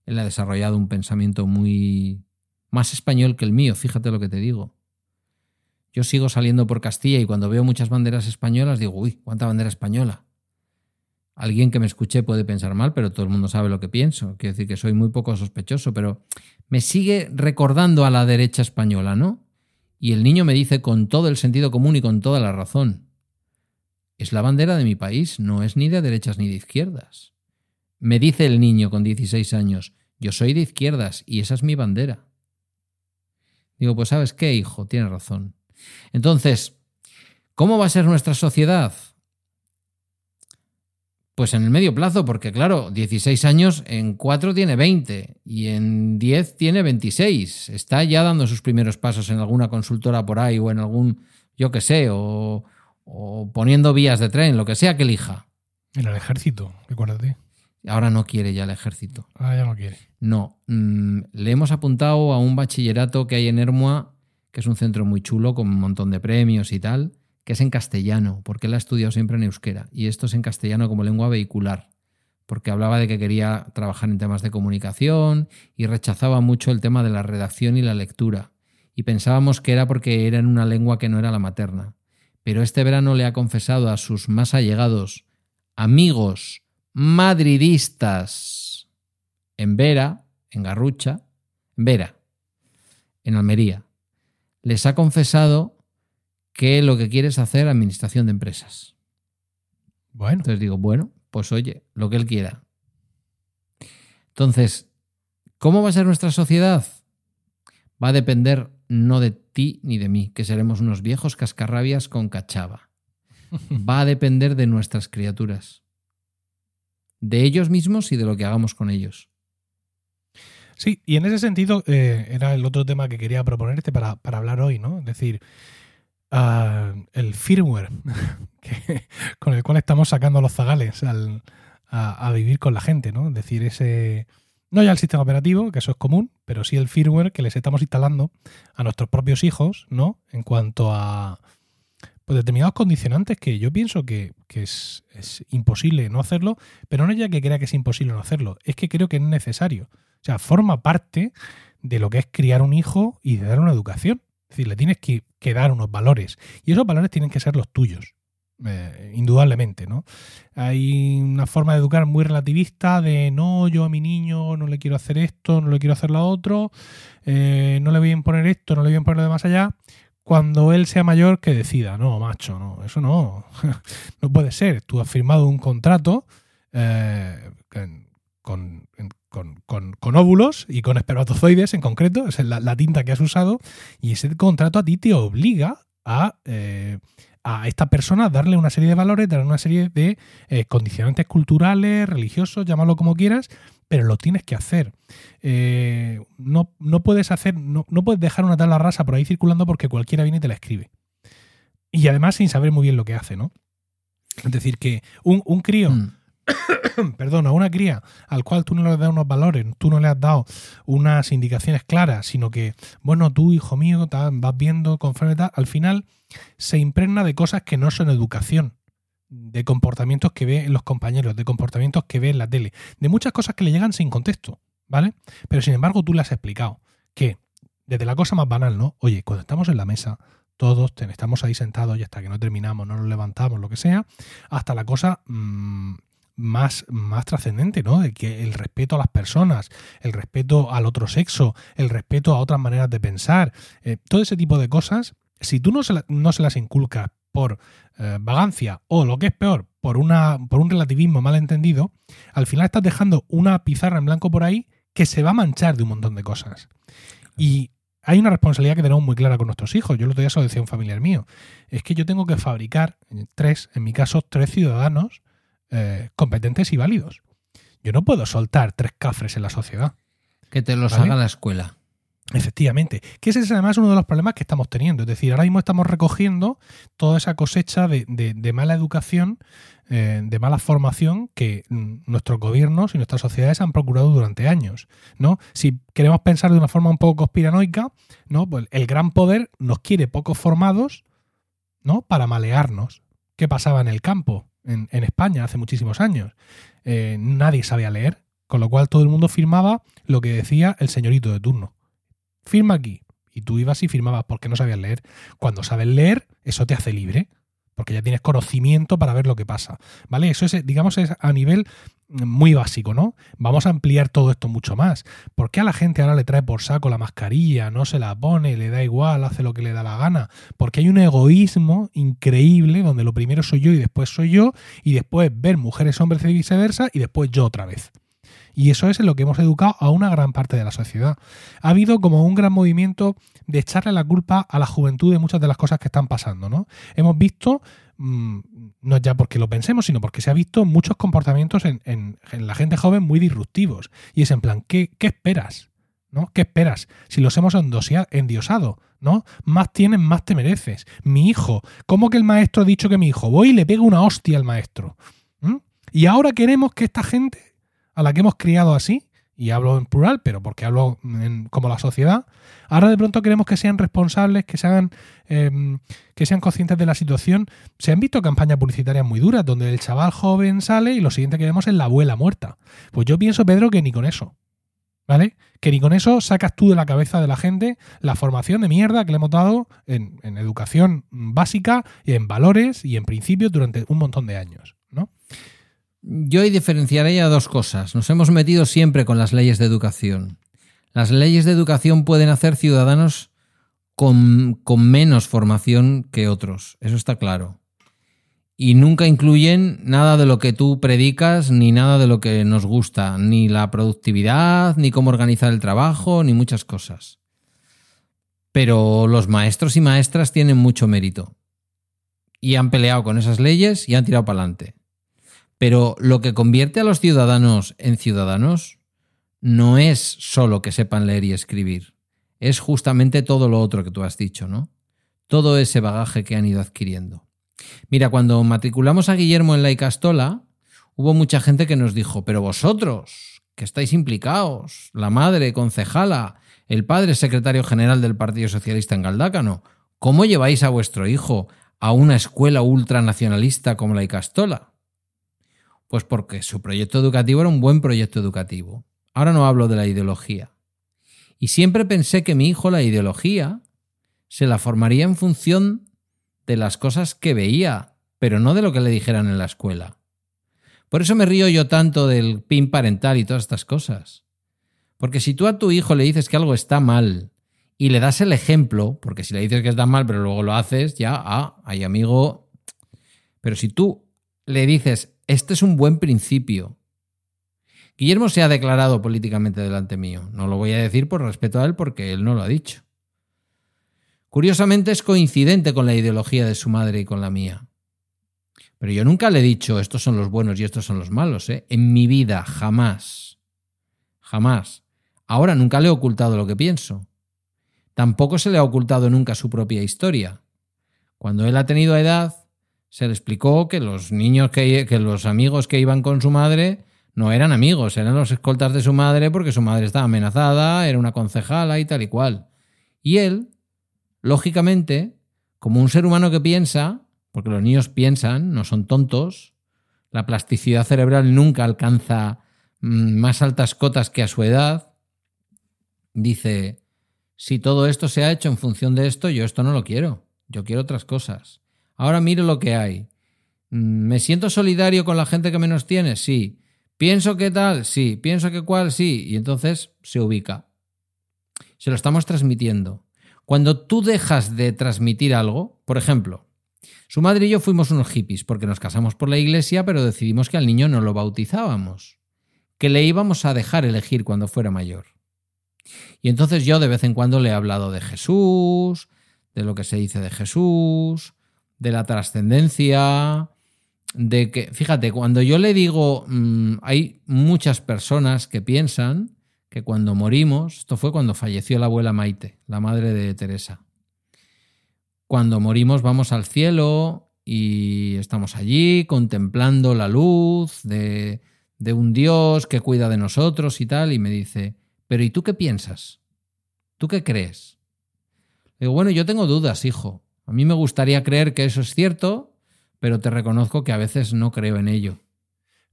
[SPEAKER 2] Él ha desarrollado un pensamiento muy más español que el mío, fíjate lo que te digo. Yo sigo saliendo por Castilla y cuando veo muchas banderas españolas digo, uy, cuánta bandera española. Alguien que me escuche puede pensar mal, pero todo el mundo sabe lo que pienso. Quiero decir que soy muy poco sospechoso, pero me sigue recordando a la derecha española, ¿no? Y el niño me dice con todo el sentido común y con toda la razón. Es la bandera de mi país, no es ni de derechas ni de izquierdas. Me dice el niño con 16 años, yo soy de izquierdas y esa es mi bandera. Digo, pues sabes qué, hijo, tienes razón. Entonces, ¿cómo va a ser nuestra sociedad? Pues en el medio plazo, porque claro, 16 años en 4 tiene 20 y en 10 tiene 26. Está ya dando sus primeros pasos en alguna consultora por ahí o en algún, yo qué sé, o, o poniendo vías de tren, lo que sea que elija.
[SPEAKER 1] En el ejército, recuérdate.
[SPEAKER 2] Ahora no quiere ya el ejército.
[SPEAKER 1] Ah, ya no quiere.
[SPEAKER 2] No, mm, le hemos apuntado a un bachillerato que hay en Hermua, que es un centro muy chulo, con un montón de premios y tal, que es en castellano, porque él ha estudiado siempre en euskera. Y esto es en castellano como lengua vehicular, porque hablaba de que quería trabajar en temas de comunicación y rechazaba mucho el tema de la redacción y la lectura. Y pensábamos que era porque era en una lengua que no era la materna. Pero este verano le ha confesado a sus más allegados, amigos madridistas, en Vera, en Garrucha, Vera, en Almería, les ha confesado que lo que quiere es hacer administración de empresas.
[SPEAKER 1] Bueno,
[SPEAKER 2] Entonces digo, bueno, pues oye, lo que él quiera. Entonces, ¿cómo va a ser nuestra sociedad? Va a depender no de ti ni de mí, que seremos unos viejos cascarrabias con cachava. Va a depender de nuestras criaturas. De ellos mismos y de lo que hagamos con ellos.
[SPEAKER 1] sí, y en ese sentido eh, era el otro tema que quería proponerte para, para hablar hoy, ¿no? Es decir, ah, el firmware que- con el cual estamos sacando los zagales al- a, vivir con la gente, ¿no? Es decir, ese. No ya el sistema operativo, que eso es común, pero sí el firmware que les estamos instalando a nuestros propios hijos, ¿no? En cuanto a pues, determinados condicionantes que yo pienso que, que es, es imposible no hacerlo, pero no ya que crea que es imposible no hacerlo, es que creo que es necesario. O sea, forma parte de lo que es criar un hijo y de dar una educación. Es decir, le tienes que, que dar unos valores. Y esos valores tienen que ser los tuyos. eh, indudablemente, ¿no? Hay una forma de educar muy relativista de no, yo a mi niño no le quiero hacer esto, no le quiero hacer lo otro, eh, no le voy a imponer esto, no le voy a imponer lo de más allá. Cuando él sea mayor, que decida. No, macho, no, eso no. no puede ser. Tú has firmado un contrato eh, con, con- con- con- con óvulos y con espermatozoides en concreto, es la, tinta que has usado, y ese contrato a ti te obliga a, eh, a esta persona darle una serie de valores, darle una serie de eh, condicionantes culturales, religiosos, llámalo como quieras, pero lo tienes que hacer. Eh, no, no puedes hacer, no, no puedes dejar una tabla rasa por ahí circulando porque cualquiera viene y te la escribe. Y además sin saber muy bien lo que hace, ¿no? Es decir, que un, un crío
[SPEAKER 2] Mm.
[SPEAKER 1] perdón, a una cría al cual tú no le has dado unos valores, tú no le has dado unas indicaciones claras, sino que, bueno, tú, hijo mío, vas viendo conforme tal, al final se impregna de cosas que no son educación, de comportamientos que ve en los compañeros, de comportamientos que ve en la tele, de muchas cosas que le llegan sin contexto, ¿vale? Pero sin embargo tú le has explicado que, desde la cosa más banal, ¿no? Oye, cuando estamos en la mesa, todos estamos ahí sentados y hasta que no terminamos, no nos levantamos, lo que sea, hasta la cosa mm, más, más trascendente, ¿no? Que el respeto a las personas, el respeto al otro sexo, el respeto a otras maneras de pensar, eh, todo ese tipo de cosas, si tú no se, la- no se las inculcas por eh, vagancia o lo que es peor, por, una, por un relativismo mal entendido, al final estás dejando una pizarra en blanco por ahí que se va a manchar de un montón de cosas. Y hay una responsabilidad que tenemos muy clara con nuestros hijos. Yo el otro día se lo decía un familiar mío. Es que yo tengo que fabricar eh, tres, en mi caso, tres ciudadanos eh, competentes y válidos. Yo no puedo soltar tres cafres en la sociedad.
[SPEAKER 2] Que te los
[SPEAKER 1] ¿Vale?
[SPEAKER 2] haga la escuela.
[SPEAKER 1] Efectivamente. Que ese es además uno de los problemas que estamos teniendo. Es decir, ahora mismo estamos recogiendo toda esa cosecha de, de- de mala educación, eh, de mala formación que mm, nuestros gobiernos y nuestras sociedades han procurado durante años. ¿no? Si queremos pensar de una forma un poco conspiranoica, ¿no? pues el gran poder nos quiere pocos formados ¿no? para malearnos. ¿Qué pasaba en el campo en, España hace muchísimos años? Eh, nadie sabía leer, con lo cual todo el mundo firmaba lo que decía el señorito de turno firma aquí. Y tú ibas y firmabas porque no sabías leer. Cuando sabes leer, eso te hace libre. Porque ya tienes conocimiento para ver lo que pasa, ¿vale? Eso es, digamos, es a nivel muy básico, ¿no? Vamos a ampliar todo esto mucho más. ¿Por qué a la gente ahora le trae por saco la mascarilla, no se la pone, le da igual, hace lo que le da la gana? Porque hay un egoísmo increíble donde lo primero soy yo y después soy yo, y después ver mujeres, hombres y viceversa, y después yo otra vez. Y eso es en lo que hemos educado a una gran parte de la sociedad. Ha habido como un gran movimiento de echarle la culpa a la juventud de muchas de las cosas que están pasando, ¿no? Hemos visto, mm, no ya porque lo pensemos, sino porque se ha visto muchos comportamientos en, en- la gente joven muy disruptivos. Y es en plan, ¿qué, qué esperas? ¿No? ¿Qué esperas? Si los hemos endiosado, ¿no? Más tienes, más te mereces. Mi hijo, ¿cómo que el maestro ha dicho que mi hijo? Voy y le pego una hostia al maestro. ¿Mm? Y ahora queremos que esta gente, a la que hemos criado así, y hablo en plural, pero porque hablo en- como la sociedad, ahora de pronto queremos que sean responsables, que sean, em, que sean conscientes de la situación. Se han visto campañas publicitarias muy duras, donde el chaval joven sale y lo siguiente que vemos es la abuela muerta. Pues yo pienso, Pedro, que ni con eso. ¿Vale? Que ni con eso sacas tú de la cabeza de la gente la formación de mierda que le hemos dado en, en educación básica en valores y en principios durante un montón de años.
[SPEAKER 2] Yo ahí diferenciaría dos cosas. Nos hemos metido siempre con las leyes de educación. Las leyes de educación pueden hacer ciudadanos con, con menos formación que otros, eso está claro. Y nunca incluyen nada de lo que tú predicas, ni nada de lo que nos gusta, ni la productividad, ni cómo organizar el trabajo, ni muchas cosas. Pero los maestros y maestras tienen mucho mérito. Y han peleado con esas leyes y han tirado para adelante. Pero lo que convierte a los ciudadanos en ciudadanos no es solo que sepan leer y escribir, es justamente todo lo otro que tú has dicho, ¿no? Todo ese bagaje que han ido adquiriendo. Mira, cuando matriculamos a Guillermo en la Icastola, hubo mucha gente que nos dijo, pero vosotros, que estáis implicados, la madre concejala, el padre secretario general del Partido Socialista en Galdácano, ¿cómo lleváis a vuestro hijo a una escuela ultranacionalista como la Icastola? Pues porque su proyecto educativo era un buen proyecto educativo. Ahora no hablo de la ideología. Y siempre pensé que mi hijo la ideología se la formaría en función de las cosas que veía, pero no de lo que le dijeran en la escuela. Por eso me río yo tanto del PIN parental y todas estas cosas. Porque si tú a tu hijo le dices que algo está mal y le das el ejemplo, porque si le dices que está mal pero luego lo haces, ya, ah, hay amigo. Pero si tú le dices, este es un buen principio. Guillermo se ha declarado políticamente delante mío. No lo voy a decir por respeto a él porque él no lo ha dicho. Curiosamente es coincidente con la ideología de su madre y con la mía. Pero yo nunca le he dicho estos son los buenos y estos son los malos, ¿eh? En mi vida, jamás. Jamás. Ahora nunca le he ocultado lo que pienso. Tampoco se le ha ocultado nunca su propia historia. Cuando él ha tenido edad, se le explicó que los niños que, que los amigos que iban con su madre no eran amigos, eran los escoltas de su madre porque su madre estaba amenazada, era una concejala y tal y cual. Y él, lógicamente, como un ser humano que piensa, porque los niños piensan, no son tontos, la plasticidad cerebral nunca alcanza mm, más altas cotas que a su edad, dice, si todo esto se ha hecho en función de esto, yo esto no lo quiero, yo quiero otras cosas. Ahora miro lo que hay. Mm, ¿Me siento solidario con la gente que menos tiene? Sí. ¿Pienso que tal? Sí. ¿Pienso que cuál? Sí. Y entonces se ubica. Se lo estamos transmitiendo. Cuando tú dejas de transmitir algo, por ejemplo, su madre y yo fuimos unos hippies porque nos casamos por la iglesia, pero decidimos que al niño no lo bautizábamos, que le íbamos a dejar elegir cuando fuera mayor. Y entonces yo de vez en cuando le he hablado de Jesús, de lo que se dice de Jesús, de la trascendencia, de que, fíjate, cuando yo le digo, mmm, hay muchas personas que piensan que cuando morimos, esto fue cuando falleció la abuela Maite, la madre de Teresa, cuando morimos vamos al cielo y estamos allí contemplando la luz de, de un Dios que cuida de nosotros y tal, y me dice, pero ¿y tú qué piensas? ¿Tú qué crees? Digo, bueno, yo tengo dudas, hijo. A mí me gustaría creer que eso es cierto, pero te reconozco que a veces no creo en ello.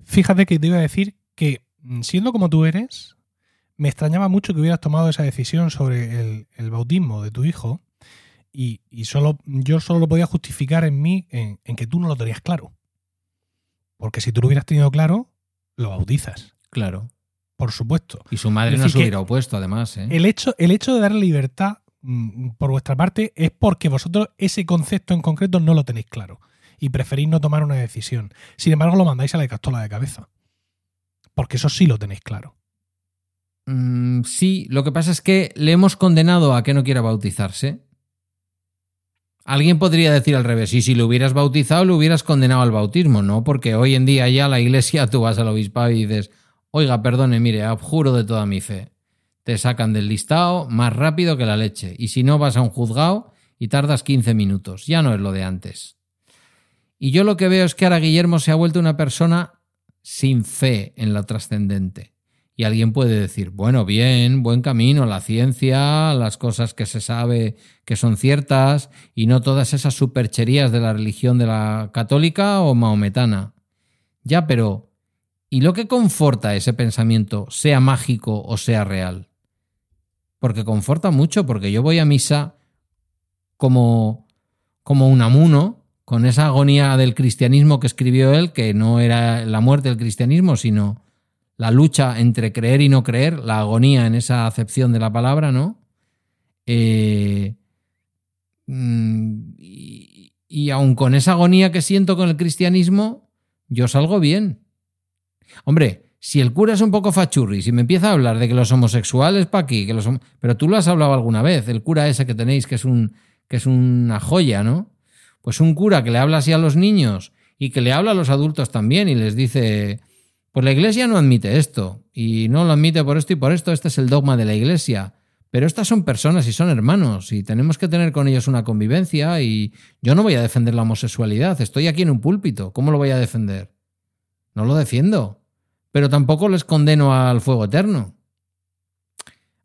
[SPEAKER 1] Fíjate que te iba a decir que, siendo como tú eres, me extrañaba mucho que hubieras tomado esa decisión sobre el, el bautismo de tu hijo y, y solo, yo solo lo podía justificar en mí en, en que tú no lo tenías claro. Porque si tú lo hubieras tenido claro, lo bautizas,
[SPEAKER 2] Claro.
[SPEAKER 1] por supuesto.
[SPEAKER 2] Y su madre no se hubiera opuesto, además. ¿eh?
[SPEAKER 1] El hecho, el hecho de darle libertad mm, por vuestra parte es porque vosotros ese concepto en concreto no lo tenéis claro y preferís no tomar una decisión. Sin embargo, lo mandáis a la castola de cabeza. Porque eso sí lo tenéis claro.
[SPEAKER 2] Mm, sí, lo que pasa es que le hemos condenado a que no quiera bautizarse. Alguien podría decir al revés, y si lo hubieras bautizado, lo hubieras condenado al bautismo, ¿no? Porque hoy en día ya la iglesia, tú vas al obispado y dices, oiga, perdone, mire, abjuro de toda mi fe. Te sacan del listado más rápido que la leche. Y si no, vas a un juzgado y tardas 15 minutos. Ya no es lo de antes. Y yo lo que veo es que ahora Guillermo se ha vuelto una persona sin fe en lo trascendente. Y alguien puede decir, bueno, bien, buen camino, la ciencia, las cosas que se sabe que son ciertas y no todas esas supercherías de la religión de la católica o maometana. Ya, pero ¿y lo que conforta ese pensamiento, sea mágico o sea real? Porque conforta mucho, porque yo voy a misa como, como un amuno, con esa agonía del cristianismo que escribió él, que no era la muerte del cristianismo, sino la lucha entre creer y no creer, la agonía en esa acepción de la palabra, ¿no? Eh, mm, y, y aun con esa agonía que siento con el cristianismo, yo salgo bien. Hombre, si el cura es un poco fachurri, si me empieza a hablar de que los homosexuales pa' aquí, que los hom- pero tú lo has hablado alguna vez, el cura ese que tenéis, que es un que es una joya, ¿no? Pues un cura que le habla así a los niños y que le habla a los adultos también y les dice, pues la iglesia no admite esto y no lo admite por esto y por esto, este es el dogma de la iglesia. Pero estas son personas y son hermanos y tenemos que tener con ellos una convivencia y yo no voy a defender la homosexualidad, estoy aquí en un púlpito, ¿cómo lo voy a defender? No lo defiendo, pero tampoco les condeno al fuego eterno.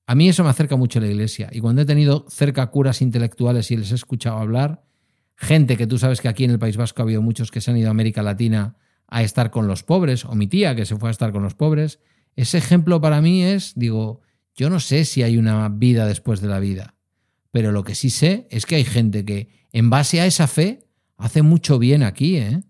[SPEAKER 2] A mí eso me acerca mucho a la iglesia y cuando he tenido cerca curas intelectuales y les he escuchado hablar, gente que tú sabes que aquí en el País Vasco ha habido muchos que se han ido a América Latina a estar con los pobres, o mi tía que se fue a estar con los pobres, ese ejemplo para mí es, digo, yo no sé si hay una vida después de la vida, pero lo que sí sé es que hay gente que en base a esa fe hace mucho bien aquí, ¿eh?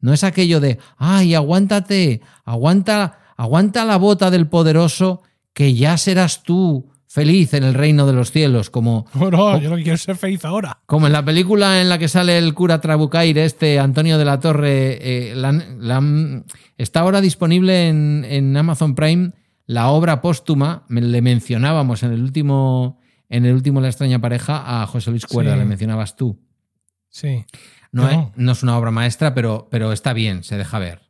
[SPEAKER 2] No es aquello de, ay, aguántate, aguanta, aguanta la bota del poderoso, que ya serás tú feliz en el reino de los cielos, como,
[SPEAKER 1] No, no, yo lo que quiero es ser feliz ahora.
[SPEAKER 2] como en la película en la que sale el cura Trabucaire, este Antonio de la Torre, eh, la la está ahora disponible en, en Amazon Prime la obra póstuma, me- le mencionábamos en el último, en el último La extraña pareja a José Luis Cuerda,
[SPEAKER 1] Sí.
[SPEAKER 2] le mencionabas tú.
[SPEAKER 1] Sí,
[SPEAKER 2] No,
[SPEAKER 1] No.
[SPEAKER 2] Es, no es una obra maestra, pero, pero está bien, se deja ver.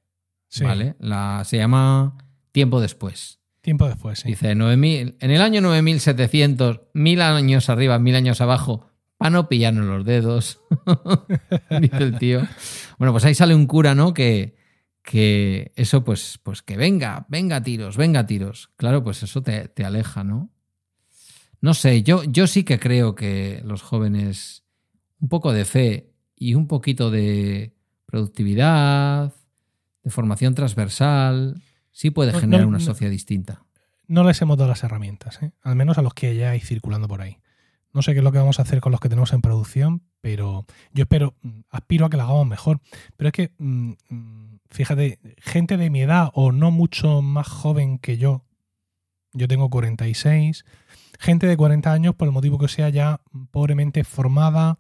[SPEAKER 1] sí.
[SPEAKER 2] ¿vale? La, se llama Tiempo después.
[SPEAKER 1] Tiempo después, sí.
[SPEAKER 2] Dice 9000, en el año 9700, mil años arriba, mil años abajo, para no pillarnos los dedos, dice el tío. Bueno, pues ahí sale un cura, ¿no? Que, que eso, pues, pues que venga, venga tiros, venga tiros. Claro, pues eso te, te aleja, ¿no? No sé, yo, yo sí que creo que los jóvenes, un poco de fe y un poquito de productividad, de formación transversal, sí puede
[SPEAKER 1] No,
[SPEAKER 2] generar
[SPEAKER 1] no,
[SPEAKER 2] una
[SPEAKER 1] no.
[SPEAKER 2] sociedad distinta.
[SPEAKER 1] No les hemos dado las herramientas, ¿eh? al menos a los que ya hay circulando por ahí. No sé qué es lo que vamos a hacer con los que tenemos en producción, pero yo espero, mm, aspiro a que lo hagamos mejor. Pero es que, mm, mm, fíjate, gente de mi edad o no mucho más joven que yo, yo tengo 46, gente de 40 años, por el motivo que sea, ya pobremente formada,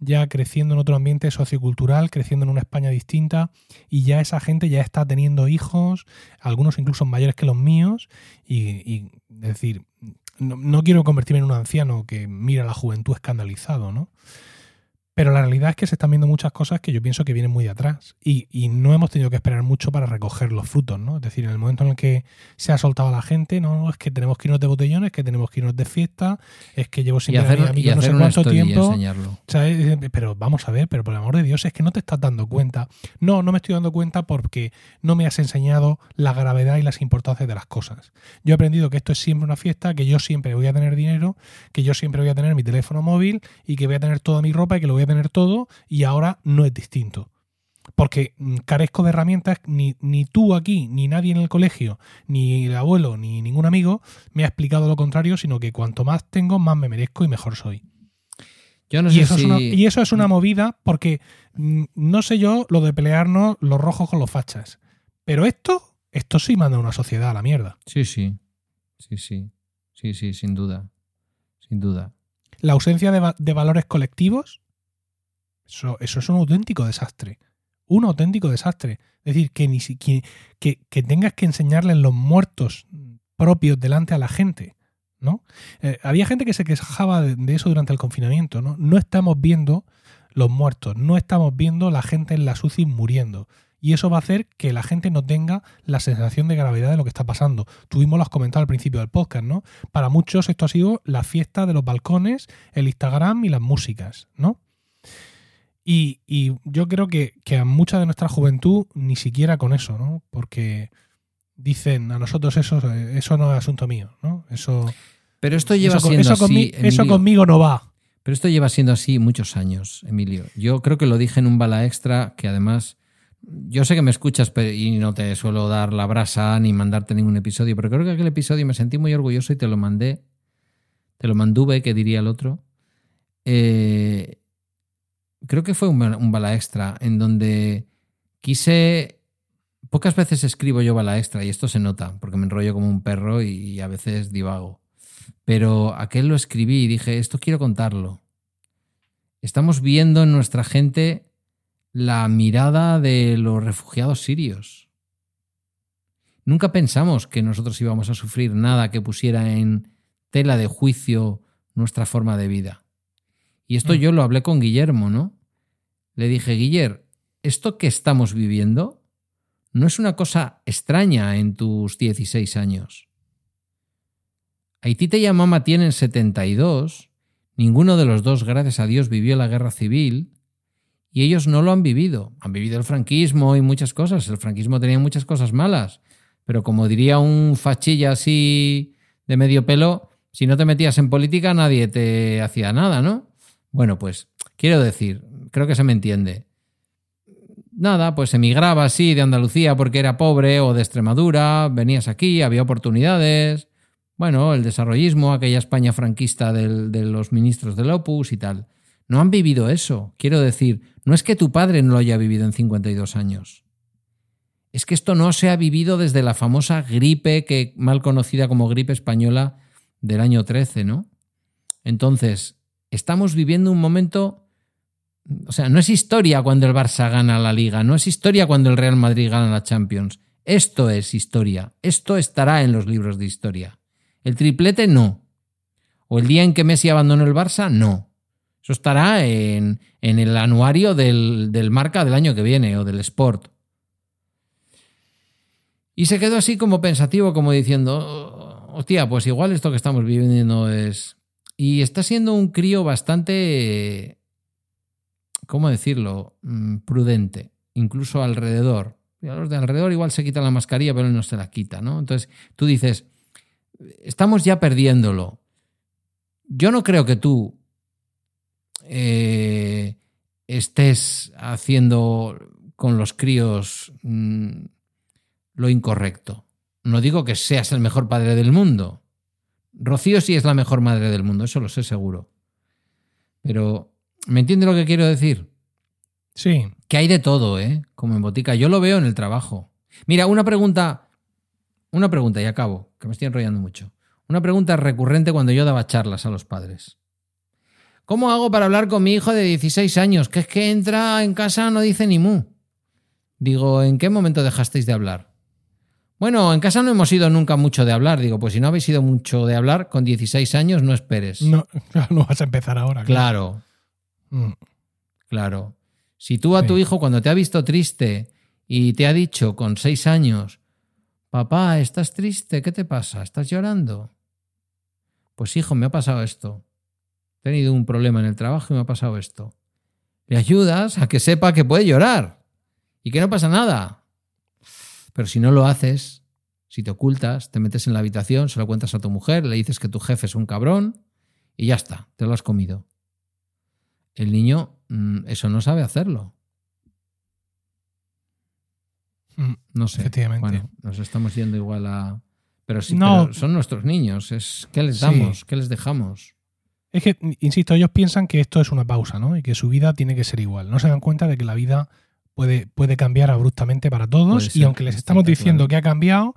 [SPEAKER 1] ya creciendo en otro ambiente sociocultural, creciendo en una España distinta, y ya esa gente ya está teniendo hijos, algunos incluso mayores que los míos, y, es decir, no, no quiero convertirme en un anciano que mira a la juventud escandalizado, ¿no? Pero la realidad es que se están viendo muchas cosas que yo pienso que vienen muy de atrás y, y no hemos tenido que esperar mucho para recoger los frutos, ¿no? Es decir, en el momento en el que se ha soltado a la gente, no, es que tenemos que irnos de botellones, que tenemos que irnos de fiesta, es que llevo
[SPEAKER 2] Y
[SPEAKER 1] sin a mi
[SPEAKER 2] y
[SPEAKER 1] no sé cuánto tiempo. ¿Sabes? Pero vamos a ver, pero por el amor de Dios, es que no te estás dando cuenta. No, no me estoy dando cuenta porque no me has enseñado la gravedad y las importancias de las cosas. Yo he aprendido que esto es siempre una fiesta, que yo siempre voy a tener dinero, que yo siempre voy a tener mi teléfono móvil y que voy a tener toda mi ropa y que lo voy a tener todo y ahora no es distinto. Porque mm, carezco de herramientas, ni, ni tú aquí, ni nadie en el colegio, ni el abuelo, ni ningún amigo me ha explicado lo contrario, sino que cuanto más tengo, más me merezco y mejor soy.
[SPEAKER 2] Yo no
[SPEAKER 1] y,
[SPEAKER 2] sé
[SPEAKER 1] eso
[SPEAKER 2] si...
[SPEAKER 1] es una, y eso es una movida porque mm, no sé yo lo de pelearnos los rojos con los fachas. Pero esto, esto sí manda a una sociedad a la mierda.
[SPEAKER 2] Sí, sí. Sí, sí. Sí, sí, sin duda. Sin duda.
[SPEAKER 1] La ausencia de valores colectivos, eso, es un auténtico desastre. Un auténtico desastre. Es decir, que, ni si- que, que- tengas que enseñarles los muertos propios delante a la gente. ¿no? Eh, había gente que se quejaba de, eso durante el confinamiento. ¿no? no estamos viendo los muertos, no estamos viendo la gente en las UCI muriendo. Y eso va a hacer que la gente no tenga la sensación de gravedad de lo que está pasando. Tuvimos los comentado al principio del podcast, ¿no? Para muchos esto ha sido la fiesta de los balcones, el Instagram y las músicas, ¿no? Y, y yo creo que, que a mucha de nuestra juventud ni siquiera con eso, ¿no? Porque dicen a nosotros eso, eso no es asunto mío, ¿no? Eso,
[SPEAKER 2] Pero esto lleva
[SPEAKER 1] eso,
[SPEAKER 2] siendo
[SPEAKER 1] eso
[SPEAKER 2] así,
[SPEAKER 1] conmi- eso conmigo no va.
[SPEAKER 2] Pero esto lleva siendo así muchos años, Emilio. Yo creo que lo dije en un bala extra que además yo sé que me escuchas y no te suelo dar la brasa ni mandarte ningún episodio, pero creo que aquel episodio me sentí muy orgulloso y te lo mandé. Te lo manduve, que diría el otro. Eh, creo que fue un, bala- extra en donde quise... Pocas veces escribo yo bala extra y esto se nota porque me enrollo como un perro y a veces divago. Pero aquel lo escribí y dije, esto quiero contarlo. Estamos viendo en nuestra gente la mirada de los refugiados sirios. Nunca pensamos que nosotros íbamos a sufrir nada que pusiera en tela de juicio nuestra forma de vida. Y esto
[SPEAKER 1] Mm.
[SPEAKER 2] yo lo hablé con Guillermo, ¿no? Le dije, Guiller, esto que estamos viviendo no es una cosa extraña en tus 16 años. Haití y Amama tienen 72, ninguno de los dos, gracias a Dios, vivió la guerra civil y ellos no lo han vivido. Han vivido el franquismo y muchas cosas. El franquismo tenía muchas cosas malas, pero como diría un fachilla así de medio pelo, si no te metías en política nadie te hacía nada, ¿no? Bueno, pues quiero decir, creo que se me entiende. Nada, pues emigraba así de Andalucía porque era pobre o de Extremadura, venías aquí, había oportunidades. Bueno, el desarrollismo, aquella España franquista del- de los ministros del Opus y tal. No han vivido eso. Quiero decir, no es que tu padre no lo haya vivido en 52 años. Es que esto no se ha vivido desde la famosa gripe, que mal conocida como gripe española del año 13, ¿no? Entonces, estamos viviendo un momento. O sea, no es historia cuando el Barça gana la Liga, no es historia cuando el Real Madrid gana la Champions. Esto es historia. Esto estará en los libros de historia. El triplete no. O el día en que Messi abandonó el Barça, no. Eso estará en, en el anuario del, del marca del año que viene o del Sport. Y se quedó así como pensativo, como diciendo, "Oh, hostia, pues igual esto que estamos viviendo es... Y está siendo un crío bastante, ¿cómo decirlo? Mm, Prudente, incluso alrededor. A los de alrededor igual se quitan la mascarilla, pero él no se la quita, ¿no? Entonces tú dices, estamos ya perdiéndolo. Yo no creo que tú eh, estés haciendo con los críos mm, lo incorrecto. No digo que seas el mejor padre del mundo. Rocío sí es la mejor madre del mundo, eso lo sé seguro. Pero, ¿me entiende lo que quiero decir?
[SPEAKER 1] Sí.
[SPEAKER 2] Que hay de todo, ¿eh? Como en botica. Yo lo veo en el trabajo. Mira, una pregunta. Una pregunta y acabo, que me estoy enrollando mucho. Una pregunta recurrente cuando yo daba charlas a los padres. ¿Cómo hago para hablar con mi hijo de 16 años? Que es que entra en casa no dice ni mu. Digo, ¿en qué momento dejasteis de hablar? Bueno, en casa no hemos ido nunca mucho de hablar. Digo, pues si no habéis ido mucho de hablar, con 16 años no esperes.
[SPEAKER 1] No, no vas a empezar ahora.
[SPEAKER 2] Claro,
[SPEAKER 1] Mm.
[SPEAKER 2] claro. Si tú a tu hijo cuando te ha visto triste y te ha dicho con seis años, papá, estás triste, ¿qué te pasa? ¿Estás llorando? Pues hijo, me ha pasado esto. He tenido un problema en el trabajo y me ha pasado esto. Le ayudas a que sepa que puede llorar y que no pasa nada. Pero si no lo haces, si te ocultas, te metes en la habitación, se lo cuentas a tu mujer, le dices que tu jefe es un cabrón y ya está, te lo has comido. El niño mm, eso no sabe hacerlo.
[SPEAKER 1] Mm.
[SPEAKER 2] No sé.
[SPEAKER 1] Efectivamente.
[SPEAKER 2] Bueno, nos estamos yendo igual a. Pero sí,
[SPEAKER 1] No.
[SPEAKER 2] pero son nuestros niños. Es, ¿Qué les
[SPEAKER 1] Sí.
[SPEAKER 2] damos? ¿Qué les dejamos?
[SPEAKER 1] Es que, insisto, ellos piensan que esto es una pausa, ¿no? Y que su vida tiene que ser igual. No se dan cuenta de que la vida puede, puede cambiar abruptamente para todos. Y aunque les estamos
[SPEAKER 2] claro.
[SPEAKER 1] diciendo que ha cambiado,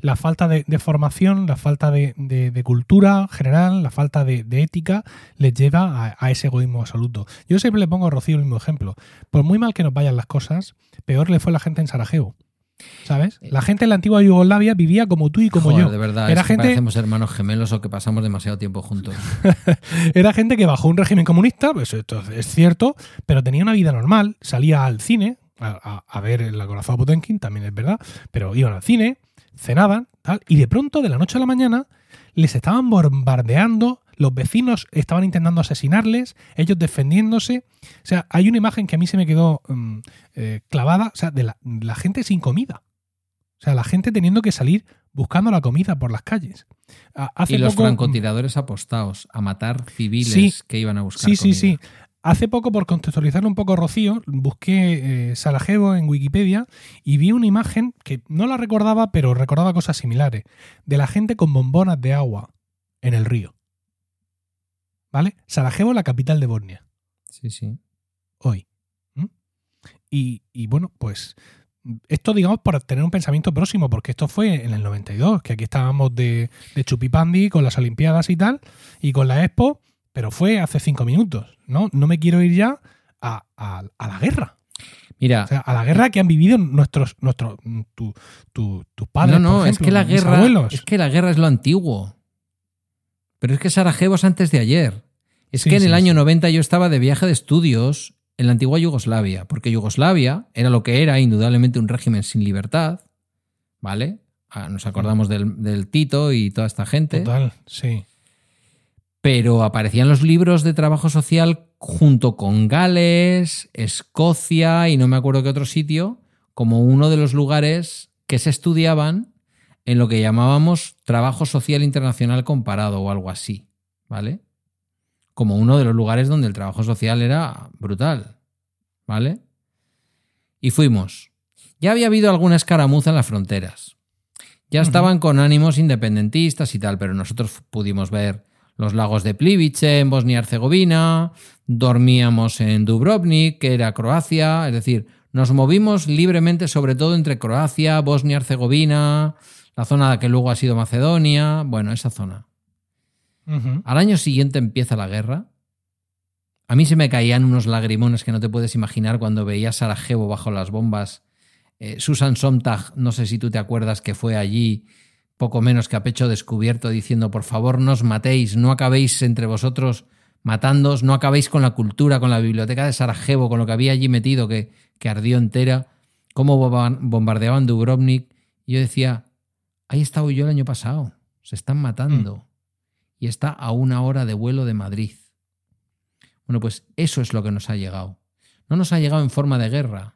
[SPEAKER 1] la falta de, de formación, la falta de, de- de cultura general, la falta de, de ética, les lleva a, a ese egoísmo absoluto. Yo siempre le pongo a Rocío el mismo ejemplo. Por muy mal que nos vayan las cosas, peor le fue a la gente en Sarajevo. ¿Sabes? La gente en la antigua Yugoslavia vivía como tú y como
[SPEAKER 2] Joder,
[SPEAKER 1] yo.
[SPEAKER 2] de verdad,
[SPEAKER 1] Era
[SPEAKER 2] es que
[SPEAKER 1] gente-
[SPEAKER 2] parecemos hermanos gemelos o que pasamos demasiado tiempo juntos.
[SPEAKER 1] Era gente que bajo un régimen comunista, pues esto es cierto, pero tenía una vida normal, salía al cine a, a- a ver el acorazado Potemkin, también es verdad, pero iban al cine, cenaban, tal, y de pronto, de la noche a la mañana, les estaban bombardeando, los vecinos estaban intentando asesinarles, ellos defendiéndose. O sea, hay una imagen que a mí se me quedó mm, eh, clavada, o sea, de la, la gente sin comida. O sea, la gente teniendo que salir buscando la comida por las calles. Hace
[SPEAKER 2] y los
[SPEAKER 1] poco-
[SPEAKER 2] francotiradores apostados a matar civiles
[SPEAKER 1] Sí.
[SPEAKER 2] que iban a buscar
[SPEAKER 1] Sí, sí, sí. Hace poco, por contextualizarlo un poco, Rocío, busqué eh, Sarajevo en Wikipedia y vi una imagen que no la recordaba, pero recordaba cosas similares, de la gente con bombonas de agua en el río. ¿Vale? Sarajevo, la capital de Bosnia,
[SPEAKER 2] Sí, sí.
[SPEAKER 1] hoy. ¿Mm? Y, y bueno, pues esto, digamos, por tener un pensamiento próximo, porque esto fue en el 92, que aquí estábamos de, de chupipandi con las Olimpiadas y tal, y con la Expo, pero fue hace cinco minutos, ¿no? No me quiero ir ya a, a- a la guerra.
[SPEAKER 2] Mira,
[SPEAKER 1] O sea, a la guerra que han vivido nuestros, nuestros, tu- tu- tus padres.
[SPEAKER 2] no, no,
[SPEAKER 1] por
[SPEAKER 2] es que la guerra
[SPEAKER 1] abuelos.
[SPEAKER 2] es que la guerra es lo antiguo. Pero es que Sarajevo es antes de ayer. Es
[SPEAKER 1] Sí,
[SPEAKER 2] que en
[SPEAKER 1] sí,
[SPEAKER 2] el año
[SPEAKER 1] sí.
[SPEAKER 2] 90 yo estaba de viaje de estudios en la antigua Yugoslavia, porque Yugoslavia era lo que era, indudablemente un régimen sin libertad, ¿vale? Ah, Nos acordamos del, del Tito y toda esta gente.
[SPEAKER 1] Total, sí.
[SPEAKER 2] Pero aparecían los libros de trabajo social junto con Gales, Escocia y no me acuerdo qué otro sitio, como uno de los lugares que se estudiaban en lo que llamábamos trabajo social internacional comparado o algo así, ¿vale? Como uno de los lugares donde el trabajo social era brutal, ¿vale? Y fuimos. Ya había habido alguna escaramuza en las fronteras. Ya estaban con ánimos independentistas y tal, pero nosotros pudimos ver los lagos de Plivice en Bosnia y Herzegovina, dormíamos en Dubrovnik, que era Croacia, es decir, nos movimos libremente sobre todo entre Croacia, Bosnia y Herzegovina, la zona que luego ha sido Macedonia, bueno, esa zona. Al año siguiente empieza la guerra. A mí se me caían unos lagrimones que no te puedes imaginar cuando veía Sarajevo bajo las bombas. Eh, Susan Sontag, no sé si tú te acuerdas que fue allí poco menos que a pecho descubierto diciendo por favor no os matéis, no acabéis entre vosotros matándoos, no acabéis con la cultura, con la biblioteca de Sarajevo, con lo que había allí metido que, que ardió entera, cómo bomba- bombardeaban Dubrovnik. Y yo decía, ahí estaba yo el año pasado, se están matando y está a una hora de vuelo de Madrid. Bueno, pues eso es lo que nos ha llegado. No nos ha llegado en forma de guerra.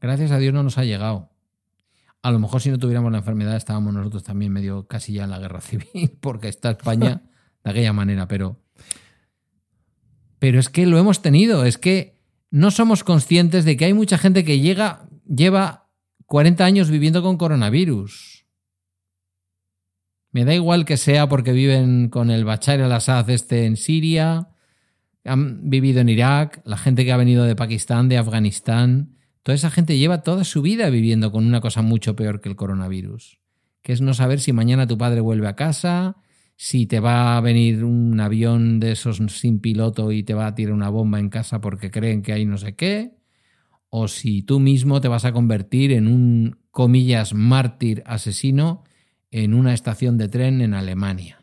[SPEAKER 2] Gracias a Dios no nos ha llegado. A lo mejor si no tuviéramos la enfermedad estábamos nosotros también medio casi ya en la guerra civil, porque está España de aquella manera, pero... Pero es que lo hemos tenido, es que no somos conscientes de que hay mucha gente que llega, lleva 40 años viviendo con coronavirus. Me da igual que sea porque viven con el Bachar al-Assad este en Siria, han vivido en Irak, la gente que ha venido de Pakistán, de Afganistán, toda esa gente lleva toda su vida viviendo con una cosa mucho peor que el coronavirus, que es no saber si mañana tu padre vuelve a casa, si te va a venir un avión de esos sin piloto y te va a tirar una bomba en casa porque creen que hay no sé qué, o si tú mismo te vas a convertir en un, comillas, mártir asesino en una estación de tren en Alemania.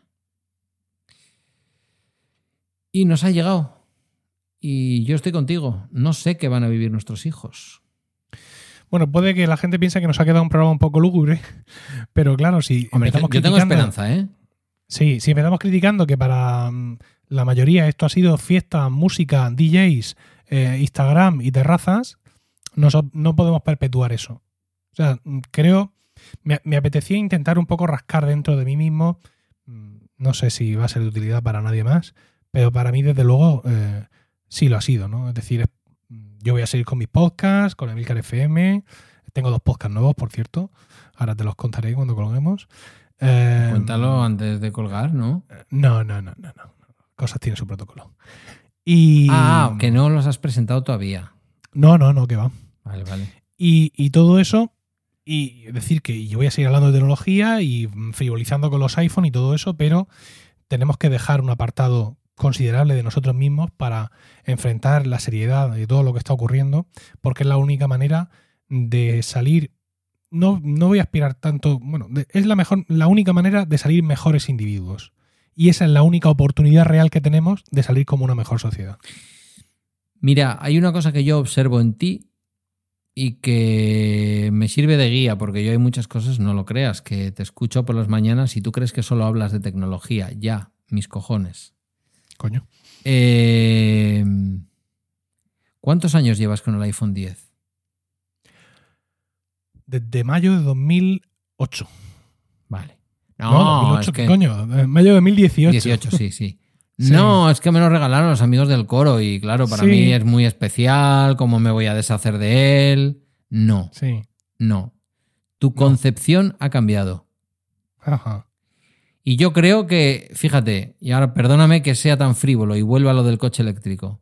[SPEAKER 2] Y nos ha llegado. Y yo estoy contigo. No sé qué van a vivir nuestros hijos.
[SPEAKER 1] Bueno, puede que la gente piense que nos ha quedado un programa un poco lúgubre, pero claro, si
[SPEAKER 2] Hombre,
[SPEAKER 1] empezamos
[SPEAKER 2] yo tengo esperanza, ¿eh?
[SPEAKER 1] Sí, si empezamos criticando que para mm, la mayoría esto ha sido fiesta, música, DJs, eh, Instagram y terrazas, no, no podemos perpetuar eso. O sea, mm, creo, me, me apetecía intentar un poco rascar dentro de mí mismo, mm, no sé si va a ser de utilidad para nadie más, pero para mí desde luego eh, sí lo ha sido, ¿no? Es decir, es- yo voy a seguir con mis podcasts, con Emilcar FM, tengo dos podcasts nuevos, por cierto, ahora te los contaré cuando colguemos. Eh,
[SPEAKER 2] Cuéntalo antes de colgar, ¿no?
[SPEAKER 1] no, no, no, no, no. cosas tienen su protocolo. Y.
[SPEAKER 2] Ah, que no los has presentado todavía.
[SPEAKER 1] No, no, no, que va.
[SPEAKER 2] Vale, vale.
[SPEAKER 1] Y, y todo eso, y decir que yo voy a seguir hablando de tecnología y frivolizando con los iPhone y todo eso, pero tenemos que dejar un apartado considerable de nosotros mismos para enfrentar la seriedad de todo lo que está ocurriendo, porque es la única manera de salir. No, no voy a aspirar tanto. Bueno, es la mejor, la única manera de salir mejores individuos. Y esa es la única oportunidad real que tenemos de salir como una mejor sociedad.
[SPEAKER 2] Mira, hay una cosa que yo observo en ti y que me sirve de guía, porque yo hay muchas cosas, no lo creas, que te escucho por las mañanas y tú crees que solo hablas de tecnología. Ya, mis cojones.
[SPEAKER 1] Coño.
[SPEAKER 2] Eh, ¿Cuántos años llevas con el iPhone 10?
[SPEAKER 1] Desde mayo de 2008.
[SPEAKER 2] Vale.
[SPEAKER 1] No,
[SPEAKER 2] No,
[SPEAKER 1] 2008,
[SPEAKER 2] es
[SPEAKER 1] ¿qué
[SPEAKER 2] que
[SPEAKER 1] coño? De mayo de 2018.
[SPEAKER 2] 18, sí, sí.
[SPEAKER 1] Sí.
[SPEAKER 2] No, es que me lo regalaron los amigos del coro y claro, para
[SPEAKER 1] Sí.
[SPEAKER 2] mí es muy especial, ¿cómo me voy a deshacer de él? No,
[SPEAKER 1] Sí.
[SPEAKER 2] no. Tu concepción ha cambiado.
[SPEAKER 1] Ajá.
[SPEAKER 2] Y yo creo que, fíjate, y ahora perdóname que sea tan frívolo y vuelva a lo del coche eléctrico.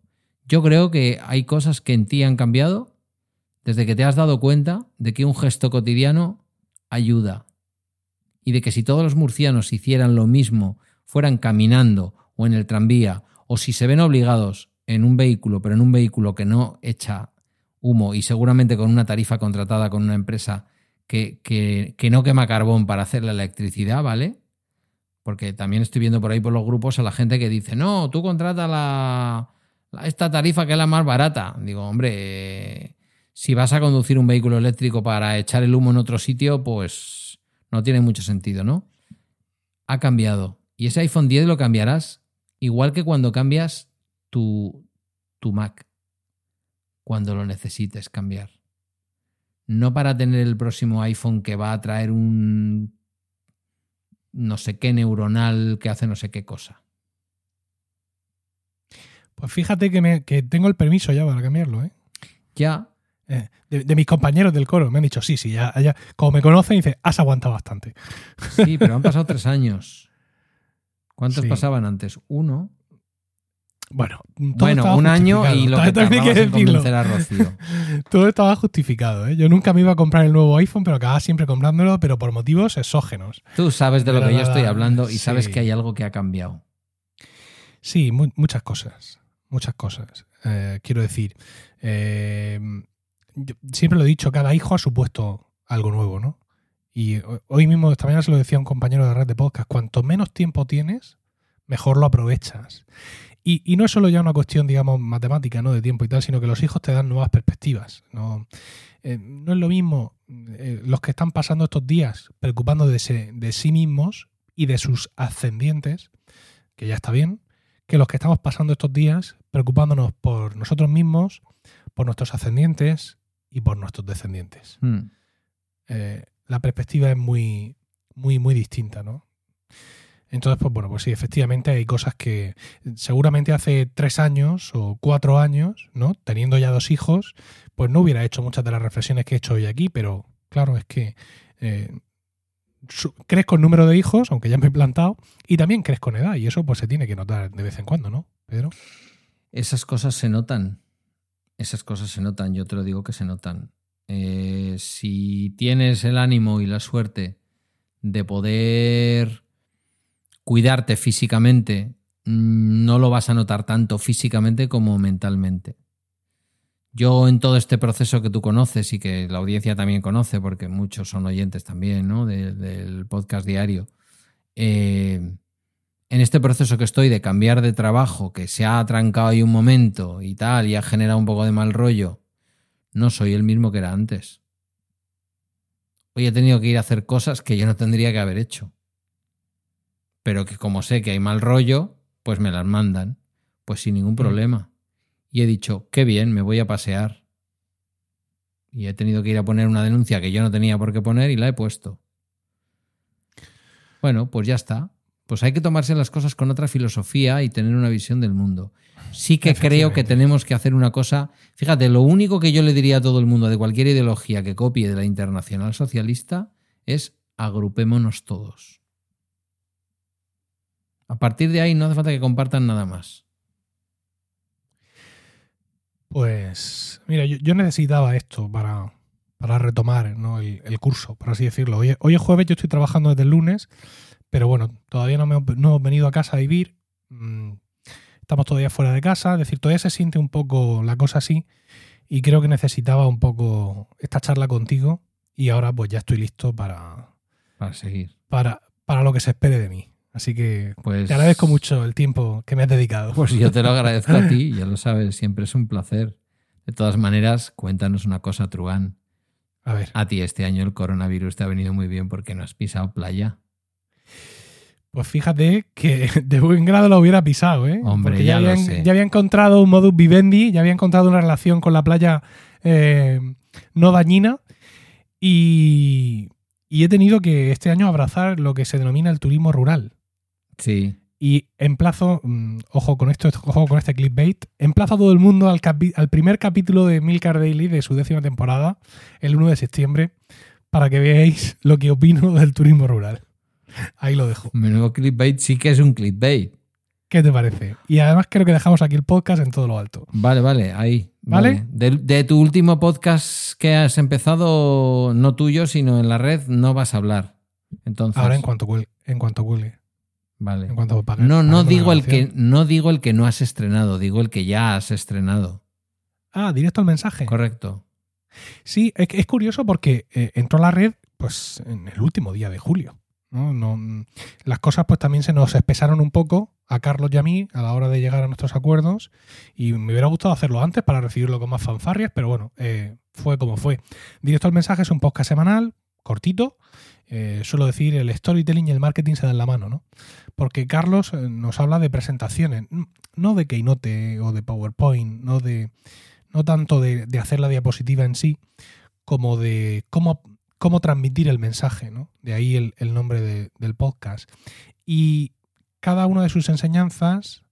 [SPEAKER 2] Yo creo que hay cosas que en ti han cambiado desde que te has dado cuenta de que un gesto cotidiano ayuda. Y de que si todos los murcianos hicieran lo mismo, fueran caminando o en el tranvía, o si se ven obligados en un vehículo, pero en un vehículo que no echa humo y seguramente con una tarifa contratada con una empresa que, que- que no quema carbón para hacer la electricidad, ¿vale? Porque también estoy viendo por ahí por los grupos a la gente que dice, no, tú contrata la, la- esta tarifa que es la más barata. Digo, hombre, si vas a conducir un vehículo eléctrico para echar el humo en otro sitio, pues no tiene mucho sentido, ¿no? Ha cambiado. Y ese iPhone 10 lo cambiarás igual que cuando cambias tu, tu Mac, cuando lo necesites cambiar. No para tener el próximo iPhone que va a traer un no sé qué neuronal que hace no sé qué cosa.
[SPEAKER 1] Pues fíjate que, me- que tengo el permiso ya para cambiarlo, ¿eh?
[SPEAKER 2] Ya,
[SPEAKER 1] Eh, De, de mis compañeros del coro. Me han dicho, sí, sí, ya, ya. Como me conocen, dice, has aguantado bastante.
[SPEAKER 2] sí, pero han pasado tres años. ¿Cuántos
[SPEAKER 1] Sí.
[SPEAKER 2] pasaban antes? Uno.
[SPEAKER 1] Bueno, todo
[SPEAKER 2] bueno, un año y lo que
[SPEAKER 1] También
[SPEAKER 2] en
[SPEAKER 1] decirlo.
[SPEAKER 2] a Rocío.
[SPEAKER 1] Todo estaba justificado, ¿eh? Yo nunca me iba a comprar el nuevo iPhone, pero acababa siempre comprándolo, pero por motivos exógenos.
[SPEAKER 2] Tú sabes de lo
[SPEAKER 1] Pero
[SPEAKER 2] que yo estoy hablando y
[SPEAKER 1] sí.
[SPEAKER 2] sabes que hay algo que ha cambiado.
[SPEAKER 1] Sí, mu- muchas cosas. Muchas cosas. Eh, quiero decir, eh, yo siempre lo he dicho, cada hijo ha supuesto algo nuevo, ¿no? Y ho- hoy mismo, esta mañana se lo decía a un compañero de red de podcast, cuanto menos tiempo tienes, mejor lo aprovechas. Y, y no es solo ya una cuestión, digamos, matemática, ¿no? De tiempo y tal, sino que los hijos te dan nuevas perspectivas. No, Eh, no es lo mismo eh, los que están pasando estos días preocupando de, se- de sí mismos y de sus ascendientes, que ya está bien, que los que estamos pasando estos días preocupándonos por nosotros mismos, por nuestros ascendientes y por nuestros descendientes.
[SPEAKER 2] Hmm.
[SPEAKER 1] Eh, la perspectiva es muy, muy, muy distinta, ¿no? Entonces, pues bueno, pues sí, efectivamente hay cosas que seguramente hace tres años o cuatro años, ¿no? Teniendo ya dos hijos, pues no hubiera hecho muchas de las reflexiones que he hecho hoy aquí, pero claro, es que eh, crezco en número de hijos, aunque ya me he plantado, y también crezco en edad, y eso pues se tiene que notar de vez en cuando, ¿no? Pedro.
[SPEAKER 2] Esas cosas se notan. Esas cosas se notan, yo te lo digo que se notan. Eh, si tienes el ánimo y la suerte de poder cuidarte físicamente, mm, no lo vas a notar tanto físicamente como mentalmente. Yo en todo este proceso que tú conoces y que la audiencia también conoce, porque muchos son oyentes también ¿no? De- del podcast diario, eh, en este proceso que estoy de cambiar de trabajo, que se ha atrancado ahí un momento y tal, y ha generado un poco de mal rollo, no soy el mismo que era antes. Hoy he tenido que ir a hacer cosas que yo no tendría que haber hecho. Pero que como sé que hay mal rollo, pues me las mandan. Pues sin ningún problema. Y he dicho, qué bien, me voy a pasear. Y he tenido que ir a poner una denuncia que yo no tenía por qué poner y la he puesto. Bueno, pues ya está. Pues hay que tomarse las cosas con otra filosofía y tener una visión del mundo. Sí que creo que tenemos que hacer una cosa. Fíjate, lo único que yo le diría a todo el mundo de cualquier ideología que copie de la internacional socialista es agrupémonos todos. A partir de ahí no hace falta que compartan nada más.
[SPEAKER 1] Pues, mira, yo, yo necesitaba esto para, para retomar ¿no? el, el curso, por así decirlo. Hoy, hoy es jueves, yo estoy trabajando desde el lunes, pero bueno, todavía no, me, no hemos venido a casa a vivir. Mm, Estamos todavía fuera de casa, es decir, todavía se siente un poco la cosa así y creo que necesitaba un poco esta charla contigo y ahora pues ya estoy listo para,
[SPEAKER 2] Para seguir.
[SPEAKER 1] para, para lo que se espere de mí. Así que
[SPEAKER 2] Pues,
[SPEAKER 1] te agradezco mucho el tiempo que me has dedicado.
[SPEAKER 2] Pues yo te lo agradezco a ti, ya lo sabes, siempre es un placer. De todas maneras, cuéntanos una cosa, Truán.
[SPEAKER 1] A ver,
[SPEAKER 2] A ti este año el coronavirus te ha venido muy bien porque no has pisado playa.
[SPEAKER 1] pues fíjate que de buen grado lo hubiera pisado, ¿eh?
[SPEAKER 2] Hombre,
[SPEAKER 1] Porque
[SPEAKER 2] ya lo
[SPEAKER 1] había,
[SPEAKER 2] sé.
[SPEAKER 1] ya había encontrado un modus vivendi, ya había encontrado una relación con la playa eh, no dañina y, y he tenido que este año abrazar lo que se denomina el turismo rural.
[SPEAKER 2] Sí.
[SPEAKER 1] Y emplazo, mm, ojo con esto, ojo con este clickbait, emplazo a todo el mundo al, primer capítulo de Milcar Daily de su décima temporada, el 1 de septiembre, para que veáis lo que opino del turismo rural. Ahí lo dejo.
[SPEAKER 2] Menudo clickbait sí que es un clickbait.
[SPEAKER 1] ¿Qué te parece? Y además creo que dejamos aquí el podcast en todo lo alto.
[SPEAKER 2] Vale, vale, ahí.
[SPEAKER 1] ¿Vale?
[SPEAKER 2] De, de tu último podcast que has empezado, no tuyo, sino en la red, no vas a hablar. Entonces,
[SPEAKER 1] Ahora en cuanto cuelgue. En cuanto cuelgue.
[SPEAKER 2] Vale.
[SPEAKER 1] En cuanto pague-
[SPEAKER 2] No, no digo el que no digo el que no has estrenado, digo el que ya has estrenado.
[SPEAKER 1] Ah, directo al mensaje.
[SPEAKER 2] Correcto.
[SPEAKER 1] Sí, es curioso porque eh, entró a la red pues en el último día de julio. ¿no? No, mm, las cosas pues también se nos espesaron un poco a Carlos y a mí a la hora de llegar a nuestros acuerdos y me hubiera gustado hacerlo antes para recibirlo con más fanfarrias, pero bueno, eh, fue como fue. Directo al mensaje es un podcast semanal, cortito. Eh, suelo decir, el storytelling y el marketing se dan la mano, ¿no? Porque Carlos eh, nos habla de presentaciones, no de Keynote o de PowerPoint, no de no tanto de, hacer la diapositiva en sí, como de cómo, cómo transmitir el mensaje, ¿no? De ahí el, nombre de- del podcast. Y cada una de sus enseñanzas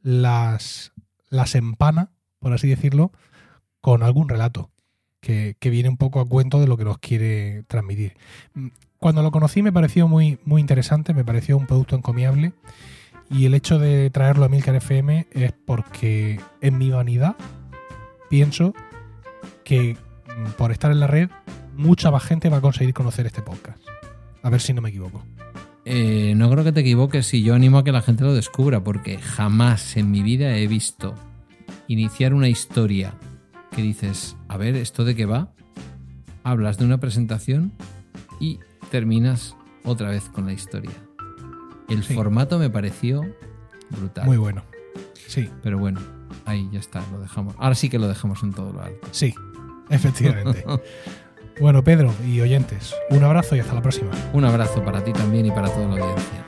[SPEAKER 1] las, las empana, por así decirlo, con algún relato que, que viene un poco a cuento de lo que nos quiere transmitir. Cuando lo conocí me pareció muy, muy interesante, me pareció un producto encomiable y el hecho de traerlo a Milcar FM es porque en mi vanidad pienso que mm, por estar en la red mucha más gente va a conseguir conocer este podcast. A ver si no me equivoco.
[SPEAKER 2] Eh, no creo que te equivoques y yo animo a que la gente lo descubra porque jamás en mi vida he visto iniciar una historia que dices, a ver, ¿esto de qué va? Hablas de una presentación y terminas otra vez con la historia. El
[SPEAKER 1] Sí.
[SPEAKER 2] formato me pareció brutal.
[SPEAKER 1] Muy bueno. Sí,
[SPEAKER 2] Pero bueno, ahí ya está, lo dejamos. Ahora sí que lo dejamos en todo lo alto.
[SPEAKER 1] sí, efectivamente. bueno, Pedro y oyentes, un abrazo y hasta la próxima.
[SPEAKER 2] Un abrazo para ti también y para toda la audiencia.